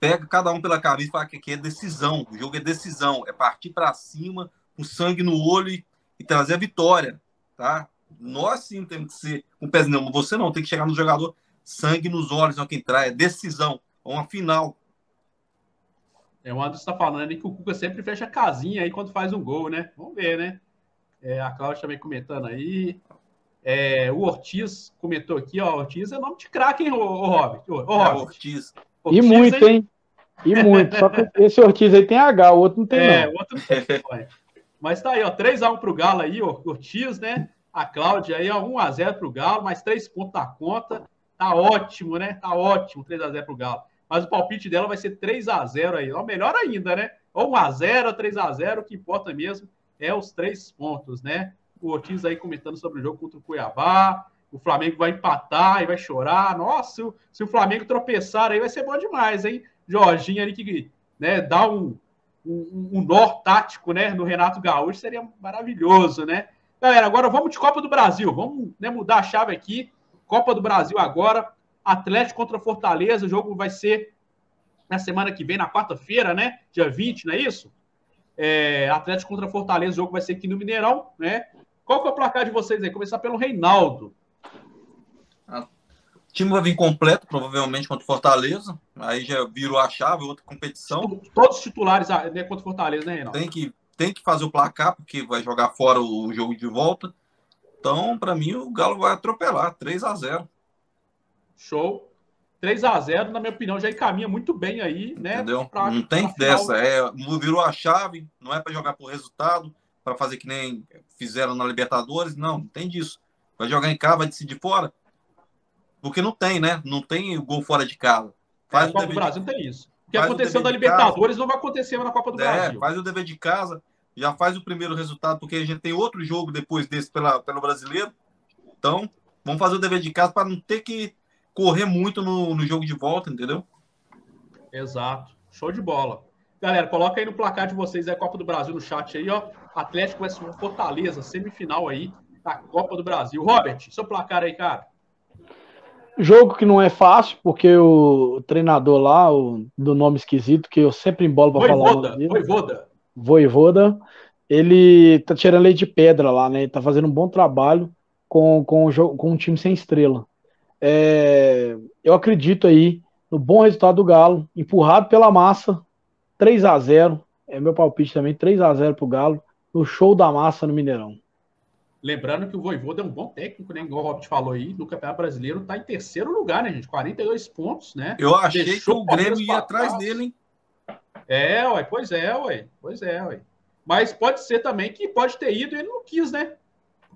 pega cada um pela camisa e fala que aqui é decisão. O jogo é decisão, é partir para cima, com sangue no olho e e trazer a vitória, tá? Nós sim temos que ser com um pés não, você não, tem que chegar no jogador sangue nos olhos, não quem traz, é decisão, é uma final. É, o Anderson está falando que o Cuca sempre fecha a casinha aí quando faz um gol, né? Vamos ver, né? É, a Cláudia também comentando aí. É, o Ortiz comentou aqui, ó. Ortiz é nome de craque, hein, ô, ô Robert? Ô, ô, é, Ortiz. Ortiz. E muito, hein? E muito. Só que esse Ortiz aí tem H, o outro não tem. É, não. o outro não tem. Mas tá aí, ó, 3x1 pro Galo aí, ó, Ortiz, né? A Cláudia aí, ó, 1x0 pro Galo, mais 3 pontos na conta. Tá ótimo, né? Tá ótimo, 3x0 pro Galo. Mas o palpite dela vai ser 3x0 aí. Ó, melhor ainda, né? Ou 1x0, 3x0, o que importa mesmo é os três pontos, né? O Ortiz aí comentando sobre o jogo contra o Cuiabá. O Flamengo vai empatar e vai chorar. Nossa, se o, se o Flamengo tropeçar aí vai ser bom demais, hein? Jorginho ali que né, dá um, um, um nó tático, né, no Renato Gaúcho, seria maravilhoso, né? Galera, agora vamos de Copa do Brasil. Vamos né, mudar a chave aqui. Copa do Brasil agora. Atlético contra Fortaleza. O jogo vai ser na semana que vem, na quarta-feira, né? Dia 20, não é isso? É, Atlético contra Fortaleza, o jogo vai ser aqui no Mineirão, né? Qual que é o placar de vocês aí? Começar pelo Reinaldo. O time vai vir completo, provavelmente, contra Fortaleza. Aí já virou a chave, outra competição. Todos os titulares ah, né, contra Fortaleza, né, Reinaldo? Tem que, tem que fazer o placar, porque vai jogar fora o jogo de volta. Então, para mim, o Galo vai atropelar, 3 a 0 Show. 3 a 0 na minha opinião, já encaminha muito bem aí, né? Entendeu? Pra, não tem dessa. É, virou a chave, não é para jogar por resultado, para fazer que nem fizeram na Libertadores. Não, não tem disso. Vai jogar em casa, vai decidir fora. Porque não tem, né? Não tem gol fora de casa. Faz é, o Copa do Brasil não tem isso. O que aconteceu na Libertadores não vai acontecer na Copa do é, Brasil. Faz o dever de casa, já faz o primeiro resultado, porque a gente tem outro jogo depois desse pela, pelo brasileiro. Então, vamos fazer o dever de casa para não ter que correr muito no, no jogo de volta, entendeu? Exato. Show de bola. Galera, coloca aí no placar de vocês a Copa do Brasil no chat aí, ó. Atlético vs Fortaleza, semifinal aí da Copa do Brasil. Robert, seu placar aí, cara. Jogo que não é fácil, porque o treinador lá, o, do nome esquisito, que eu sempre embolo pra falar o nome Voivoda. Voivoda. Ele tá tirando leite de pedra lá, né? Ele tá fazendo um bom trabalho com, com, o, com um time sem estrela. É, eu acredito aí no bom resultado do Galo, empurrado pela massa, 3 a 0 É meu palpite também, 3 a 0 pro Galo, no show da massa no Mineirão. Lembrando que o Voivoda é um bom técnico, né? Igual o Robert falou aí, no Campeonato Brasileiro tá em terceiro lugar, né, gente? 42 pontos, né? Eu achei Deixou que o Grêmio ia atrás dele, hein? É, ué, pois é, ué. Pois é, ué. Mas pode ser também que pode ter ido e ele não quis, né?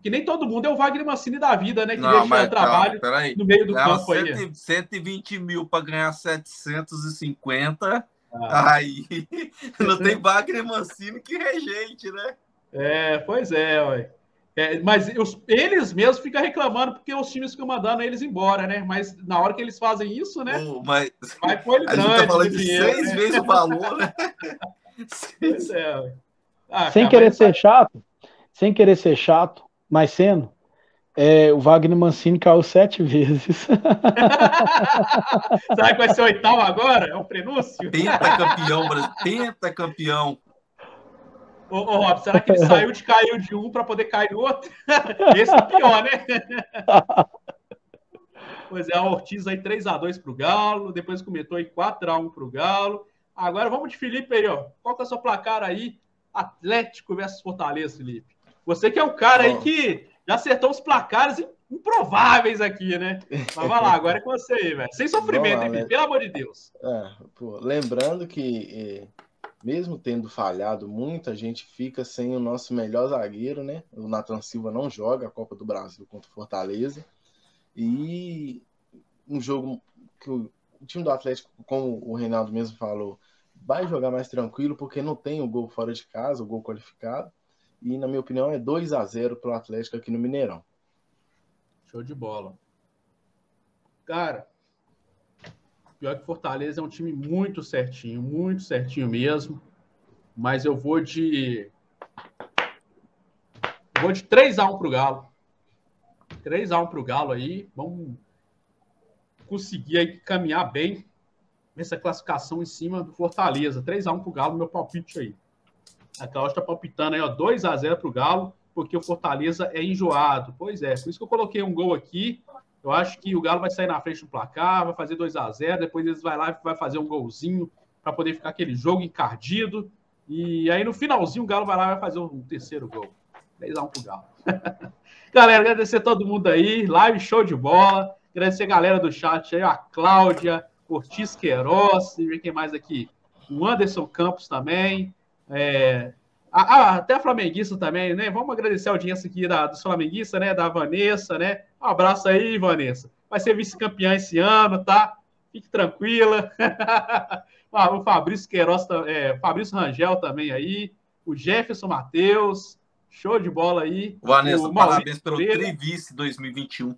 Porque nem todo mundo é o Wagner Mancini da vida, né? Que não, deixa o trabalho calma, no meio do campo 100, aí. 120 mil para ganhar 750. Ah. Aí não tem Wagner Mancini que rejeite, né? É, pois é, ué. É, mas os, eles mesmos ficam reclamando porque os times ficam mandando eles embora, né? Mas na hora que eles fazem isso, né? Oh, mas vai pôr ele a grande, gente tá falando de dinheiro, seis né? vezes o valor, né? pois é. Ah, sem cara, querer ser chato, sem querer ser chato, mas sendo, é, o Wagner Mancini caiu sete vezes. Será que vai ser o oitavo agora? É um prenúncio? Pentacampeão, pentacampeão. Ô, ô Rob, será que ele saiu de caiu de um para poder cair no outro? Esse é pior, né? pois é, a Ortiz aí 3x2 para o Galo, depois comentou aí 4x1 para o Galo. Agora vamos de Felipe aí, ó. Qual que é o seu placar aí? Atlético versus Fortaleza, Felipe. Você que é o cara aí que já acertou os placares improváveis aqui, né? Mas vai lá, agora é com você aí, velho. Sem sofrimento, lá, hein, né? pelo amor de Deus. É, pô, lembrando que eh, mesmo tendo falhado muito, a gente fica sem o nosso melhor zagueiro, né? O Nathan Silva não joga a Copa do Brasil contra o Fortaleza. E um jogo que o time do Atlético, como o Reinaldo mesmo falou, vai jogar mais tranquilo porque não tem o gol fora de casa, o gol qualificado. E na minha opinião é 2 a 0 para o Atlético aqui no Mineirão. Show de bola. Cara, Pior que Fortaleza é um time muito certinho, muito certinho mesmo. Mas eu vou de. Vou de 3x1 pro Galo. 3x1 pro Galo aí. Vamos conseguir aí caminhar bem nessa classificação em cima do Fortaleza. 3x1 pro Galo, meu palpite aí. A Cláudia tá palpitando aí, ó. 2x0 pro Galo, porque o Fortaleza é enjoado. Pois é, por isso que eu coloquei um gol aqui. Eu acho que o Galo vai sair na frente do placar, vai fazer 2 a 0 depois eles vai lá e vai fazer um golzinho para poder ficar aquele jogo encardido. E aí no finalzinho o Galo vai lá e vai fazer um terceiro gol. 3 a 1 pro Galo. galera, agradecer a todo mundo aí, live show de bola. Agradecer a galera do chat aí, a Cláudia, Ortiz Queiroz, e quem mais aqui. O Anderson Campos também. É, até a Flamenguista também, né? Vamos agradecer a audiência aqui da, dos Flamenguistas, né? Da Vanessa, né? Um abraço aí, Vanessa. Vai ser vice-campeã esse ano, tá? Fique tranquila. ah, o Fabrício Queiroz, é, Fabrício Rangel também aí. O Jefferson Matheus. Show de bola aí. Vanessa, parabéns pelo Trivice 2021.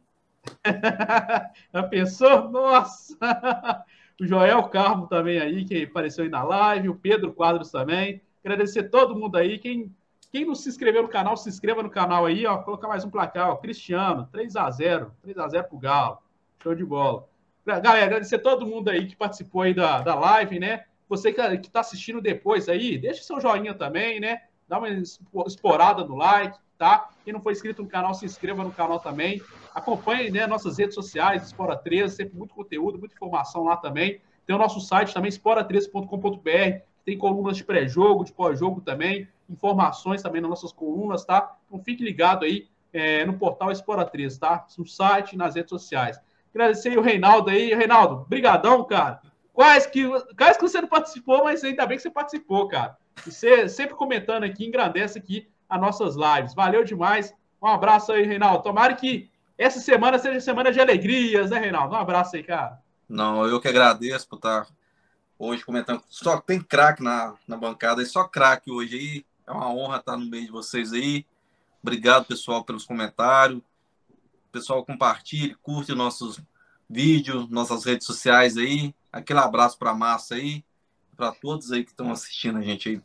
Já pensou? Nossa! o Joel Carmo também aí, que apareceu aí na live. O Pedro Quadros também. Agradecer todo mundo aí. Quem, quem não se inscreveu no canal, se inscreva no canal aí, ó. Colocar mais um placar, ó. Cristiano, 3 a 0 3 a 0 pro Galo. Show de bola. Galera, agradecer todo mundo aí que participou aí da, da live, né? Você que está assistindo depois aí, deixa seu joinha também, né? Dá uma explorada no like, tá? Quem não for inscrito no canal, se inscreva no canal também. Acompanhe né, nossas redes sociais, Espora 13, sempre muito conteúdo, muita informação lá também. Tem o nosso site também, espora13.com.br, tem colunas de pré-jogo, de pós-jogo também, informações também nas nossas colunas, tá? Então fique ligado aí é, no portal Espora 13, tá? No site nas redes sociais. Agradecer o Reinaldo aí. Reinaldo, brigadão, cara. Quais que, quais que você não participou, mas ainda bem que você participou, cara. E você sempre comentando aqui, engrandece aqui as nossas lives. Valeu demais. Um abraço aí, Reinaldo. Tomara que essa semana seja semana de alegrias, né, Reinaldo? Um abraço aí, cara. Não, eu que agradeço por estar hoje comentando. Só tem craque na, na bancada, e só craque hoje aí. É uma honra estar no meio de vocês aí. Obrigado, pessoal, pelos comentários. Pessoal, compartilhe, curte nossos vídeos, nossas redes sociais aí. Aquele abraço para a massa aí, para todos aí que estão assistindo a gente aí.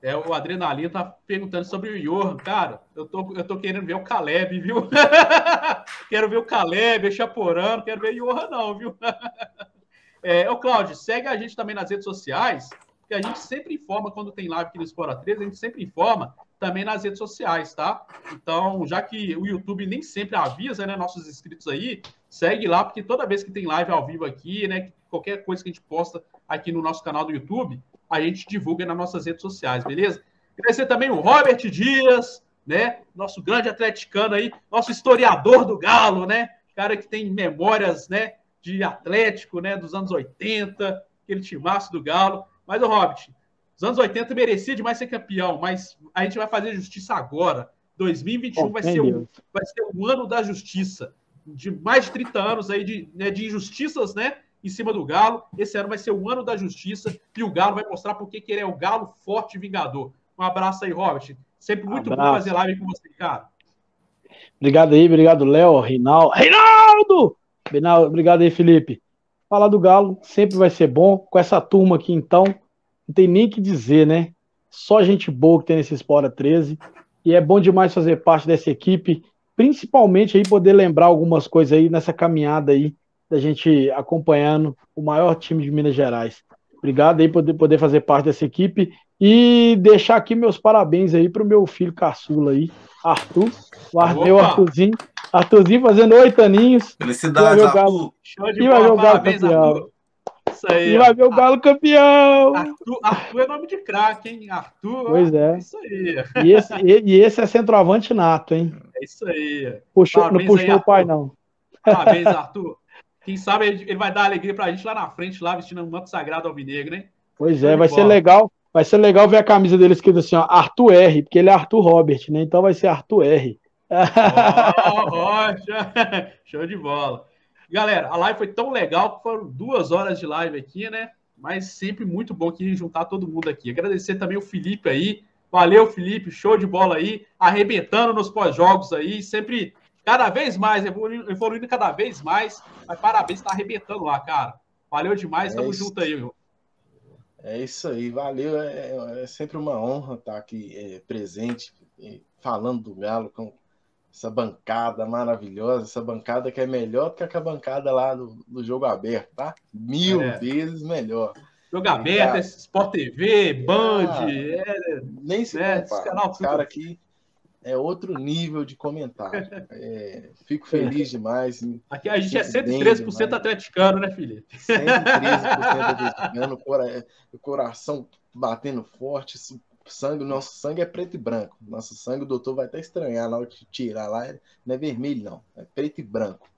É, o Adrenalina tá perguntando sobre o Johan. Cara, eu tô, eu tô querendo ver o Caleb, viu? quero ver o Caleb, o Chaporano, quero ver o Johan, não, viu? é, ô, Cláudio, segue a gente também nas redes sociais, porque a gente sempre informa quando tem live aqui no Espora 13, a gente sempre informa também nas redes sociais, tá? Então, já que o YouTube nem sempre avisa, né, nossos inscritos aí, segue lá, porque toda vez que tem live ao vivo aqui, né, qualquer coisa que a gente posta aqui no nosso canal do YouTube, a gente divulga nas nossas redes sociais, beleza? Agradecer também o Robert Dias, né? Nosso grande atleticano aí, nosso historiador do Galo, né? Cara que tem memórias, né? De Atlético, né? Dos anos 80, aquele timaço do Galo. Mas o Robert, os anos 80 merecia demais ser campeão, mas a gente vai fazer justiça agora. 2021 oh, vai, ser o, vai ser o ano da justiça. De mais de 30 anos aí de, né, de injustiças, né? em cima do Galo. Esse ano vai ser o ano da justiça e o Galo vai mostrar por que ele é o Galo forte e vingador. Um abraço aí, Robert. Sempre muito abraço. bom fazer live com você, cara. Obrigado aí, obrigado, Léo, Reinaldo. Reinaldo! Obrigado aí, Felipe. Falar do Galo sempre vai ser bom. Com essa turma aqui, então, não tem nem que dizer, né? Só gente boa que tem nesse Espora 13. E é bom demais fazer parte dessa equipe, principalmente aí poder lembrar algumas coisas aí nessa caminhada aí da gente acompanhando o maior time de Minas Gerais. Obrigado aí por poder fazer parte dessa equipe e deixar aqui meus parabéns aí para o meu filho caçula aí, Arthur, o Ar meu Arthurzinho, Arthurzinho fazendo oito aninhos. Felicidades, Arthur. Show de e vai ver o Galo campeão. Isso aí. E vai ver o Galo campeão. Arthur, Arthur é nome de craque, hein? Arthur. Pois é. Isso aí. E esse, e esse é centroavante nato, hein? É isso aí. Puxou, não puxou aí, o pai, não. Parabéns, Arthur. Quem sabe ele vai dar alegria pra gente lá na frente, lá vestindo um manto sagrado alvinegro, né? Pois é, vai ser legal. Vai ser legal ver a camisa dele escrito assim, ó, Arthur R, porque ele é Arthur Robert, né? Então vai ser Arthur R. Oh, show de bola. Galera, a live foi tão legal que foram duas horas de live aqui, né? Mas sempre muito bom aqui juntar todo mundo aqui. Agradecer também o Felipe aí. Valeu, Felipe, show de bola aí, arrebentando nos pós-jogos aí, sempre cada vez mais, evoluindo, evoluindo cada vez mais. Mas parabéns, tá arrebentando lá, cara. Valeu demais, é tamo isso. junto aí, meu. É isso aí, valeu. É, é sempre uma honra estar aqui é, presente, falando do Galo com essa bancada maravilhosa, essa bancada que é melhor do que a bancada lá do, do jogo aberto, tá? Mil é. vezes melhor. Jogo aberto, Sport TV, Band, ah, é, nem se né, compara. Canal, cara aqui é outro nível de comentário. É, fico feliz demais. Aqui a gente é 113% demais. atleticano, né, Felipe? 113% atleticano, o coração batendo forte, sangue, nosso sangue é preto e branco. Nosso sangue, o doutor vai até estranhar na hora que tirar lá, não é vermelho, não, é preto e branco.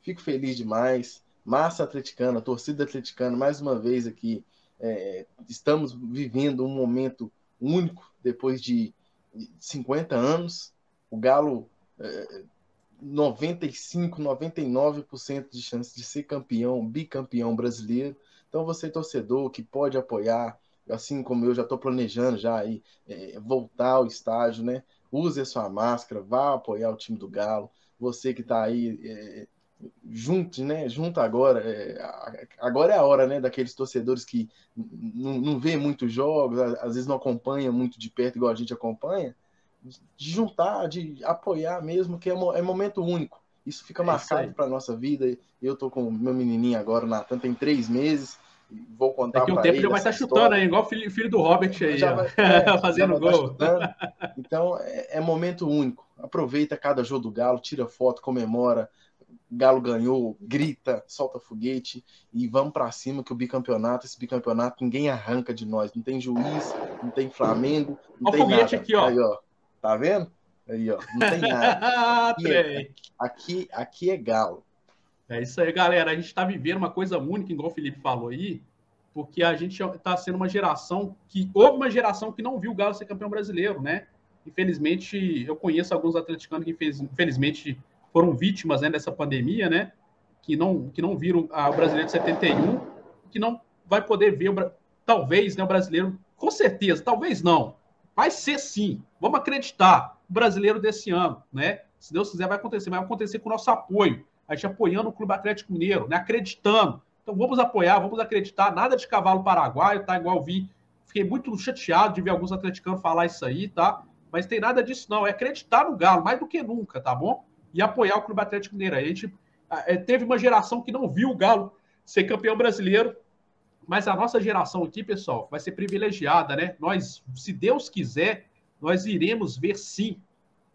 Fico feliz demais. Massa atleticana, torcida atleticana, mais uma vez aqui. É, estamos vivendo um momento único depois de 50 anos, o Galo é, 95, 99% de chance de ser campeão, bicampeão brasileiro. Então você torcedor que pode apoiar, assim como eu já estou planejando já aí é, voltar ao estádio, né? Use a sua máscara, vá apoiar o time do Galo. Você que está aí é, junto, né? Junto agora, é, agora é a hora, né? Daqueles torcedores que não vê muitos jogos, às vezes não acompanha muito de perto igual a gente acompanha, de juntar, de apoiar mesmo, que é, é momento único. Isso fica é marcado para nossa vida. Eu tô com meu menininho agora, Natan, tem três meses. vou contar Daqui um tempo ele vai estar chutando aí, igual o filho, filho do Robert aí, vai, é, fazendo gol. Então é, é, momento único. Aproveita cada jogo do Galo, tira foto, comemora. Galo ganhou, grita, solta foguete e vamos para cima que o bicampeonato, esse bicampeonato ninguém arranca de nós. Não tem juiz, não tem Flamengo, não Olha tem nada. Aqui, ó. Aí, ó. Tá vendo? Aí, ó. Não tem nada. Aqui é, aqui, aqui é Galo. É isso aí, galera. A gente está vivendo uma coisa única, igual o Felipe falou aí, porque a gente está sendo uma geração que. Houve uma geração que não viu o Galo ser campeão brasileiro, né? Infelizmente, eu conheço alguns atleticanos que, infelizmente, foram vítimas né, dessa pandemia, né? Que não, que não viram a, o brasileiro de 71, que não vai poder ver, o, talvez, né, o brasileiro, com certeza, talvez não. Vai ser sim. Vamos acreditar. O brasileiro desse ano, né? Se Deus quiser, vai acontecer, vai acontecer com o nosso apoio a gente apoiando o Clube Atlético Mineiro, né? acreditando. Então vamos apoiar, vamos acreditar. Nada de cavalo paraguaio, tá? Igual vi. Fiquei muito chateado de ver alguns atleticanos falar isso aí, tá? Mas tem nada disso, não. É acreditar no Galo, mais do que nunca, tá bom? E apoiar o Clube Atlético Mineiro. A gente é, teve uma geração que não viu o Galo ser campeão brasileiro, mas a nossa geração aqui, pessoal, vai ser privilegiada, né? Nós, se Deus quiser, nós iremos ver sim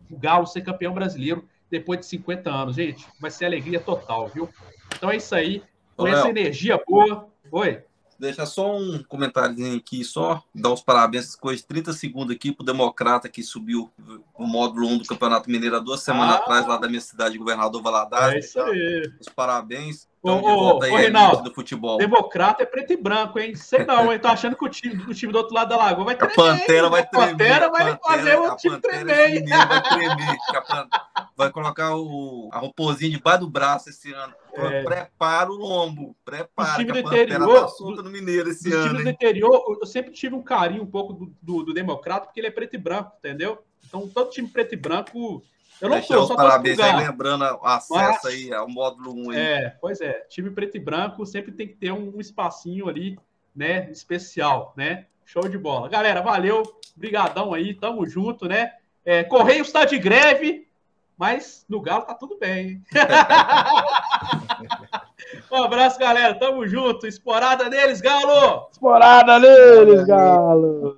o Galo ser campeão brasileiro depois de 50 anos. Gente, vai ser alegria total, viu? Então é isso aí. Com Ô, essa Léo, energia boa. Oi. Deixa só um comentáriozinho aqui, só dar os parabéns, coisas 30 segundos aqui pro Democrata que subiu o módulo 1 do Campeonato Mineiro há duas semanas ah, atrás, lá da minha cidade, Governador Valadares. É isso aí. Os parabéns. Ô, ô, ô Reinaldo, do futebol. Democrata é preto e branco, hein? Sei não, hein? Tô achando que o time, o time do outro lado da lagoa vai tremer. A Pantera vai tremer. A Pantera vai fazer o time tremer. Vai tremer. Vai colocar o, a roupôzinha debaixo do braço esse ano. É. Prepara o lombo. Prepara. O time do interior. Tá no Mineiro esse ano. time do interior, eu sempre tive um carinho um pouco do, do, do Democrata, porque ele é preto e branco, entendeu? Então, todo time preto e branco eu não sou, só parabéns aí, lembrando o acesso Mas, aí ao módulo 1 aí. É, pois é, time preto e branco sempre tem que ter um espacinho ali, né, especial, né? Show de bola. Galera, valeu, brigadão aí, tamo junto, né? É, Correios está de greve, mas no Galo tá tudo bem. um abraço, galera, tamo junto. Esporada neles, Galo! Esporada neles, Galo!